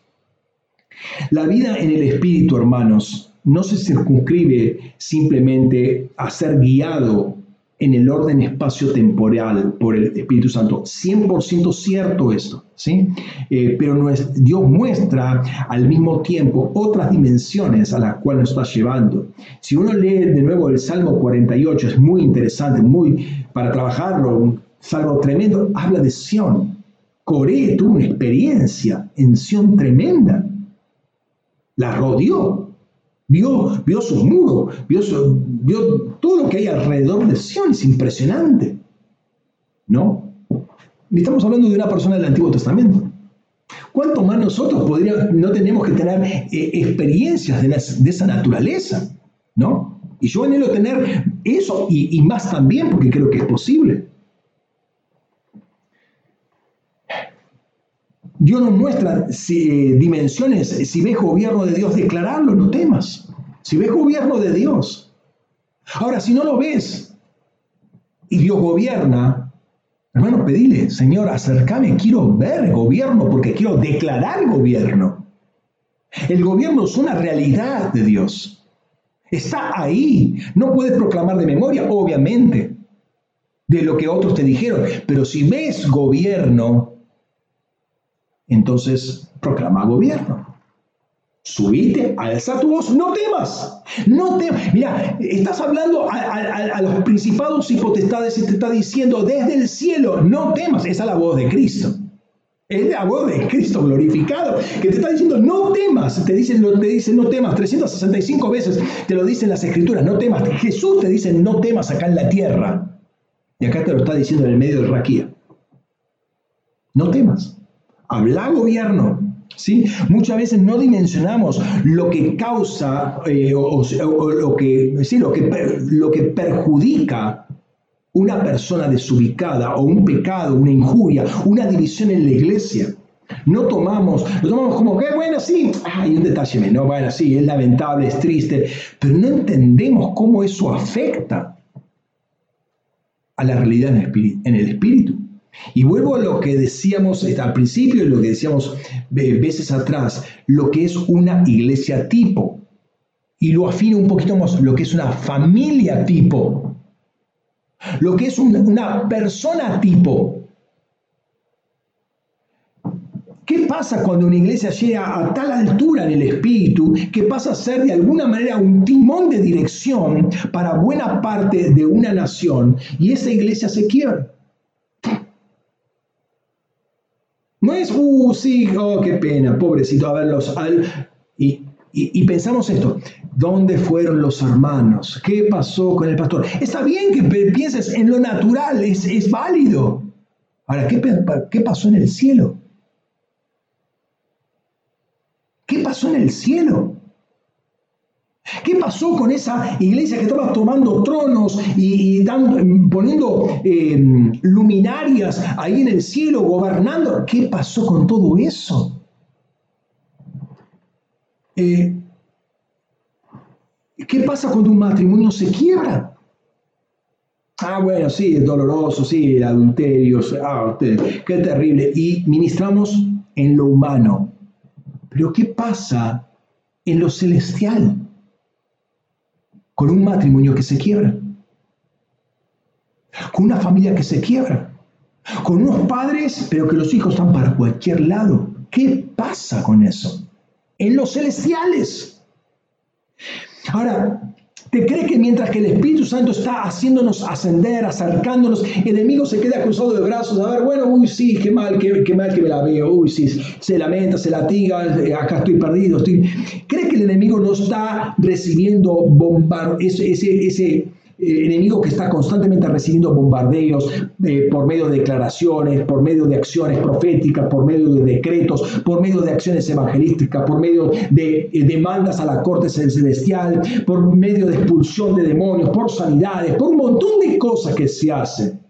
La vida en el Espíritu, hermanos, no se circunscribe simplemente a ser guiado en el orden espacio-temporal por el Espíritu Santo. 100% cierto esto, ¿sí? Eh, pero Dios muestra al mismo tiempo otras dimensiones a las cuales nos está llevando. Si uno lee de nuevo el Salmo 48, es muy interesante, muy para trabajarlo, un salmo tremendo, habla de Sión. Coré tuvo una experiencia en Sión tremenda. La rodeó, vio, vio sus muros, vio, vio todo lo que hay alrededor de Sion, es impresionante. ¿No? Y estamos hablando de una persona del Antiguo Testamento. ¿Cuánto más nosotros podríamos, no tenemos que tener eh, experiencias de, esa naturaleza? ¿No? Y yo anhelo tener eso y, más también porque creo que es posible. Dios nos muestra eh, dimensiones, si ves gobierno de Dios, declararlo, no temas. Si ves gobierno de Dios. Ahora, si no lo ves y Dios gobierna, hermano, pedile, Señor, acércame, quiero ver gobierno porque quiero declarar gobierno. El gobierno es una realidad de Dios. Está ahí. No puedes proclamar de memoria, obviamente, de lo que otros te dijeron. Pero si ves gobierno, entonces proclama gobierno. Subite, alza tu voz, no temas, no temas. Mira, estás hablando a, los principados y potestades y te está diciendo desde el cielo, no temas. Esa es la voz de Cristo. Es la voz de Cristo glorificado que te está diciendo, no temas. Te dicen, te dicen, no temas. 365 veces te lo dicen las escrituras, no temas. Jesús te dice, no temas acá en la tierra. Y acá te lo está diciendo en el medio de Raquía. No temas. Habla gobierno. ¿sí? Muchas veces no dimensionamos lo que causa eh, o, lo, que, ¿sí? lo, que, lo que perjudica una persona desubicada o un pecado, una injuria, una división en la iglesia. No tomamos, lo tomamos como que, bueno, sí, hay un detalle menos, bueno, sí, es lamentable, es triste, pero no entendemos cómo eso afecta a la realidad en el espíritu. Y vuelvo a lo que decíamos eh, al principio y lo que decíamos veces atrás, lo que es una iglesia tipo. Y lo afino un poquito más, lo que es una familia tipo. Lo que es una persona tipo. ¿Qué pasa cuando una iglesia llega a tal altura en el espíritu que pasa a ser de alguna manera un timón de dirección para buena parte de una nación y esa iglesia se quiebra? Es, uh, sí, oh, qué pena, pobrecito, a verlos. y, y, pensamos esto, ¿dónde fueron los hermanos? ¿Qué pasó con el pastor? Está bien que pienses en lo natural, es, es válido. Ahora, ¿qué, ¿qué pasó en el cielo? ¿Qué pasó en el cielo? ¿Qué pasó con esa iglesia que estaba tomando tronos y, poniendo em, luminarias ahí en el cielo, gobernando? ¿Qué pasó con todo eso? Eh, ¿Qué pasa cuando un matrimonio se quiebra? Ah, bueno, sí, es doloroso, sí, el adulterio, ah, qué terrible. Y ministramos en lo humano. Pero ¿qué pasa en lo celestial? Con un matrimonio que se quiebra, con una familia que se quiebra, con unos padres, pero que los hijos están para cualquier lado. ¿Qué pasa con eso? En los celestiales. Ahora, ¿Te crees que mientras que el Espíritu Santo está haciéndonos ascender, acercándonos, el enemigo se queda cruzado de brazos? A ver, bueno, uy, sí, qué mal, qué, mal que me la veo, uy, sí, se lamenta, se latiga, eh, acá estoy perdido. Estoy... ¿Crees que el enemigo no está recibiendo bombardeos, ese, ese, ese eh, enemigo que está constantemente recibiendo bombardeos eh, por medio de declaraciones, por medio de acciones proféticas, por medio de decretos, por medio de acciones evangelísticas, por medio de eh, demandas a la corte celestial, por medio de expulsión de demonios, por sanidades, por un montón de cosas que se hacen.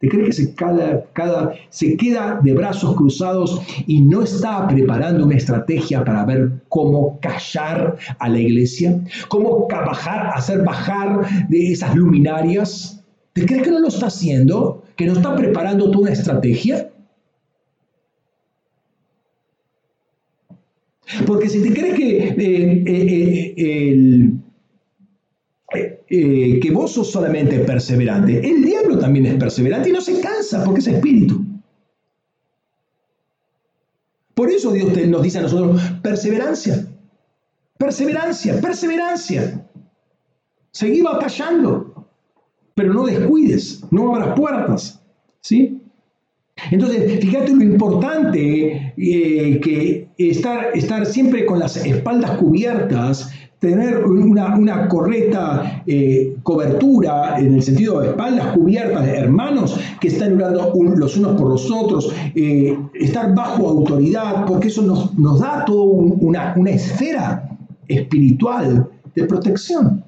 ¿Te crees que se, queda de brazos cruzados y no está preparando una estrategia para ver cómo callar a la iglesia? ¿Cómo bajar, hacer bajar de esas luminarias? ¿Te crees que no lo está haciendo? ¿Que no está preparando toda una estrategia? Porque si te crees que eh, eh, eh, el eh, que vos sos solamente perseverante, el diablo también es perseverante y no se cansa porque es espíritu. Por eso Dios nos dice a nosotros, perseverancia, perseverancia, perseverancia. Seguí batallando, pero no descuides, no abras puertas. ¿sí? Entonces, fíjate lo importante eh, que estar, estar siempre con las espaldas cubiertas tener una, correcta eh, cobertura en el sentido de espaldas cubiertas, hermanos que están orando los unos por los otros, eh, estar bajo autoridad, porque eso nos, nos da toda una, una, esfera espiritual de protección.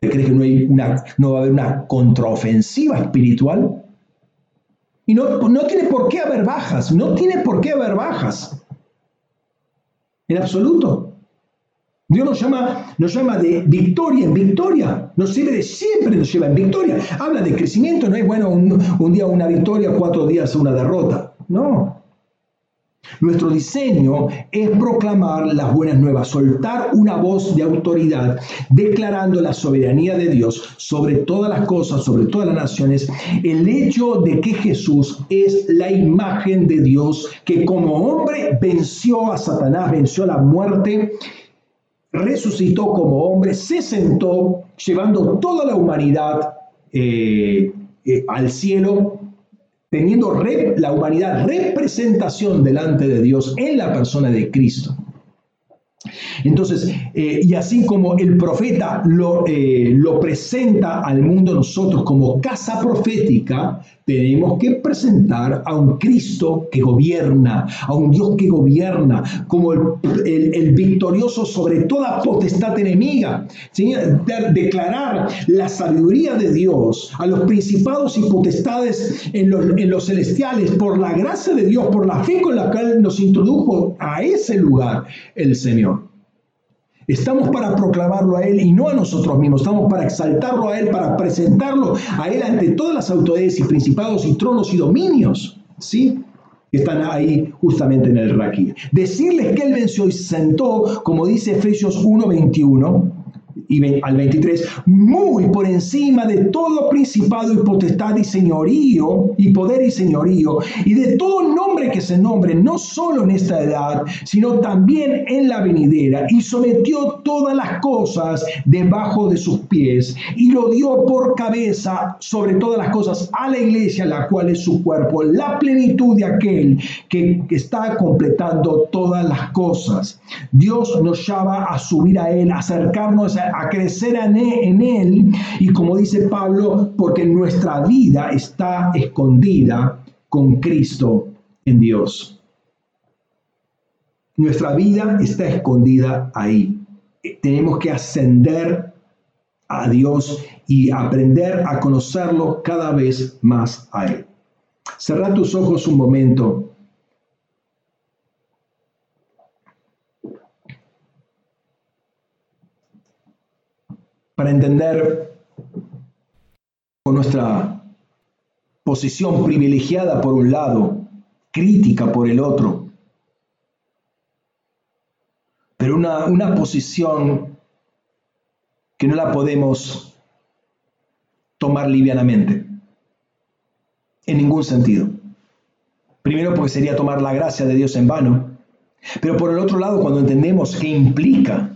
¿Crees que no, hay una, no va a haber una contraofensiva espiritual? Y no, no tiene por qué haber bajas, no tiene por qué haber bajas. En absoluto. Dios nos llama, nos llama de victoria en victoria, nos sirve de siempre, nos lleva en victoria. Habla de crecimiento, no es bueno un, día una victoria, cuatro días una derrota. No. Nuestro diseño es proclamar las buenas nuevas, soltar una voz de autoridad, declarando la soberanía de Dios sobre todas las cosas, sobre todas las naciones, el hecho de que Jesús es la imagen de Dios, que como hombre venció a Satanás, venció a la muerte, resucitó como hombre, se sentó llevando toda la humanidad eh, eh, al cielo teniendo la humanidad representación delante de Dios en la persona de Cristo. Entonces, eh, y así como el profeta lo, eh, lo, presenta al mundo nosotros como casa profética, tenemos que presentar a un Cristo que gobierna, a un Dios que gobierna, como el, victorioso sobre toda potestad enemiga. declarar la sabiduría de Dios a los principados y potestades en los celestiales por la gracia de Dios, por la fe con la cual nos introdujo a ese lugar el Señor. Estamos para proclamarlo a Él y no a nosotros mismos. Estamos para exaltarlo a Él, para presentarlo a Él ante todas las autoridades y principados y tronos y dominios. ¿Sí? Están ahí justamente en el Raquí. Decirles que Él venció y se sentó, como dice Efesios 1.21, y al 23, muy por encima de todo principado y potestad y señorío, y poder y señorío, y de todo nombre que se nombre, no solo en esta edad, sino también en la venidera, y sometió todas las cosas debajo de sus pies, y lo dio por cabeza sobre todas las cosas a la iglesia, la cual es su cuerpo, la plenitud de aquel que, está completando todas las cosas. Dios nos llama a subir a Él, acercarnos a a crecer en Él y como dice Pablo, porque nuestra vida está escondida con Cristo en Dios. Nuestra vida está escondida ahí. Tenemos que ascender a Dios y aprender a conocerlo cada vez más a Él. Cerra tus ojos un momento para entender con nuestra posición privilegiada por un lado, crítica por el otro, pero una, una posición que no la podemos tomar livianamente, en ningún sentido. Primero porque sería tomar la gracia de Dios en vano, pero por el otro lado cuando entendemos qué implica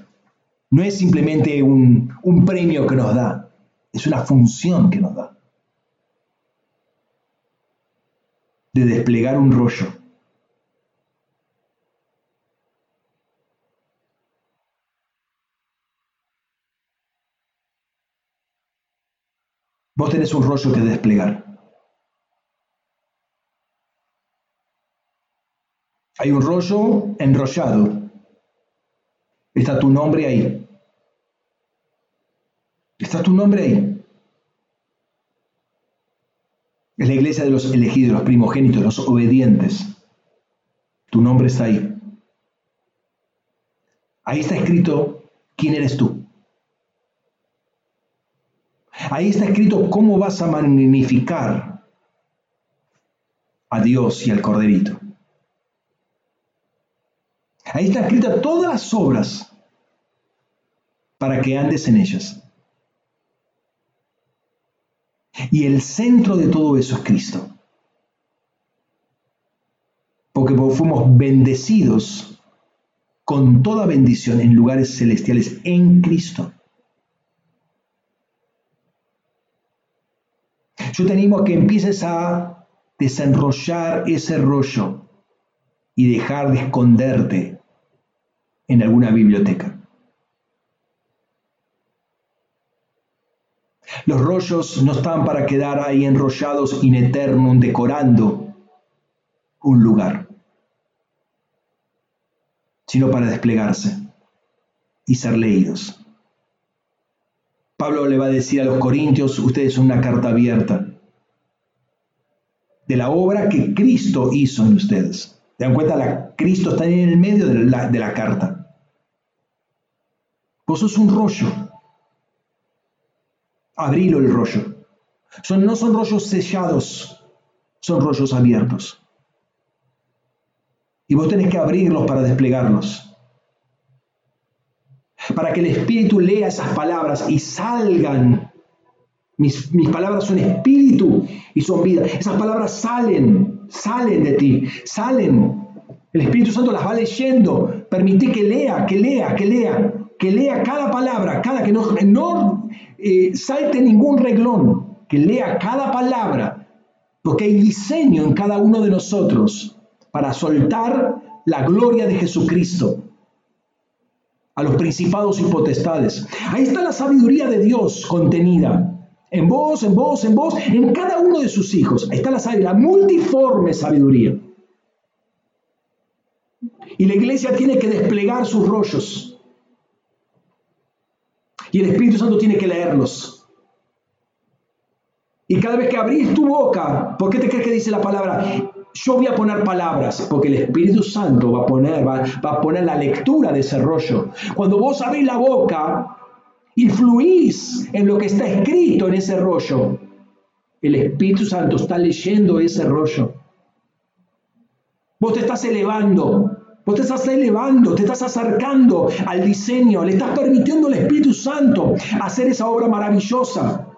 no es simplemente un, premio que nos da, es una función que nos da. De desplegar un rollo. Vos tenés un rollo que desplegar. Hay un rollo enrollado Está tu nombre ahí. Está tu nombre ahí. Es la iglesia de los elegidos, los primogénitos, los obedientes. Tu nombre está ahí. Ahí está escrito quién eres tú. Ahí está escrito cómo vas a magnificar a Dios y al Corderito. Ahí está escrita todas las obras para que andes en ellas. Y el centro de todo eso es Cristo. Porque fuimos bendecidos con toda bendición en lugares celestiales en Cristo. Yo te animo a que empieces a desenrollar ese rollo y dejar de esconderte en alguna biblioteca. Los rollos no están para quedar ahí enrollados in eternum decorando un lugar, sino para desplegarse y ser leídos. Pablo le va a decir a los corintios, ustedes son una carta abierta de la obra que Cristo hizo en ustedes. ¿Te dan cuenta? La, Cristo está en el medio de la, de la carta. Vos sos un rollo abrilo el rollo. Son, no son rollos sellados, son rollos abiertos. Y vos tenés que abrirlos para desplegarlos. Para que el Espíritu lea esas palabras y salgan. Mis, mis palabras son espíritu y son vida. Esas palabras salen, salen de ti, salen. El Espíritu Santo las va leyendo. Permite que lea, que lea, que lea, que lea cada palabra, cada que no, no eh, salte ningún reglón, que lea cada palabra, porque hay diseño en cada uno de nosotros para soltar la gloria de Jesucristo a los principados y potestades. Ahí está la sabiduría de Dios contenida. En vos, en vos, en vos, en cada uno de sus hijos. Ahí está la sabiduría, la multiforme sabiduría. Y la iglesia tiene que desplegar sus rollos. Y el Espíritu Santo tiene que leerlos. Y cada vez que abrís tu boca, ¿por qué te crees que dice la palabra? Yo voy a poner palabras, porque el Espíritu Santo va a poner, va, a poner la lectura de ese rollo. Cuando vos abrís la boca y fluís en lo que está escrito en ese rollo, el Espíritu Santo está leyendo ese rollo. Vos te estás elevando, Vos te estás elevando, te estás acercando al diseño, le estás permitiendo al Espíritu Santo hacer esa obra maravillosa.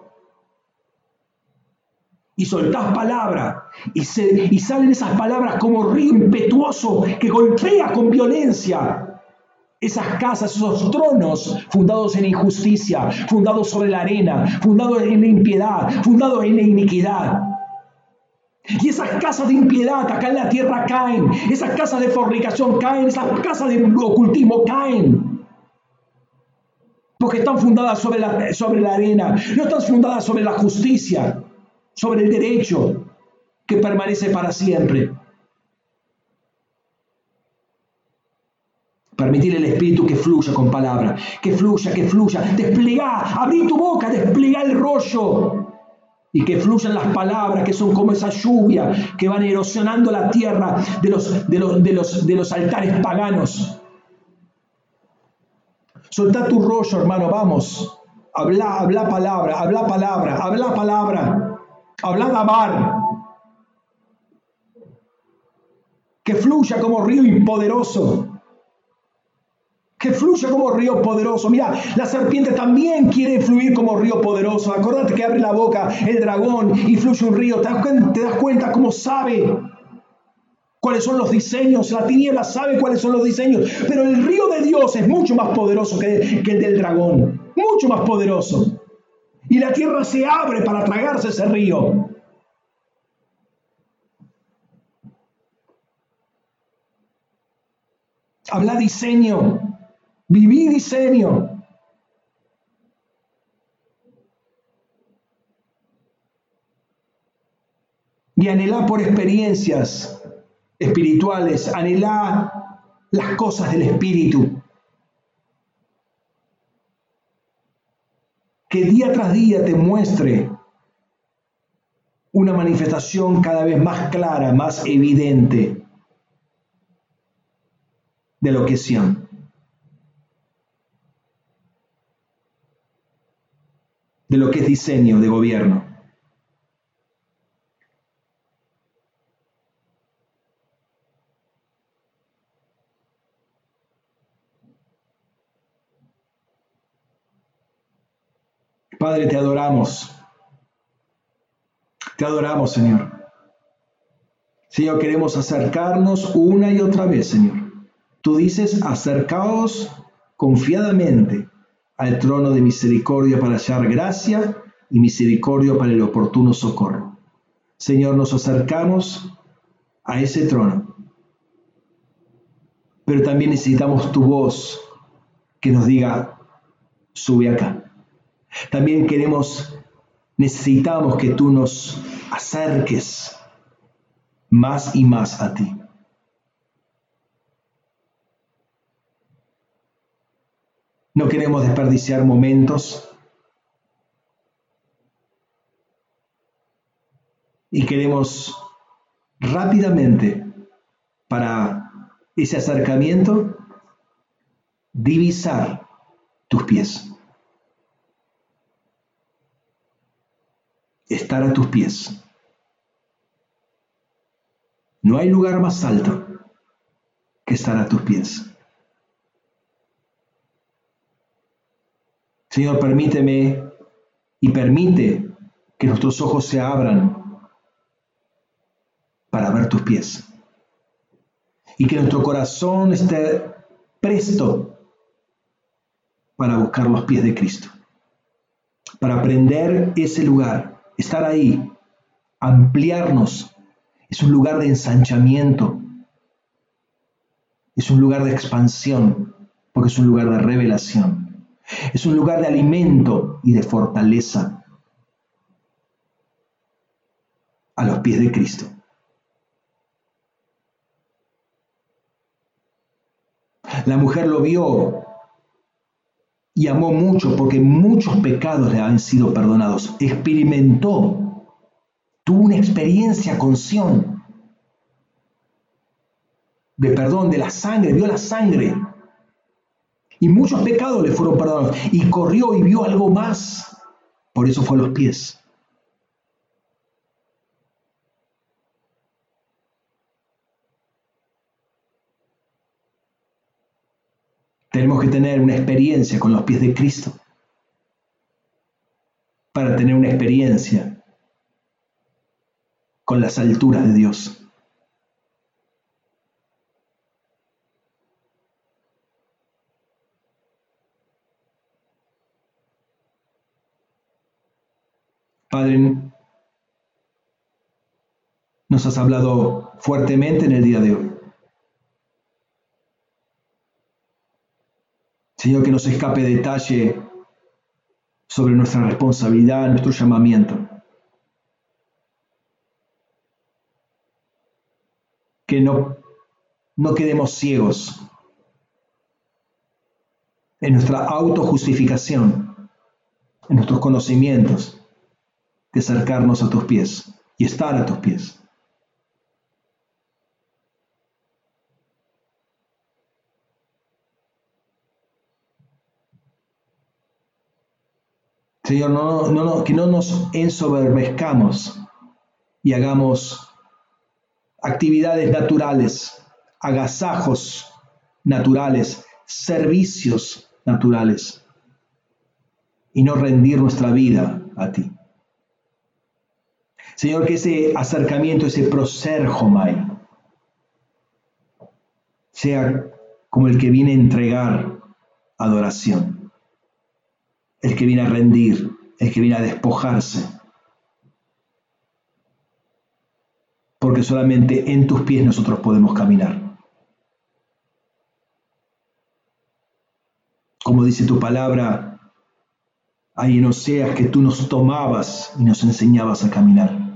Y soltás palabra y, y salen esas palabras como río impetuoso que golpea con violencia esas casas, esos tronos fundados en injusticia, fundados sobre la arena, fundados en la impiedad, fundados en la iniquidad. Y esas casas de impiedad acá en la tierra caen, esas casas de fornicación caen, esas casas de ocultismo caen. Porque están fundadas sobre la, sobre la arena, no están fundadas sobre la justicia, sobre el derecho que permanece para siempre. Permitir el Espíritu que fluya con palabra, que fluya, que fluya. Desplega, abrí tu boca, desplega el rollo y que fluyan las palabras que son como esa lluvia que van erosionando la tierra de los, de los, de los, de los altares paganos. Solta tu rollo, hermano, vamos. Habla, habla palabra, habla palabra, habla palabra, habla bar. Que fluya como río impoderoso que fluya como río poderoso. Mira, la serpiente también quiere fluir como río poderoso. Acordate que abre la boca el dragón y fluye un río. ¿Te das, cuenta, te das cuenta cómo sabe cuáles son los diseños? La tiniebla sabe cuáles son los diseños. Pero el río de Dios es mucho más poderoso que, que el del dragón. Mucho más poderoso. Y la tierra se abre para tragarse ese río. Habla diseño. Viví diseño. Y anhelá por experiencias espirituales, anhelá las cosas del espíritu. Que día tras día te muestre una manifestación cada vez más clara, más evidente de lo que es Sion. De lo que es diseño de gobierno. Padre, te adoramos. Te adoramos, Señor. Señor, queremos acercarnos una y otra vez, Señor. Tú dices, acercaos confiadamente al trono de misericordia para hallar gracia y misericordia para el oportuno socorro. Señor, nos acercamos a ese trono, pero también necesitamos tu voz que nos diga, sube acá. También queremos, necesitamos que tú nos acerques más y más a ti. Queremos desperdiciar momentos y queremos rápidamente para ese acercamiento divisar tus pies. Estar a tus pies. No hay lugar más alto, que estar a tus pies. Señor, permíteme y permite que nuestros ojos se abran para ver tus pies. Y que nuestro corazón esté presto para buscar los pies de Cristo. Para aprender ese lugar, estar ahí, ampliarnos. Es un lugar de ensanchamiento. Es un lugar de expansión, porque es un lugar de revelación. Es un lugar de alimento y de fortaleza a los pies de Cristo. La mujer lo vio y amó mucho porque muchos pecados le han sido perdonados. Experimentó, tuvo una experiencia con Sion de perdón, de la sangre, vio la sangre. Y muchos pecados le fueron perdonados. Y corrió y vio algo más. Por eso fue a los pies. Tenemos que tener una experiencia con los pies de Cristo para tener una experiencia con las alturas de Dios. Padre, nos has hablado fuertemente en el día de hoy. Señor, que nos escape detalle sobre nuestra responsabilidad, nuestro llamamiento. Que no, no quedemos ciegos en nuestra autojustificación, en nuestros conocimientos, de acercarnos a tus pies y estar a tus pies. Señor, no, que no nos ensoberbezcamos y hagamos actividades naturales, agasajos naturales, servicios naturales y no rendir nuestra vida a ti. Señor, que ese acercamiento, ese proser Jomai, sea como el que viene a entregar adoración el que viene a rendir, el que viene a despojarse. Porque solamente en tus pies nosotros podemos caminar. Como dice tu palabra, ahí en Oseas que tú nos tomabas y nos enseñabas a caminar.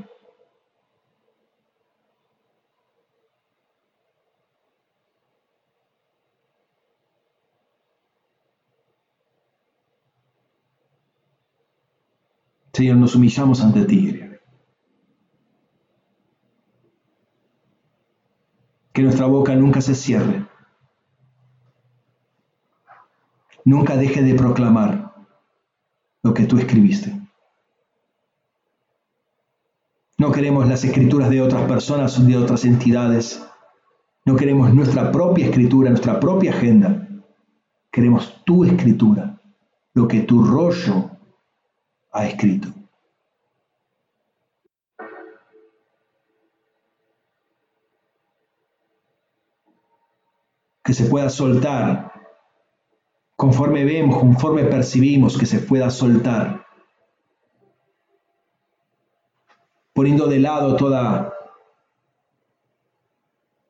Señor, nos humillamos ante ti. Que nuestra boca nunca se cierre. Nunca deje de proclamar lo que tú escribiste. No queremos las escrituras de otras personas de otras entidades. No queremos nuestra propia escritura, nuestra propia agenda. Queremos tu escritura, lo que tu rollo ha escrito. Que se pueda soltar. Conforme vemos, conforme percibimos que se pueda soltar, poniendo de lado toda,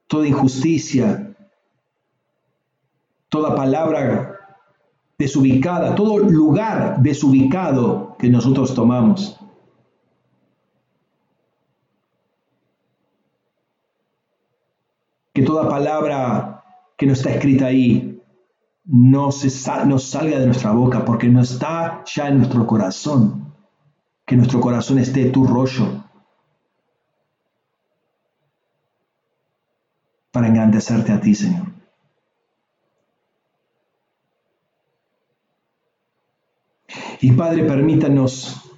toda injusticia, toda palabra desubicada, todo lugar desubicado que nosotros tomamos. Que toda palabra que no está escrita ahí no, se no salga de nuestra boca porque no está ya en nuestro corazón. Que nuestro corazón esté tu rollo para engrandecerte a ti, Señor. Y Padre, permítanos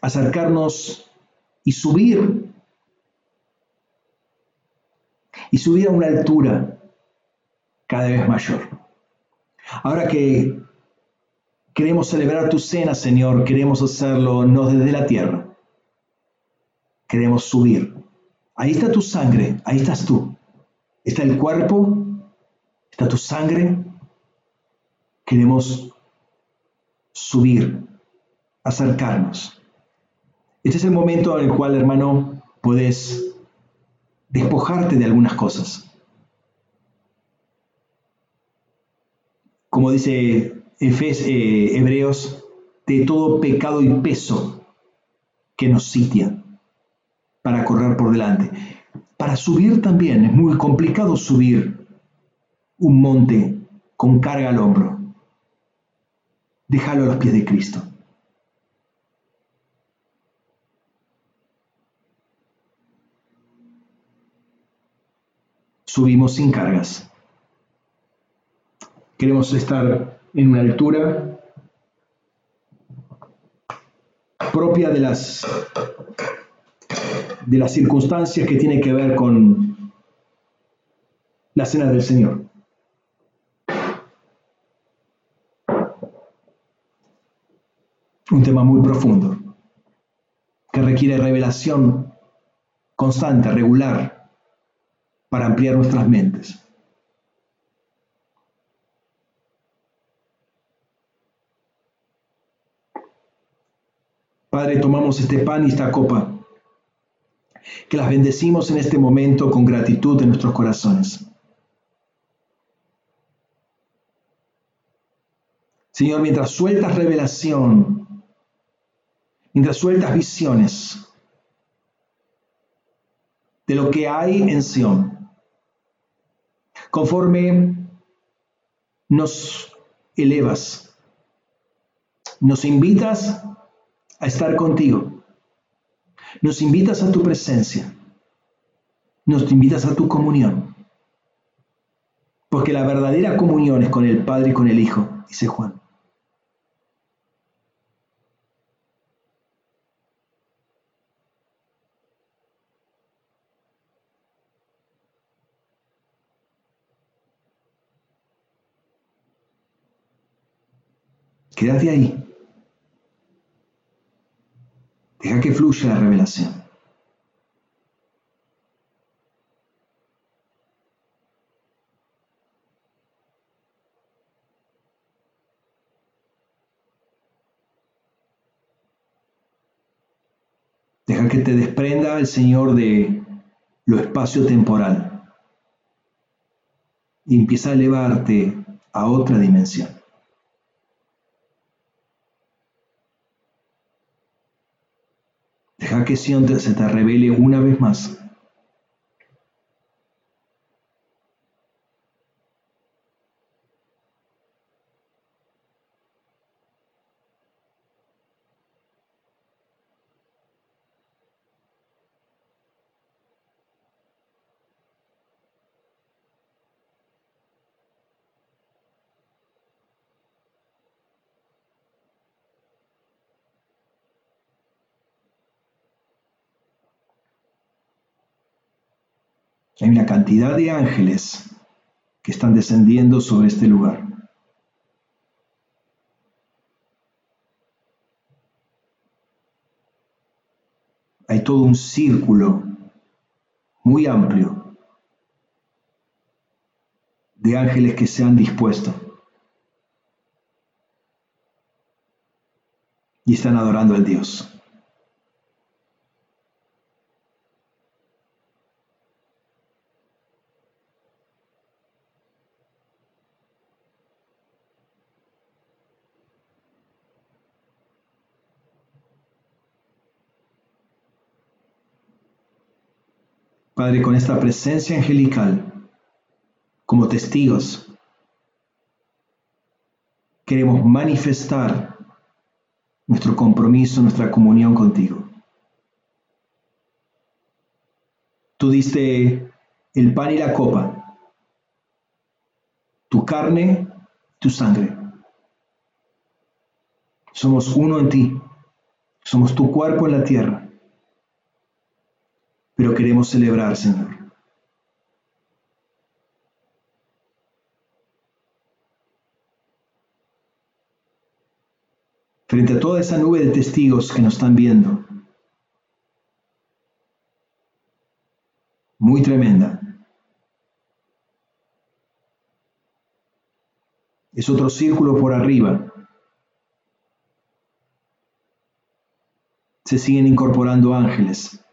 acercarnos y subir y subir a una altura cada vez mayor. Ahora que queremos celebrar tu cena, Señor, queremos hacerlo no desde la tierra, queremos subir. Ahí está tu sangre, ahí estás tú. Está el cuerpo, está tu sangre. Queremos subir, acercarnos. Este es el momento en el cual, hermano, puedes despojarte de algunas cosas. Como dice eh, Hebreos, de todo pecado y peso que nos sitia para correr por delante. Para subir también es muy complicado subir un monte con carga al hombro. Déjalo a los pies de Cristo. Subimos sin cargas. Queremos estar en una altura propia de las de las circunstancias que tienen que ver con la cena del Señor. Un tema muy profundo, que requiere revelación constante, regular, para ampliar nuestras mentes. Padre, tomamos este pan y esta copa que las bendecimos en este momento con gratitud en nuestros corazones. Señor, mientras sueltas revelación, mientras sueltas visiones de lo que hay en Sion, conforme nos elevas, nos invitas a estar contigo nos invitas a tu presencia, nos invitas a tu comunión, porque la verdadera comunión es con el Padre y con el Hijo, dice Juan. Quédate ahí. Deja que fluya la revelación. Deja que te desprenda el Señor de lo espacio-temporal y empieza a elevarte a otra dimensión. Deja que Sion se te revele una vez más. Hay una cantidad de ángeles que están descendiendo sobre este lugar. Hay todo un círculo muy amplio de ángeles que se han dispuesto y están adorando al Dios. Padre, con esta presencia angelical, como testigos, queremos manifestar nuestro compromiso, nuestra comunión contigo. Tú diste el pan y la copa, tu carne, tu sangre. Somos uno en ti, somos tu cuerpo en la tierra queremos celebrar, Señor. Frente a toda esa nube de testigos que nos están viendo, muy tremenda. Es otro círculo por arriba. Se siguen incorporando ángeles.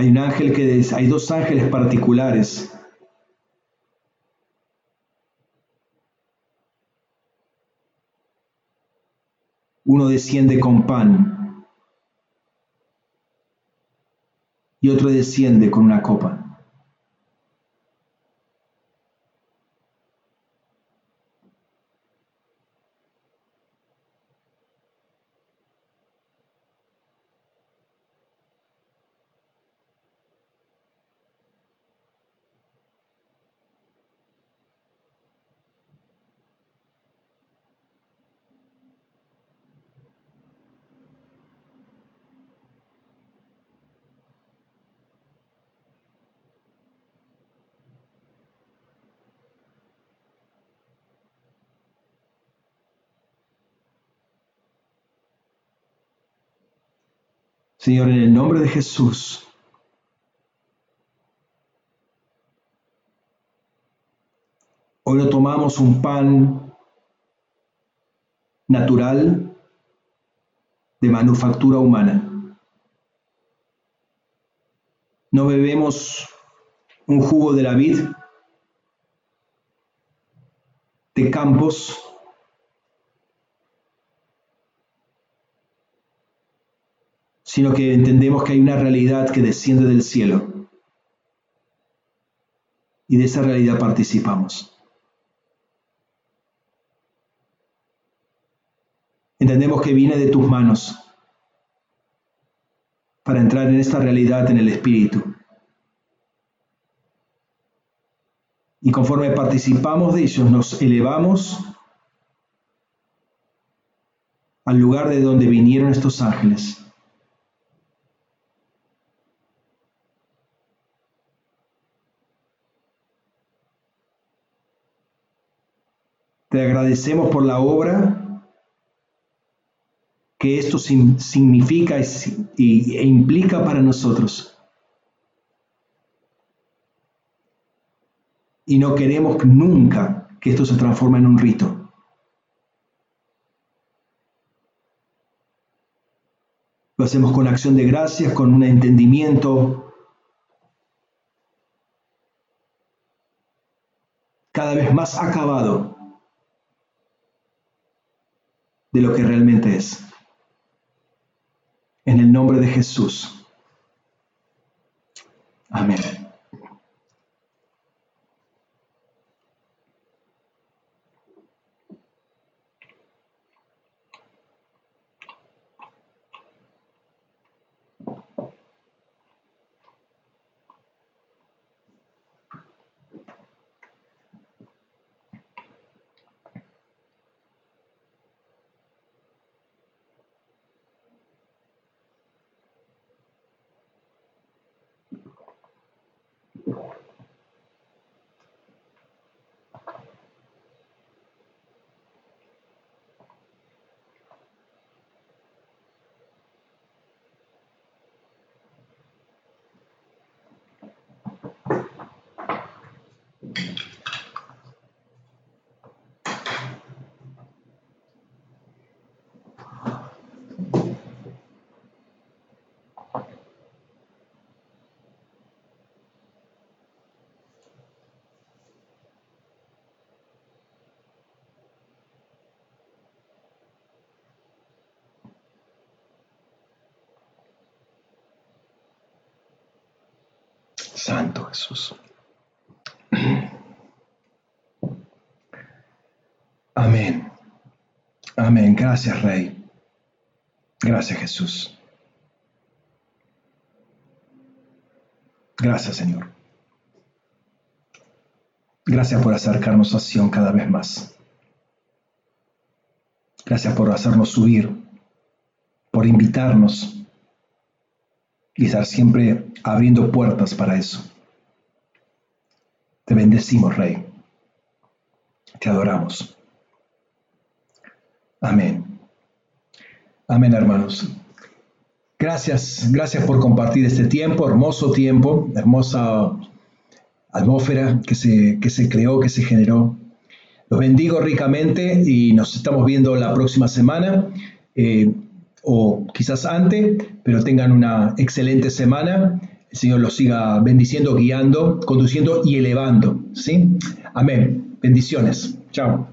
Hay un ángel que hay dos ángeles particulares. Uno desciende con pan y otro desciende con una copa. Señor, en el nombre de Jesús, hoy no tomamos un pan natural de manufactura humana. No bebemos un jugo de la vid de campos sino que entendemos que hay una realidad que desciende del cielo. Y de esa realidad participamos. Entendemos que viene de tus manos para entrar en esta realidad en el Espíritu. Y conforme participamos de ellos, nos elevamos al lugar de donde vinieron estos ángeles. Te agradecemos por la obra que esto significa e implica para nosotros. Y no queremos nunca que esto se transforme en un rito. Lo hacemos con acción de gracias, con un entendimiento cada vez más acabado de lo que realmente es. En el nombre de Jesús. Amén. Santo Jesús. Amén. Amén. Gracias, Rey. Gracias, Jesús. Gracias, Señor. Gracias por acercarnos a Sion cada vez más. Gracias por hacernos subir, por invitarnos y estar siempre abriendo puertas para eso. Te bendecimos, Rey. Te adoramos. Amén. Amén, hermanos. Gracias, gracias por compartir este tiempo, hermoso tiempo, hermosa atmósfera que se, que se creó, que se generó. Los bendigo ricamente y nos estamos viendo la próxima semana eh, o quizás antes, pero tengan una excelente semana. El Señor los siga bendiciendo, guiando, conduciendo y elevando. ¿sí? Amén. Bendiciones. Chao.